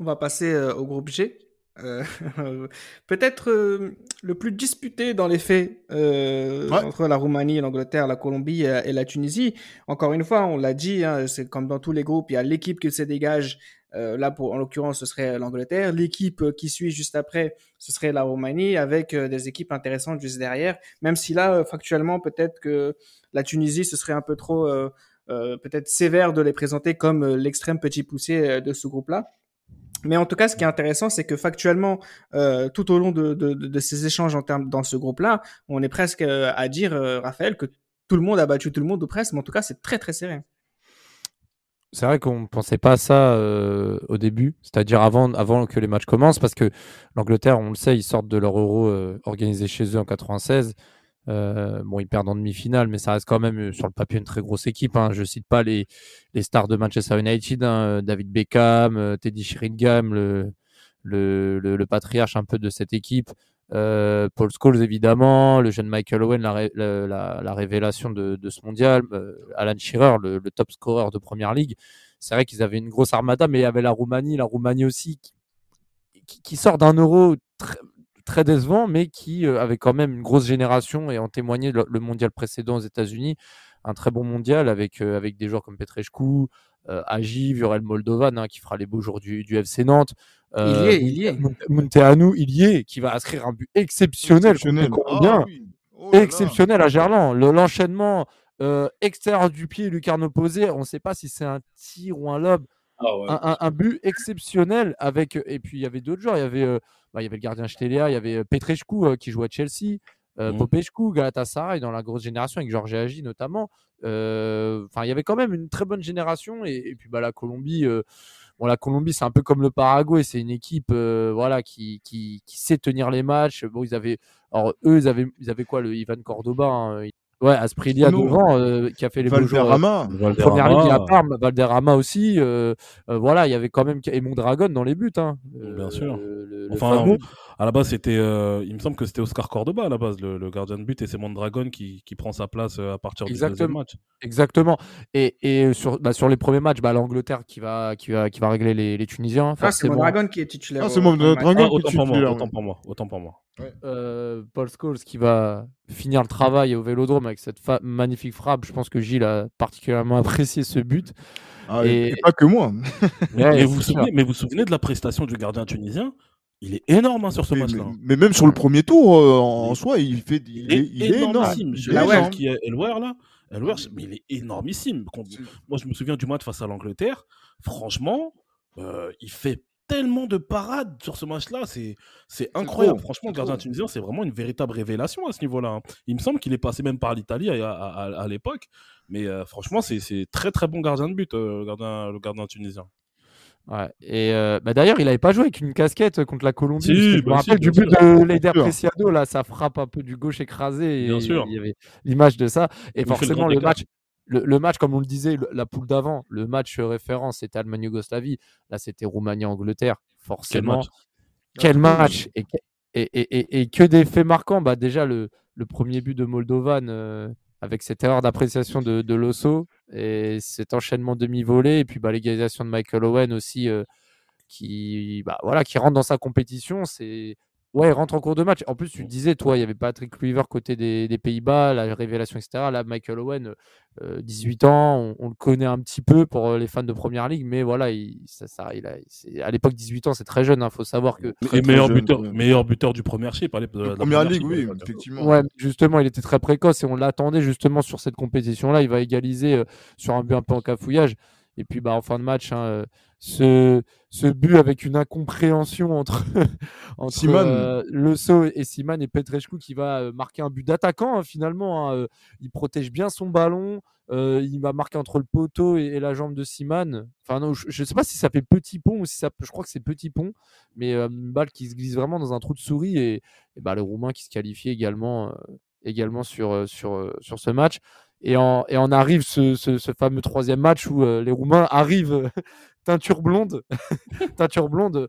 On va passer euh, au groupe G. Euh, *laughs* Peut-être le plus disputé dans les faits Ouais. entre la Roumanie, l'Angleterre, la Colombie et la Tunisie. Encore une fois, on l'a dit, hein, c'est comme dans tous les groupes, il y a l'équipe qui se dégage. Euh, là, pour, en l'occurrence, ce serait l'Angleterre. L'équipe euh, qui suit juste après, ce serait la Roumanie, avec euh, des équipes intéressantes juste derrière. Même si là, euh, factuellement, peut-être que la Tunisie, ce serait un peu trop peut-être sévère de les présenter comme l'extrême petit poussé de ce groupe-là. Mais en tout cas, ce qui est intéressant, c'est que factuellement, euh, tout au long de, de, de, ces échanges en termes dans ce groupe-là, on est presque à dire, Raphaël, que tout le monde a battu tout le monde ou presque, mais en tout cas, c'est très très serré. C'est vrai qu'on ne pensait pas à ça euh, au début, c'est-à-dire avant, avant que les matchs commencent, parce que l'Angleterre, on le sait, ils sortent de leur euro euh, organisé chez eux en 96. Euh, bon, ils perdent en demi-finale, mais ça reste quand même sur le papier une très grosse équipe. Hein. Je cite pas les, les stars de Manchester United, hein, David Beckham, Teddy Sheringham, le, le, le patriarche un peu de cette équipe. Euh, Paul Scholes, évidemment, le jeune Michael Owen, la, la, la, révélation de, ce mondial, euh, Alan Shearer, le, top scorer de Première Ligue. C'est vrai qu'ils avaient une grosse armada, mais il y avait la Roumanie, la Roumanie aussi, qui, sort d'un euro très, décevant, mais qui euh, avait quand même une grosse génération et en témoignait le, mondial précédent aux États-Unis. Un très bon mondial avec, avec des joueurs comme Petrescu, Agi, Viorel Moldovan, hein, qui fera les beaux jours du, du FC Nantes. Euh, il y est, il y est. Munteanu, il y est, qui va inscrire un but exceptionnel. Exceptionnel, ah, oui. oh exceptionnel à Gerland. L'enchaînement euh, extérieur du pied, lucarne opposée, on ne sait pas si c'est un tir ou un lob. Ah ouais. un, un, un, but exceptionnel avec et puis il y avait d'autres joueurs il y avait euh, bah, il y avait le gardien Stelia il y avait Petrescu euh, qui jouait à Chelsea euh, mmh. Popescu Galatasaray dans la grosse génération avec Georges Agi notamment enfin euh, il y avait quand même une très bonne génération et, et puis bah la Colombie Bon, la Colombie, c'est un peu comme le Paraguay, c'est une équipe euh, voilà, qui, qui, qui, sait tenir les matchs. Bon, ils avaient, alors, eux, ils avaient, ils avaient quoi, le Ivan Cordoba hein, Ouais, Asprilia devant, euh, qui a fait les Valderrama. beaux jours. Euh, première ligne à Parme, Valderrama aussi. Euh, euh, voilà, il y avait quand même et Mondragon dans les buts. Hein. Bien sûr. Le, le, enfin, le à la base, c'était, euh, il me semble que c'était Oscar Cordoba à la base, le, le gardien de but, et c'est Mondragon qui, qui prend sa place à partir du deuxième match. Exactement. Et, et sur, bah, sur les premiers matchs, bah, l'Angleterre qui va, qui, va, qui va régler les, les Tunisiens. Ah, c'est Mondragon qui est titulaire. Ah, c'est Mondragon Ah, qui est autant pour moi, titulaire. autant pour moi, autant pour moi. Ouais. Euh, Paul Scholes qui va finir le travail au Vélodrome avec cette fa- magnifique frappe. Je pense que Gilles a particulièrement *laughs* apprécié ce but. Ah, Et- et pas que moi. Ouais, mais, vous souvenez, mais vous vous souvenez de la prestation du gardien tunisien? Il est énorme hein, sur ce Mais, match-là. mais- mais même sur le premier tour, euh, en, soi, il fait, il, est, il est énorme. Je énorme. qui est Elwer là. Elwer, mais il est énormissime. Moi, je me souviens du match face à l'Angleterre. Franchement, euh, il fait tellement de parades sur ce match-là. C'est c'est incroyable. trop, Franchement, le gardien tunisien, c'est vraiment une véritable révélation à ce niveau-là. hein. Il me semble qu'il est passé même par l'Italie à, à- à- à l'époque. Mais euh, franchement, c'est c'est très très bon gardien de but, euh, le, gardien, le gardien tunisien. Ouais. Et euh, bah, d'ailleurs, il n'avait pas joué avec une casquette contre la Colombie. Si, parce que je me bah si, du but sûr. de sûr. Preciado, là, ça frappe un peu du gauche écrasé. Et Bien sûr. Il y avait l'image de ça. Et Il fait le forcément, le match, le, le match, comme on le disait, le- la poule d'avant, le match référence, c'était Allemagne-Yougoslavie. Là, c'était Roumanie-Angleterre. Quel Forcément. match Quel match et, que- et, et, et, et que des faits marquants. Bah, déjà, le, le premier but de Moldovan euh, avec cette erreur d'appréciation de, de Losso et cet enchaînement demi-volé. Et puis bah, l'égalisation de Michael Owen aussi, euh, qui, bah, voilà, qui rentre dans sa compétition. C'est. Ouais, il rentre en cours de match. En plus, tu le disais, toi, il y avait Patrick Kluivert côté des, des Pays-Bas, la révélation, etc. Là, Michael Owen, euh, 18 ans, on, on le connaît un petit peu pour euh, les fans de Première Ligue, mais voilà, il, ça, ça, il a, à l'époque, 18 ans, c'est très jeune. Il faut savoir que Très, Et très meilleur jeune, buteur, meilleur du premier chip. allez, de la De première ligue, oui, effectivement. Ouais, mais justement, il était très précoce et on l'attendait justement sur cette compétition-là. Il va égaliser euh, sur un but un peu en cafouillage. Et puis, bah, en fin de match, hein, euh, ce, ce but avec une incompréhension entre, *laughs* entre euh, Le Sceau et Siman et Petrescu qui va euh, marquer un but d'attaquant hein, finalement. hein, il protège bien son ballon. euh, il va marquer entre le poteau et, et la jambe de Siman. Enfin, non, je ne sais pas si ça fait petit pont ou si ça. Je crois que c'est petit pont, mais euh, une balle qui se glisse vraiment dans un trou de souris et, et bah, le Roumain qui se qualifie également, également sur, sur, sur ce match. Et en arrive ce, ce, ce fameux troisième match où euh, les Roumains arrivent *laughs* teinture blonde. *laughs* teinture blonde.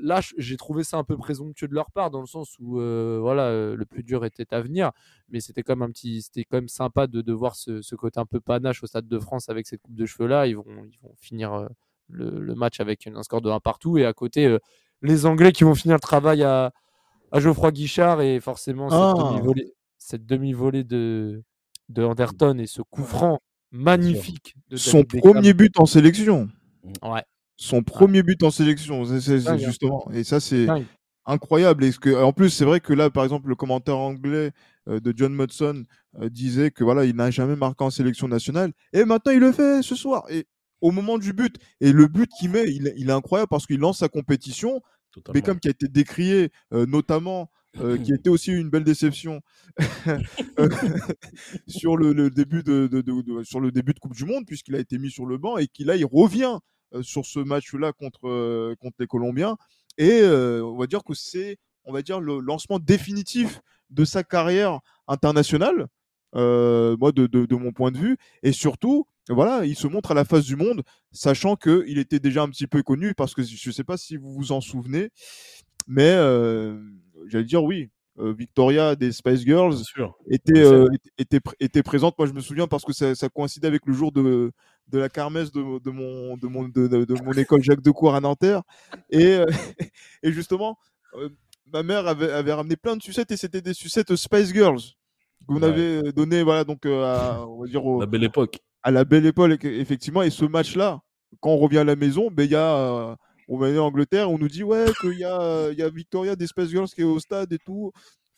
Là, j'ai trouvé ça un peu présomptueux de leur part, dans le sens où euh, voilà, euh, le plus dur était à venir. Mais c'était quand même un petit, c'était quand même sympa de, de voir ce, ce côté un peu panache au Stade de France avec cette coupe de cheveux là. Ils vont, ils vont finir le, le match avec un score de 1 partout. Et à côté, les Anglais qui vont finir le travail à, à Geoffroy Guichard et forcément cette Ah. demi-volée de, de Anderton et ce coup franc magnifique de Son Beckham. premier but en sélection. Ouais, Son premier but en sélection, c'est- c'est c'est Dingue, hein. justement. Et ça, c'est dingue. incroyable. Et ce que, en plus, c'est vrai que là, par exemple, le commentaire anglais euh, de John Mudson euh, disait que voilà, il n'a jamais marqué en sélection nationale. Et maintenant, il le fait ce soir. Et au moment du but, et le but qu'il met, il, est- il est incroyable parce qu'il lance sa compétition. Totalement. Beckham qui a été décrié, euh, notamment, euh, qui était aussi une belle déception euh, *laughs* sur le, le début de, de- de- de- sur le début de Coupe du Monde, puisqu'il a été mis sur le banc et qu'il là, il revient euh, sur ce match-là contre, contre les Colombiens. Et on va dire que c'est, on va dire, le lancement définitif de sa carrière internationale, euh, moi, de, de- de mon point de vue. Et surtout, voilà, il se montre à la face du monde, sachant qu'il était déjà un petit peu connu, parce que je ne sais pas si vous vous en souvenez, mais euh, j'allais dire oui, Victoria des Spice Girls était, était, était, présente. Moi, je me souviens parce que ça, ça coïncidait avec le jour de, de la kermesse de, de mon, de, mon, de, mon école Jacques Decour à Nanterre. Et, *laughs* et justement, ma mère avait, avait, ramené plein de sucettes et c'était des sucettes Spice Girls qu'on avait donné voilà, donc, à, on va dire, la belle époque. À la belle époque, effectivement. Et ce match-là, quand on revient à la maison, ben, il y a on va aller en Angleterre, on nous dit ouais qu'il y a, y a Victoria des Space Girls qui est au stade et tout.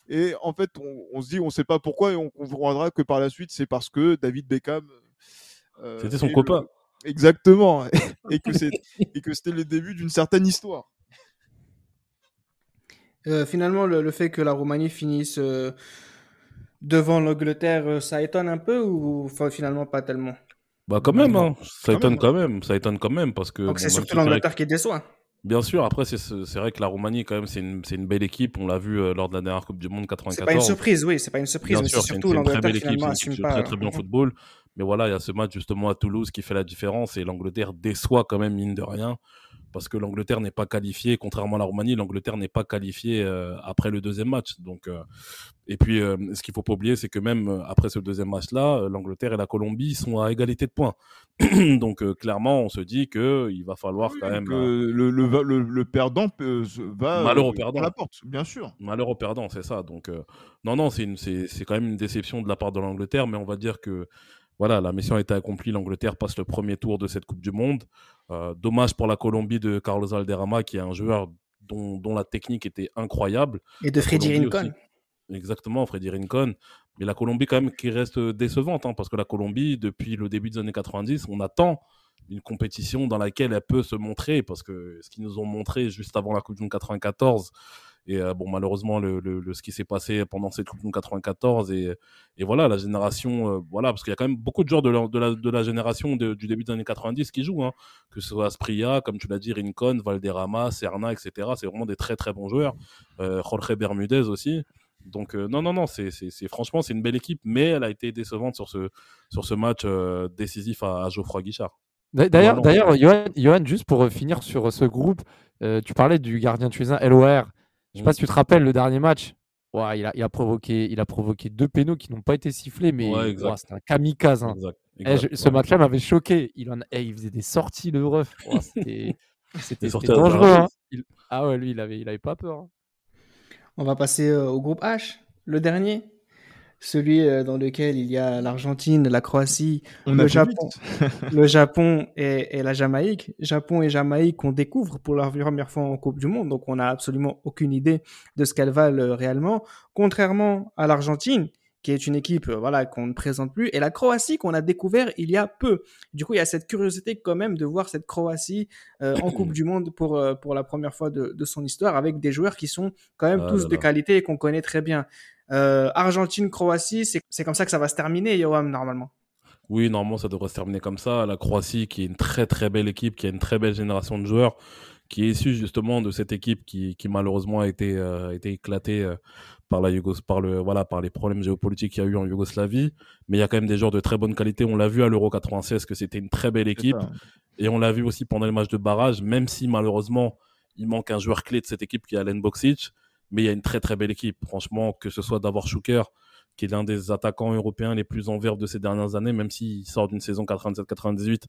Et en fait, on, se dit, on ne sait pas pourquoi, et on comprendra que par la suite, c'est parce que David Beckham. Euh, c'était son copain. Exactement. *laughs* et que c'était le début d'une certaine histoire. Euh, finalement, le, fait que la Roumanie finisse euh, devant l'Angleterre, ça étonne un peu ou finalement pas tellement? Bah quand même, hein. ça étonne quand même, ça étonne quand même parce que. Donc c'est surtout l'Angleterre qui déçoit. Bien sûr, après c'est vrai que la Roumanie quand même c'est une, une, belle équipe, on l'a vu euh, lors de la dernière Coupe du Monde 94. C'est pas une surprise, oui, c'est pas une surprise, mais c'est surtout l'Angleterre qui assume pas. Très très bien au football, mais voilà, il y a ce match justement à Toulouse qui fait la différence et l'Angleterre déçoit quand même mine de rien parce que l'Angleterre n'est pas qualifiée, contrairement à la Roumanie, l'Angleterre n'est pas qualifiée euh, après le deuxième match. Donc, euh, et puis, euh, ce qu'il faut pas oublier, c'est que même après ce deuxième match-là, l'Angleterre et la Colombie sont à égalité de points. *clears throat* Donc, clairement, on se dit que il va falloir quand même. Le, le, perdant va malheur au perdant. à la porte, bien sûr. Malheur au perdant, c'est ça. Donc, non, non, c'est quand même une déception de la part de l'Angleterre, mais on va dire que voilà, la mission a été accomplie. L'Angleterre passe le premier tour de cette Coupe du Monde. Euh, dommage pour la Colombie de Carlos Alderama, qui est un joueur dont, la technique était incroyable. Et de Freddy Rincon. Exactement, Freddy Rincon. Mais la Colombie, quand même, qui reste décevante, hein, parce que la Colombie, depuis le début des années 90, on attend une compétition dans laquelle elle peut se montrer, parce que ce qu'ils nous ont montré juste avant la Coupe du Monde 94, et euh, bon, malheureusement, le, le, ce qui s'est passé pendant cette Coupe du 94 et, et voilà, la génération, euh, voilà, parce qu'il y a quand même beaucoup de joueurs de la, de la, de la génération du début des années 90 qui jouent, hein, que ce soit Aspria, comme tu l'as dit, Rincon, Valderrama, Serna, etc. C'est vraiment des très très bons joueurs. Euh, Jorge Bermudez aussi. Donc non, non, non, c'est franchement c'est une belle équipe, mais elle a été décevante sur ce, sur ce match décisif à, Geoffroy Guichard. D'ailleurs, d'ailleurs, Johan, juste pour finir sur ce groupe, tu parlais du gardien tuisin LOR. Je sais pas si tu te rappelles le dernier match? Ouais, il, a, il, a, provoqué, il a provoqué deux pénaux qui n'ont pas été sifflés, mais c'était un kamikaze. Hein. Eh, ce match-là m'avait choqué. Il, en, eh, il faisait des sorties, le ref. c'était *laughs* dangereux. Hein. Ah ouais, lui, il avait, il avait pas peur. Hein. On va passer euh, au groupe H, le dernier celui euh, dans lequel il y a l'Argentine, la Croatie, *laughs* le Japon, le Japon et, la Jamaïque. Japon et Jamaïque qu'on découvre pour la première fois en Coupe du Monde, donc on n'a absolument aucune idée de ce qu'elles valent euh, réellement. Contrairement à l'Argentine, qui est une équipe euh, voilà qu'on ne présente plus, et la Croatie qu'on a découvert il y a peu. Du coup, il y a cette curiosité quand même de voir cette Croatie en *clears throat* Coupe du Monde pour pour la première fois de, de, son histoire, avec des joueurs qui sont quand même ah tous de qualité et qu'on connaît très bien. Euh, Argentine-Croatie, c'est comme ça que ça va se terminer, Yoam, normalement. Oui, normalement, ça devrait se terminer comme ça. La Croatie, qui est une très très belle équipe, qui a une très belle génération de joueurs, qui est issue justement de cette équipe qui, qui malheureusement a été, euh, été éclatée euh, par, la Yougos par, le, voilà, par les problèmes géopolitiques qu'il y a eu en Yougoslavie. Mais il y a quand même des joueurs de très bonne qualité. On l'a vu à l'Euro 96 que c'était une très belle équipe. Et on l'a vu aussi pendant les matchs de barrage, même si malheureusement, il manque un joueur clé de cette équipe qui est Alen Boksic mais il y a une très très belle équipe. Franchement, que ce soit d'avoir Schuker, qui est l'un des attaquants européens les plus en verve de ces dernières années, même s'il sort d'une saison 97-98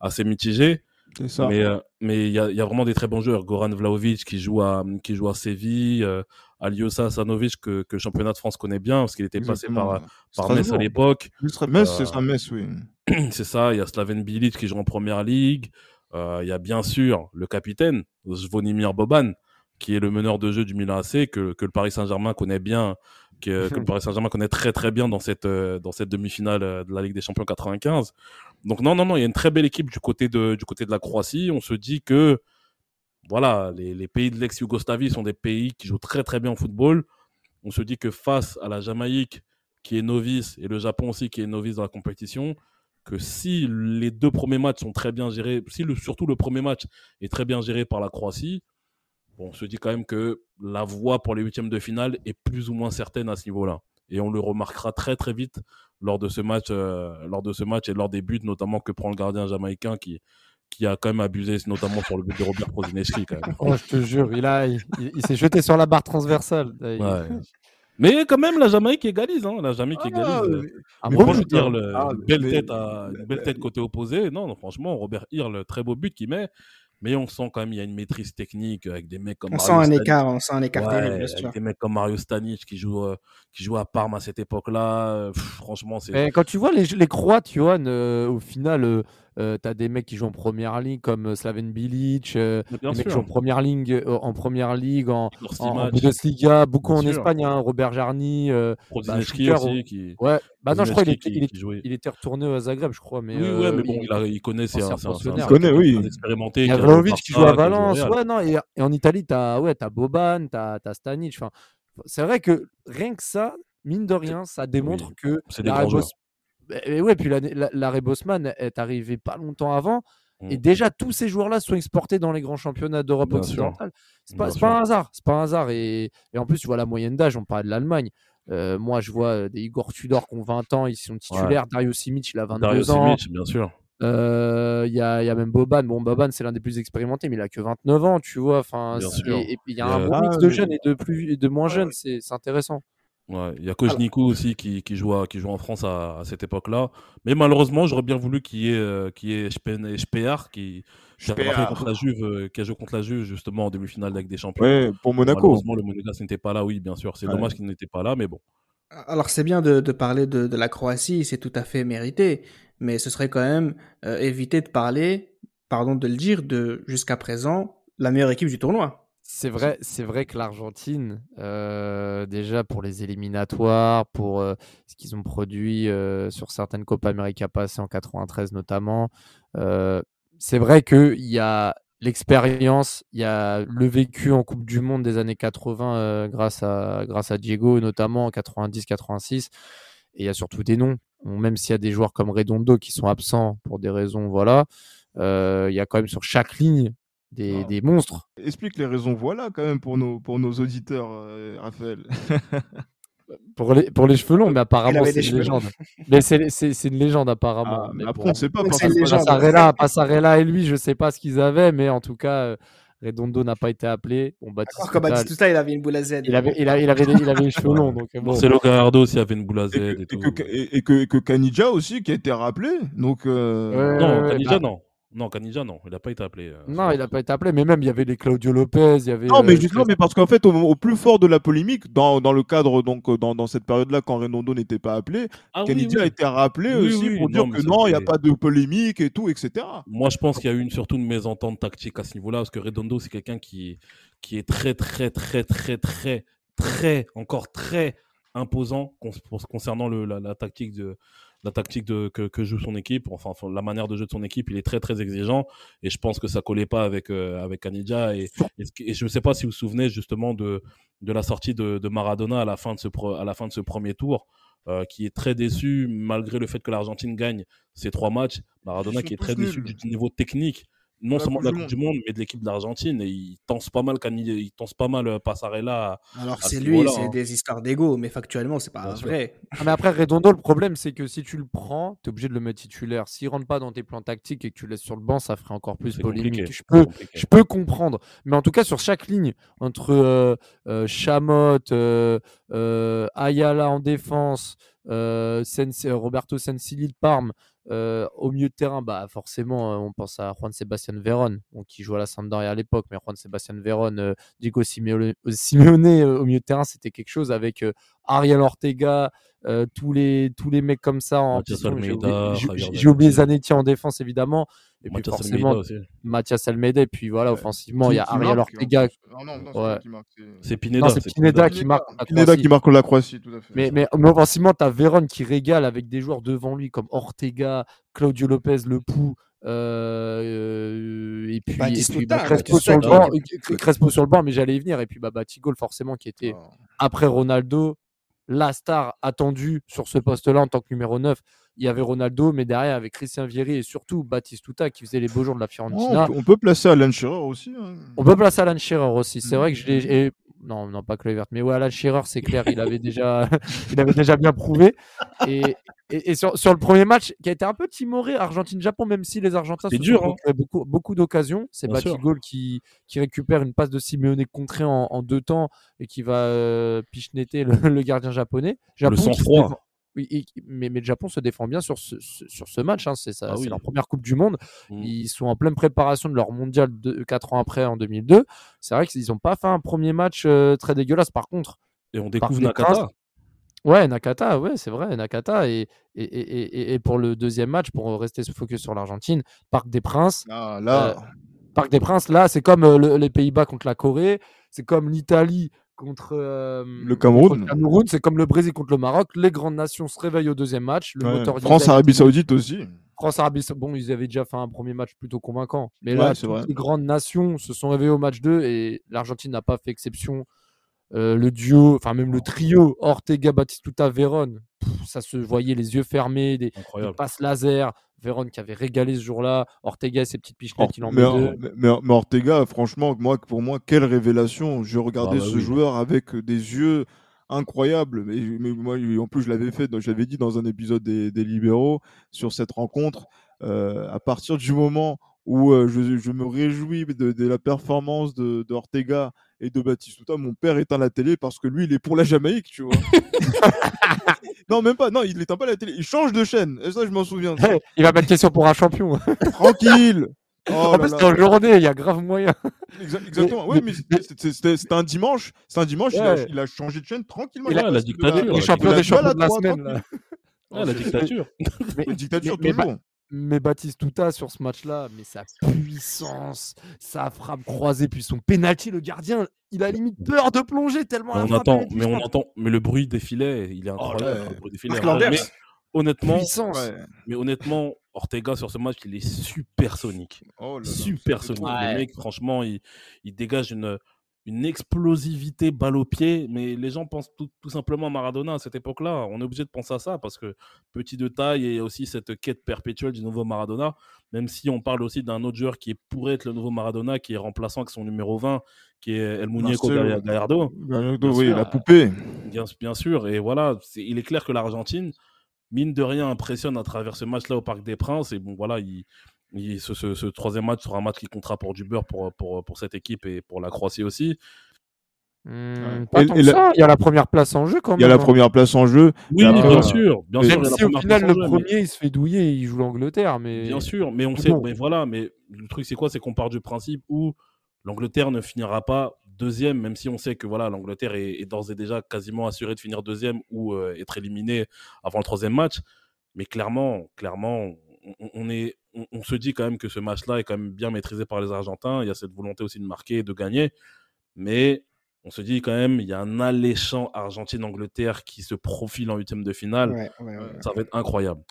assez mitigée. Ça. Mais euh, mais il y a, y a, vraiment des très bons joueurs. Goran Vlaovic qui joue à qui joue à Séville, euh, Aliosa Sanovic que, que le championnat de France connaît bien parce qu'il était passé par par Metz à l'époque. Metz, c'est ça Metz, oui. *clears throat* c'est ça. Il y a Slaven Bilic qui joue en première ligue. Euh, il y a bien sûr le capitaine Zvonimir Boban qui est le meneur de jeu du Milan AC, que, que le Paris Saint-Germain connaît bien, que, que, le *laughs* Paris Saint-Germain connaît très très bien dans cette, euh, dans cette demi-finale euh, de la Ligue des Champions 95. Donc non, non, non, il y a une très belle équipe du côté de, la Croatie. On se dit que voilà, les, les pays de l'ex-Yougoslavie sont des pays qui jouent très très bien au football. On se dit que face à la Jamaïque, qui est novice, et le Japon aussi, qui est novice dans la compétition, que si les deux premiers matchs sont très bien gérés, si le, surtout le premier match est très bien géré par la Croatie, on se dit quand même que la voie pour les huitièmes de finale est plus ou moins certaine à ce niveau-là. Et on le remarquera très très vite lors de ce match, euh, lors de ce match et lors des buts notamment que prend le gardien jamaïcain qui qui a quand même abusé notamment sur le but de Robert Kozinski Oh, je te jure, il a il, s'est jeté sur la barre transversale. Mais quand même, la Jamaïque égalise. Hein. La Jamaïque Ah, égalise. mais- bon. Hirl, Ah, une belle mais- tête, à, une belle tête côté opposé. Non, non, franchement, Robert Hirl, très beau but qu'il met. Mais on sent quand même il y a une maîtrise technique avec des mecs comme On sent Mario un Stanic. écart, on sent un écart Ouais, terrible, avec des mecs comme Mario Stanic qui joue, euh, qui joue à Parme à cette époque-là. euh, pff, franchement, c'est. Mais quand tu vois les, les Croates, Johan, euh, au final, euh, tu as des mecs qui jouent en première ligue comme euh, Slaven Bilic, euh, des mecs qui jouent en première ligue, euh, en, première ligue en, Bundesliga, beaucoup Bien en sûr. Espagne, hein, Robert Jarni. euh, Shooter, aussi. Qui... ouais, bah non, je crois qu'il était, il, est- était retourné à Zagreb, je crois. Mais, oui, euh, ouais, mais bon, il, a- il connaît, c'est un, Il connaît, oui. expérimenté. Il y a Vlahovic qui joue à Valence. Ouais, non, et, et en Italie, tu as, ouais, as Boban, tu as, Stanic. Enfin, c'est vrai que rien que ça, mine de rien, ça démontre Oui, que Bos- Eh, eh ouais, puis la- la- l'arrêt Bosman est arrivé pas longtemps avant. Et Mm. déjà, tous ces joueurs-là sont exportés dans les grands championnats d'Europe occidentale. C'est pas, pas un hasard. C'est pas un hasard. Et, et en plus, tu vois la moyenne d'âge, on parlait de l'Allemagne. Euh, moi, je vois des Igor Tudor qui ont 20 ans, ils sont titulaires. Dario Simic, il a 22 Dario ans. Simic, bien sûr. Euh, Il y, a, y a même Boban. Bon, Boban, c'est l'un des plus expérimentés, mais il a que 29 ans, tu vois. Enfin, Bien c'est- sûr. et, et puis il y a Et, un euh, bon mix Ah, de mais- jeunes et de, plus, et de moins jeunes. C'est c'est Ouais, il y a Kojniku aussi qui, qui, joue à- qui joue en France à, à cette époque-là. Mais malheureusement, j'aurais bien voulu qu'il y ait, euh, qu'il y ait Spen- Spear qui, qui a marqué Spear. contre la Juve, euh, qui a joué contre la Juve justement en demi-finale avec des champions. Ouais, pour Monaco. Malheureusement, le Monégasque n'était pas là, oui, bien sûr. C'est Ouais. dommage qu'il n'était pas là, mais bon. Alors c'est bien de, de parler de, de la Croatie, c'est tout à fait mérité, mais ce serait quand même euh, éviter de parler, pardon de le dire, de jusqu'à présent la meilleure équipe du tournoi. C'est vrai, c'est vrai que l'Argentine, euh, déjà pour les éliminatoires, pour euh, ce qu'ils ont produit euh, sur certaines Copa América passées en 93 notamment, c'est vrai qu'il y a l'expérience, il y a le vécu en Coupe du Monde des années 80 euh, grâce, à, grâce à Diego, notamment en 90-86, et il y a surtout des noms. Même s'il y a des joueurs comme Redondo qui sont absents pour des raisons, voilà, il y a quand même sur chaque ligne des, Ah. des monstres. Explique les raisons, voilà, quand même, pour nos, pour nos auditeurs, euh, Raphaël. Pour les, pour les cheveux longs, mais apparemment, c'est une légende. mais c'est c'est- c'est une légende, apparemment. Ah, mais après, bon, on sait pas. Passarella, Passarella et lui, je sais pas ce qu'ils avaient, mais en tout cas, euh, Redondo n'a pas été appelé. Bon, Baptiste, Alors que Total, Batistuta, il avait une boule à Z. il avait, il avait, il avait, il avait les cheveux longs, donc bon. Marcelo Gallardo aussi avait une boule à Z Et et, que, et, que, et, que, et que Kanidja aussi, qui a été rappelé. Donc, euh, Ouais, Non, ouais, Canija, bah, non. Non, Canija, non. Il n'a pas été appelé. euh, Non, il n'a pas été appelé, mais même il y avait les Claudio Lopez, il y avait. Non, mais euh, justement, mais parce qu'en fait, au, au plus fort de la polémique, dans, dans le cadre, donc, euh, dans, dans cette période-là, quand Redondo n'était pas appelé, Ah, oui, Kennedy oui. a été rappelé Oui, aussi oui, pour non, dire que non, il n'y a pas de polémique et tout, etc. Moi, je pense qu'il y a eu une, surtout une mésentente tactique à ce niveau-là, parce que Redondo, c'est quelqu'un qui, qui est très, très, très, très, très, très, encore très imposant concernant le, la, la tactique, de, la tactique de, que, que joue son équipe, enfin, la manière de jeu de son équipe. Il est très, très exigeant, et je pense que ça collait pas avec, euh, avec Canidja. Et, je ne sais pas si vous vous souvenez justement de, de la sortie de, de Maradona à la fin de ce, à la fin de ce premier tour. euh, qui est très déçu malgré le fait que l'Argentine gagne ces trois matchs. Maradona qui est très déçu du niveau technique non seulement de la Coupe du Monde, mais de l'équipe d'Argentine. Et il tense pas mal, il tense pas mal euh, Passarella. Alors c'est ce lui, c'est hein. des histoires d'ego, mais factuellement c'est pas Bien vrai. Ah, mais après, Redondo, le problème, c'est que si tu le prends, tu es obligé de le mettre titulaire. S'il rentre pas dans tes plans tactiques et que tu le laisses sur le banc, ça ferait encore plus polémique. Je peux, je peux comprendre. Mais en tout cas, sur chaque ligne, entre euh, euh, Chamot, euh, euh, Ayala en défense, Sensi- Roberto Sensili de Parme, euh, au milieu de terrain, bah, forcément, euh, on pense à Juan Sebastian Veron, bon, qui jouait à la Sampdoria à l'époque, mais Juan Sebastian Veron, euh, Diego Simeone, euh, au milieu de terrain, c'était quelque chose avec Ariel Ortega, tous, les, tous les mecs comme ça en. J'ai oublié. Zanetti en défense, évidemment. Et puis forcément, Almeida aussi. Mathias Almeida, et puis voilà, offensivement, il y a Ariel marque, Ortega. c'est Pineda. Non, c'est Pineda qui marque. Pineda Croatie. qui marque la Croatie, tout à fait. Mais, mais, mais offensivement, tu as Véron qui régale avec des joueurs devant lui comme Ortega, Claudio Lopez, Le Pou. euh, et puis, et puis bah, Crespo, sur le banc, euh, Crespo sur le banc, mais j'allais y venir. Et puis bah, Batigol, forcément, qui était Ah. après Ronaldo, la star attendue sur ce poste-là en tant que numéro 9. Il y avait Ronaldo, mais derrière, avec Christian Vieri et surtout Batistuta qui faisait les beaux jours de la Oh, Fiorentina. on, peut, on peut placer Alan Shearer aussi. hein. On peut placer Alan Shearer aussi. C'est Mhm. vrai que je l'ai- et non, non, pas Kluivert, mais ouais, Alan Shearer, c'est clair, il avait déjà, *laughs* il avait déjà bien prouvé. Et, et, sur, sur, le premier match, qui a été un peu timoré, Argentine-Japon, même si les Argentins se dur, hein. beaucoup, beaucoup d'occasions. C'est Batigol qui, qui récupère une passe de Simeone contrée en, en deux temps et qui va euh, pichenetter le, le, gardien japonais. Japon le sang-froid. Oui, mais, mais, le Japon se défend bien sur ce, sur ce match. Hein. C'est ah leur première Coupe du Monde. Mmh. Ils sont en pleine préparation de leur mondial de, 4 ans après, en 2002. C'est vrai qu'ils n'ont pas fait un premier match euh, très dégueulasse. Par contre. Et on découvre Nakata. Ouais, Nakata, ouais, c'est vrai, Nakata. Et, et, et, et, pour le deuxième match, pour rester focus sur l'Argentine, Parc des Princes. Ah, là. Euh, Parc des Princes, là, c'est comme euh, les Pays-Bas contre la Corée, c'est comme l'Italie contre le Cameroun. Cameroun c'est comme le Brésil contre le Maroc. Les grandes nations se réveillent au deuxième match. Le France, Arabie Saoudite aussi. France, Arabie Saoudite, bon, ils avaient déjà fait un premier match plutôt convaincant. Mais là, les grandes nations se sont réveillées au match 2 et l'Argentine n'a pas fait exception. Euh, le duo, enfin même le trio Ortega, Batistuta, Véron, ça se voyait les yeux fermés, des, des passes laser. Véron qui avait régalé ce jour-là. Ortega et ses petites pichenettes, il en met deux. Mais, Ortega, franchement, moi, pour moi, quelle révélation. Je regardais ah bah ce joueur avec des yeux incroyables. Mais, mais, moi, en plus, je l'avais fait, j'avais dit dans un épisode des, libéraux sur cette rencontre. Euh, à partir du moment où euh, je, me réjouis de, la performance de, Ortega et de Batistuta. Mon père éteint la télé parce que lui, il est pour la Jamaïque, tu vois. *laughs* non, même pas. Non, il éteint pas la télé. Il change de chaîne. Et ça, je m'en souviens. *laughs* il va mettre question pour un champion. *laughs* Tranquille. Oh en plus, en journée, il y a grave moyen. Exactement. Oui, mais c'était un dimanche. C'est un dimanche. Il, a, changé de chaîne tranquillement. Il a, la dictature. Il est champion des champions de la semaine. la dictature. La dictature toujours. Mais Baptiste Touta sur ce match-là, mais sa puissance, sa frappe croisée, puis son penalty, le gardien, il a limite peur de plonger tellement. on attend, mais on entend, mais le bruit des filets, il est oh incroyable. le bruit des filets. Mais, honnêtement, mais honnêtement, Ortega sur ce match, il est supersonique. Oh supersonique. Le mec, franchement, il, il dégage une une explosivité balle au pied, mais les gens pensent tout, simplement à Maradona à cette époque-là. On est obligé de penser à ça parce que petit de taille et aussi cette quête perpétuelle du nouveau Maradona, même si on parle aussi d'un autre joueur qui pourrait être le nouveau Maradona, qui est remplaçant avec son numéro 20, qui est El Muñeco Gallardo. oui, la poupée. Bien, bien sûr, et voilà, il est clair que l'Argentine, mine de rien, impressionne à travers ce match-là au Parc des Princes, et bon, voilà, il ce, troisième match sera un match qui comptera pour du beurre pour, pour, pour cette équipe et pour la Croatie aussi. Mmh, il y a la première place en jeu quand même. Il y a la hein. première place en jeu. Oui, bien sûr. Bien sûr si au final le premier il se fait douiller, il joue l'Angleterre. Mais... Bien sûr, mais on sait, mais voilà, mais le truc c'est quoi? C'est qu'on part du principe où l'Angleterre ne finira pas deuxième, même si on sait que voilà l'Angleterre est, d'ores et déjà quasiment assurée de finir deuxième ou euh, être éliminée avant le troisième match. Mais clairement, clairement, on, est, on, se dit quand même que ce match-là est quand même bien maîtrisé par les Argentins. Il y a cette volonté aussi de marquer et de gagner. Mais on se dit quand même, il y a un alléchant Argentine-Angleterre qui se profile en huitième de finale. Ça va être incroyable.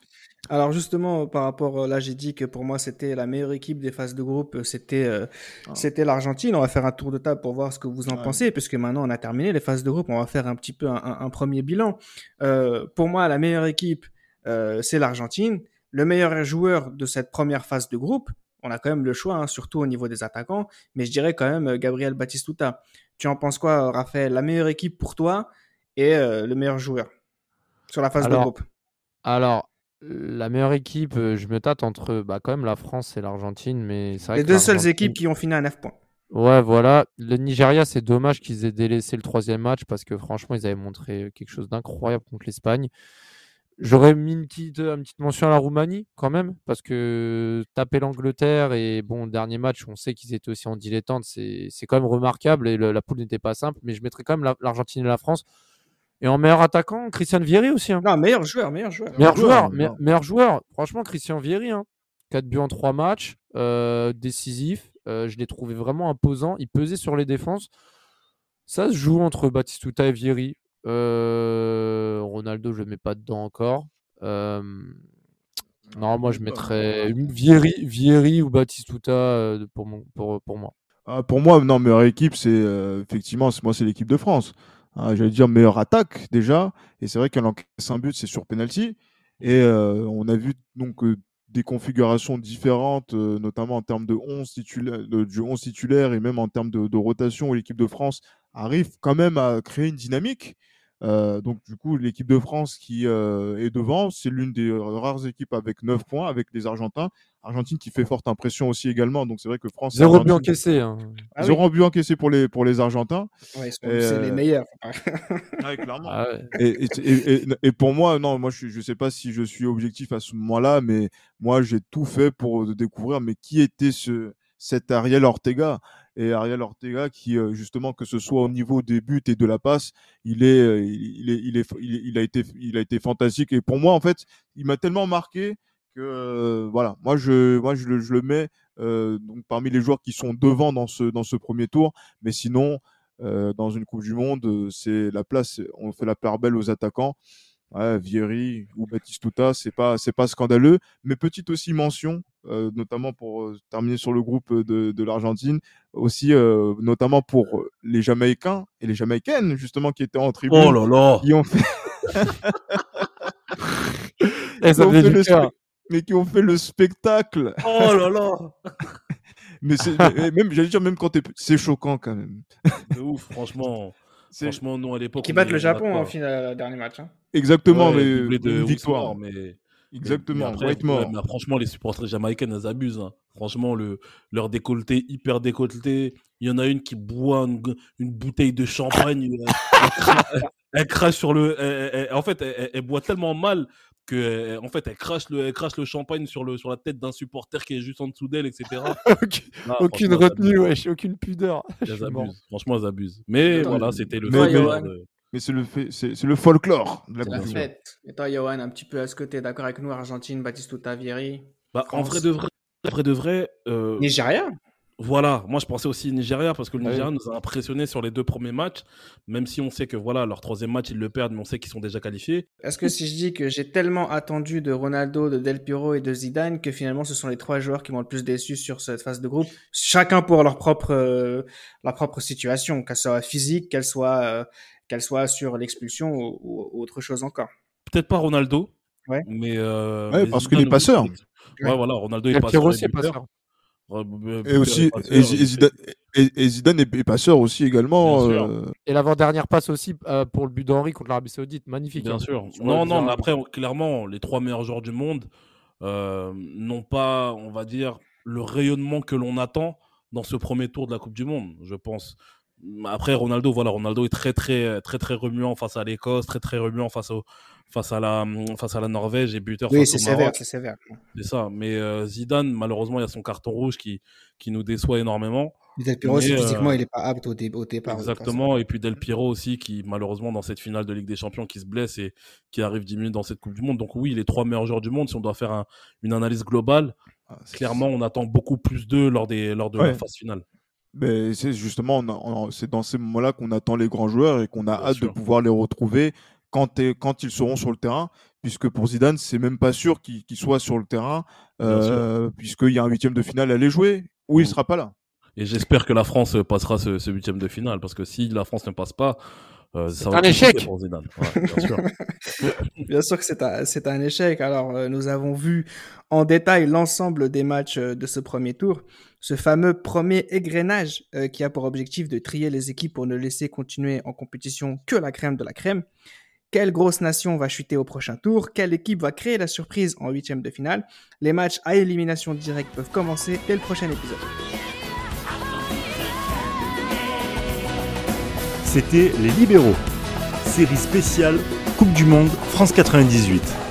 Alors justement, par rapport, euh, là j'ai dit que pour moi c'était la meilleure équipe des phases de groupe, euh, c'était euh, ah. c'était l'Argentine. On va faire un tour de table pour voir ce que vous en pensez, puisque maintenant on a terminé les phases de groupe, on va faire un petit peu un, premier bilan. pour moi, la meilleure équipe, c'est l'Argentine le meilleur joueur de cette première phase de groupe, on a quand même le choix, hein, surtout au niveau des attaquants, mais je dirais quand même euh, Gabriel Batistuta. Tu en penses quoi, Raphaël? La meilleure équipe pour toi et euh, le meilleur joueur sur la phase de groupe? Alors, la meilleure équipe, euh, je me tâte entre bah, quand même la France et l'Argentine, mais Les deux seules équipes qui ont fini à 9 points. Ouais, voilà. Le Nigeria, c'est dommage qu'ils aient délaissé le troisième match parce que franchement, ils avaient montré quelque chose d'incroyable contre l'Espagne. J'aurais mis une petite, une petite mention à la Roumanie quand même, parce que taper l'Angleterre et bon, dernier match, on sait qu'ils étaient aussi en dilettante, c'est quand même remarquable et la poule n'était pas simple, mais je mettrais quand même l'Argentine et la France. Et en meilleur attaquant, Christian Vieri aussi. Hein. Non, meilleur joueur, meilleur joueur. Meilleur joueur, meilleur, joueur. Franchement, Christian Vieri, hein. 4 buts en 3 matchs, euh, décisif. Euh, je l'ai trouvé vraiment imposant. Il pesait sur les défenses. Ça se joue entre Batistuta et Vieri. Euh, Ronaldo, je ne le mets pas dedans encore. Euh, non, moi je mettrais Vieri, ou Batistuta euh, pour, pour, pour moi. Ah, pour moi, non, meilleure équipe, c'est effectivement, moi c'est l'équipe de France. Ah, j'allais dire meilleure attaque déjà, et c'est vrai qu'elle encaisse un but, c'est sur penalty. Et on a vu donc des configurations différentes, notamment en termes de 11 titulaires, du 11 titulaire et même en termes de, de rotation l'équipe de France arrive quand même à créer une dynamique. Euh, donc, du coup, l'équipe de France qui euh, est devant, c'est l'une des rares équipes avec 9 points avec les Argentins. Argentine qui fait forte impression aussi également. Donc, c'est vrai que France. Zéro but encaissé. hein. Ah oui. Zéro but encaissé pour les, pour les Argentins. Ouais, c'est les euh, meilleurs. *laughs* clairement. Ah ouais. Et- et- et- et pour moi, non, moi je ne sais pas si je suis objectif à ce moment-là, mais moi j'ai tout fait pour découvrir mais qui était ce, cet Ariel Ortega? Et Ariel Ortega qui, euh, justement, que ce soit au niveau des buts et de la passe, il, est, euh, il, est, il, est, il, est- il a été, il a été fantastique. Et pour moi, en fait, il m'a tellement marqué que, euh, voilà, moi je, moi, je, le, je le mets euh, donc, parmi les joueurs qui sont devant dans ce, dans ce premier tour. Mais sinon, euh, dans une Coupe du Monde, c'est la place, on fait la part belle aux attaquants. Ouais, Vieri ou Batistuta, c'est pas c'est pas scandaleux, mais petite aussi mention, euh, notamment pour euh, terminer sur le groupe de, de l'Argentine, aussi euh, notamment pour les Jamaïcains et les Jamaïcaines justement qui étaient en tribune, Oh là là qui ont fait, *laughs* Eh, ça qui ont faisait fait le mais qui ont fait le spectacle. Oh là là *laughs* Mais c'est mais même j'allais dire même quand t'es c'est choquant quand même. De ouf, franchement. Franchement, nous à l'époque. Qui battent le Japon en final, dernier match. hein. exactement Ouais, mais de une victoire. Mais Exactement, Mais après, Whitmore. ouais, mais franchement, les supporters jamaïcaines, elles abusent. hein. Franchement, le, leur décolleté, hyper décolleté. Il y en a une qui boit une, une bouteille de champagne. elle, elle cra- elle- elle crache sur le. elle- elle- en fait, elle boit tellement mal que, elle- en fait, elle crache le, elle crache le champagne sur, le, sur la tête d'un supporter qui est juste en dessous d'elle, etc. *laughs* Aucune- Non, Aucune retenue, wesh, aucune pudeur. *laughs* Elles abusent. Franchement, elles abusent. Mais Attends, voilà, c'était le mais- de- Mais c'est le fait c'est c'est le folklore de la la fête. Et toi, Johan, un petit peu, que tu es d'accord avec nous, Argentine, Batistuta, Vieri Bah, en vrai de vrai, en vrai, de vrai euh, Nigeria? Voilà, moi je pensais aussi Nigeria parce que le Ah oui. Nigeria nous a impressionnés sur les deux premiers matchs, même si on sait que voilà leur troisième match ils le perdent, mais on sait qu'ils sont déjà qualifiés. Est-ce que si je dis que j'ai tellement attendu de Ronaldo, de Del Piero et de Zidane que finalement ce sont les trois joueurs qui m'ont le plus déçu sur cette phase de groupe, chacun pour leur propre euh, leur propre situation, qu'elle soit physique, qu'elle soit euh, qu'elle soit sur l'expulsion ou, ou autre chose encore? Peut-être pas Ronaldo, Ouais. mais euh, Ouais, mais parce qu'il est passeur. aussi. Ouais, voilà, Ronaldo est Del passeur. Piero et aussi est passeur. Et aussi, et, Zidane, et, et Zidane est, passeur aussi également. Euh, Et l'avant-dernière passe aussi euh, pour le but d'Henri contre l'Arabie Saoudite. Magnifique. Bien hein. sûr. Sur Non, non, mais après, clairement, les trois meilleurs joueurs du monde euh, n'ont pas, on va dire, le rayonnement que l'on attend dans ce premier tour de la Coupe du Monde, je pense. Après, Ronaldo, voilà, Ronaldo est très, très, très, très remuant face à l'Écosse, très, très remuant face, au, face, à la, face à la Norvège et buteur Oui, face c'est au sévère, Maroc. c'est sévère. C'est ça. Mais euh, Zidane, malheureusement, il y a son carton rouge qui, qui nous déçoit énormément. Del Piero, Mais, c'est euh, physiquement, il est pas apte au, dé- au départ. Exactement. Et puis Del Piero aussi, qui malheureusement dans cette finale de Ligue des Champions, qui se blesse et qui arrive 10 minutes dans cette Coupe du Monde. Donc oui, les trois meilleurs joueurs du monde, si on doit faire un- une analyse globale, ah, clairement, on attend beaucoup plus d'eux lors, des, lors de Ouais. la phase finale. Mais c'est justement, c'est dans ces moments-là qu'on attend les grands joueurs et qu'on a Bien hâte sûr. de pouvoir les retrouver quand, quand ils seront sur le terrain. Puisque pour Zidane, c'est même pas sûr qu'il soit sur le terrain, euh, puisqu'il y a un huitième de finale à aller jouer, ou il Mm. sera pas là. Et j'espère que la France euh, passera ce, ce huitième de finale, parce que si la France ne passe pas, euh, va un échec. pour Zidane. Ouais, bien sûr. *laughs* Bien sûr que c'est un, c'est un échec. Alors, euh, nous avons vu en détail l'ensemble des matchs euh, de ce premier tour. Ce fameux premier égrenage euh, qui a pour objectif de trier les équipes pour ne laisser continuer en compétition que la crème de la crème. Quelle grosse nation va chuter au prochain tour? Quelle équipe va créer la surprise en huitième de finale? Les matchs à élimination directe peuvent commencer dès le prochain épisode. C'était Les Libéraux, série spéciale Coupe du Monde France 98.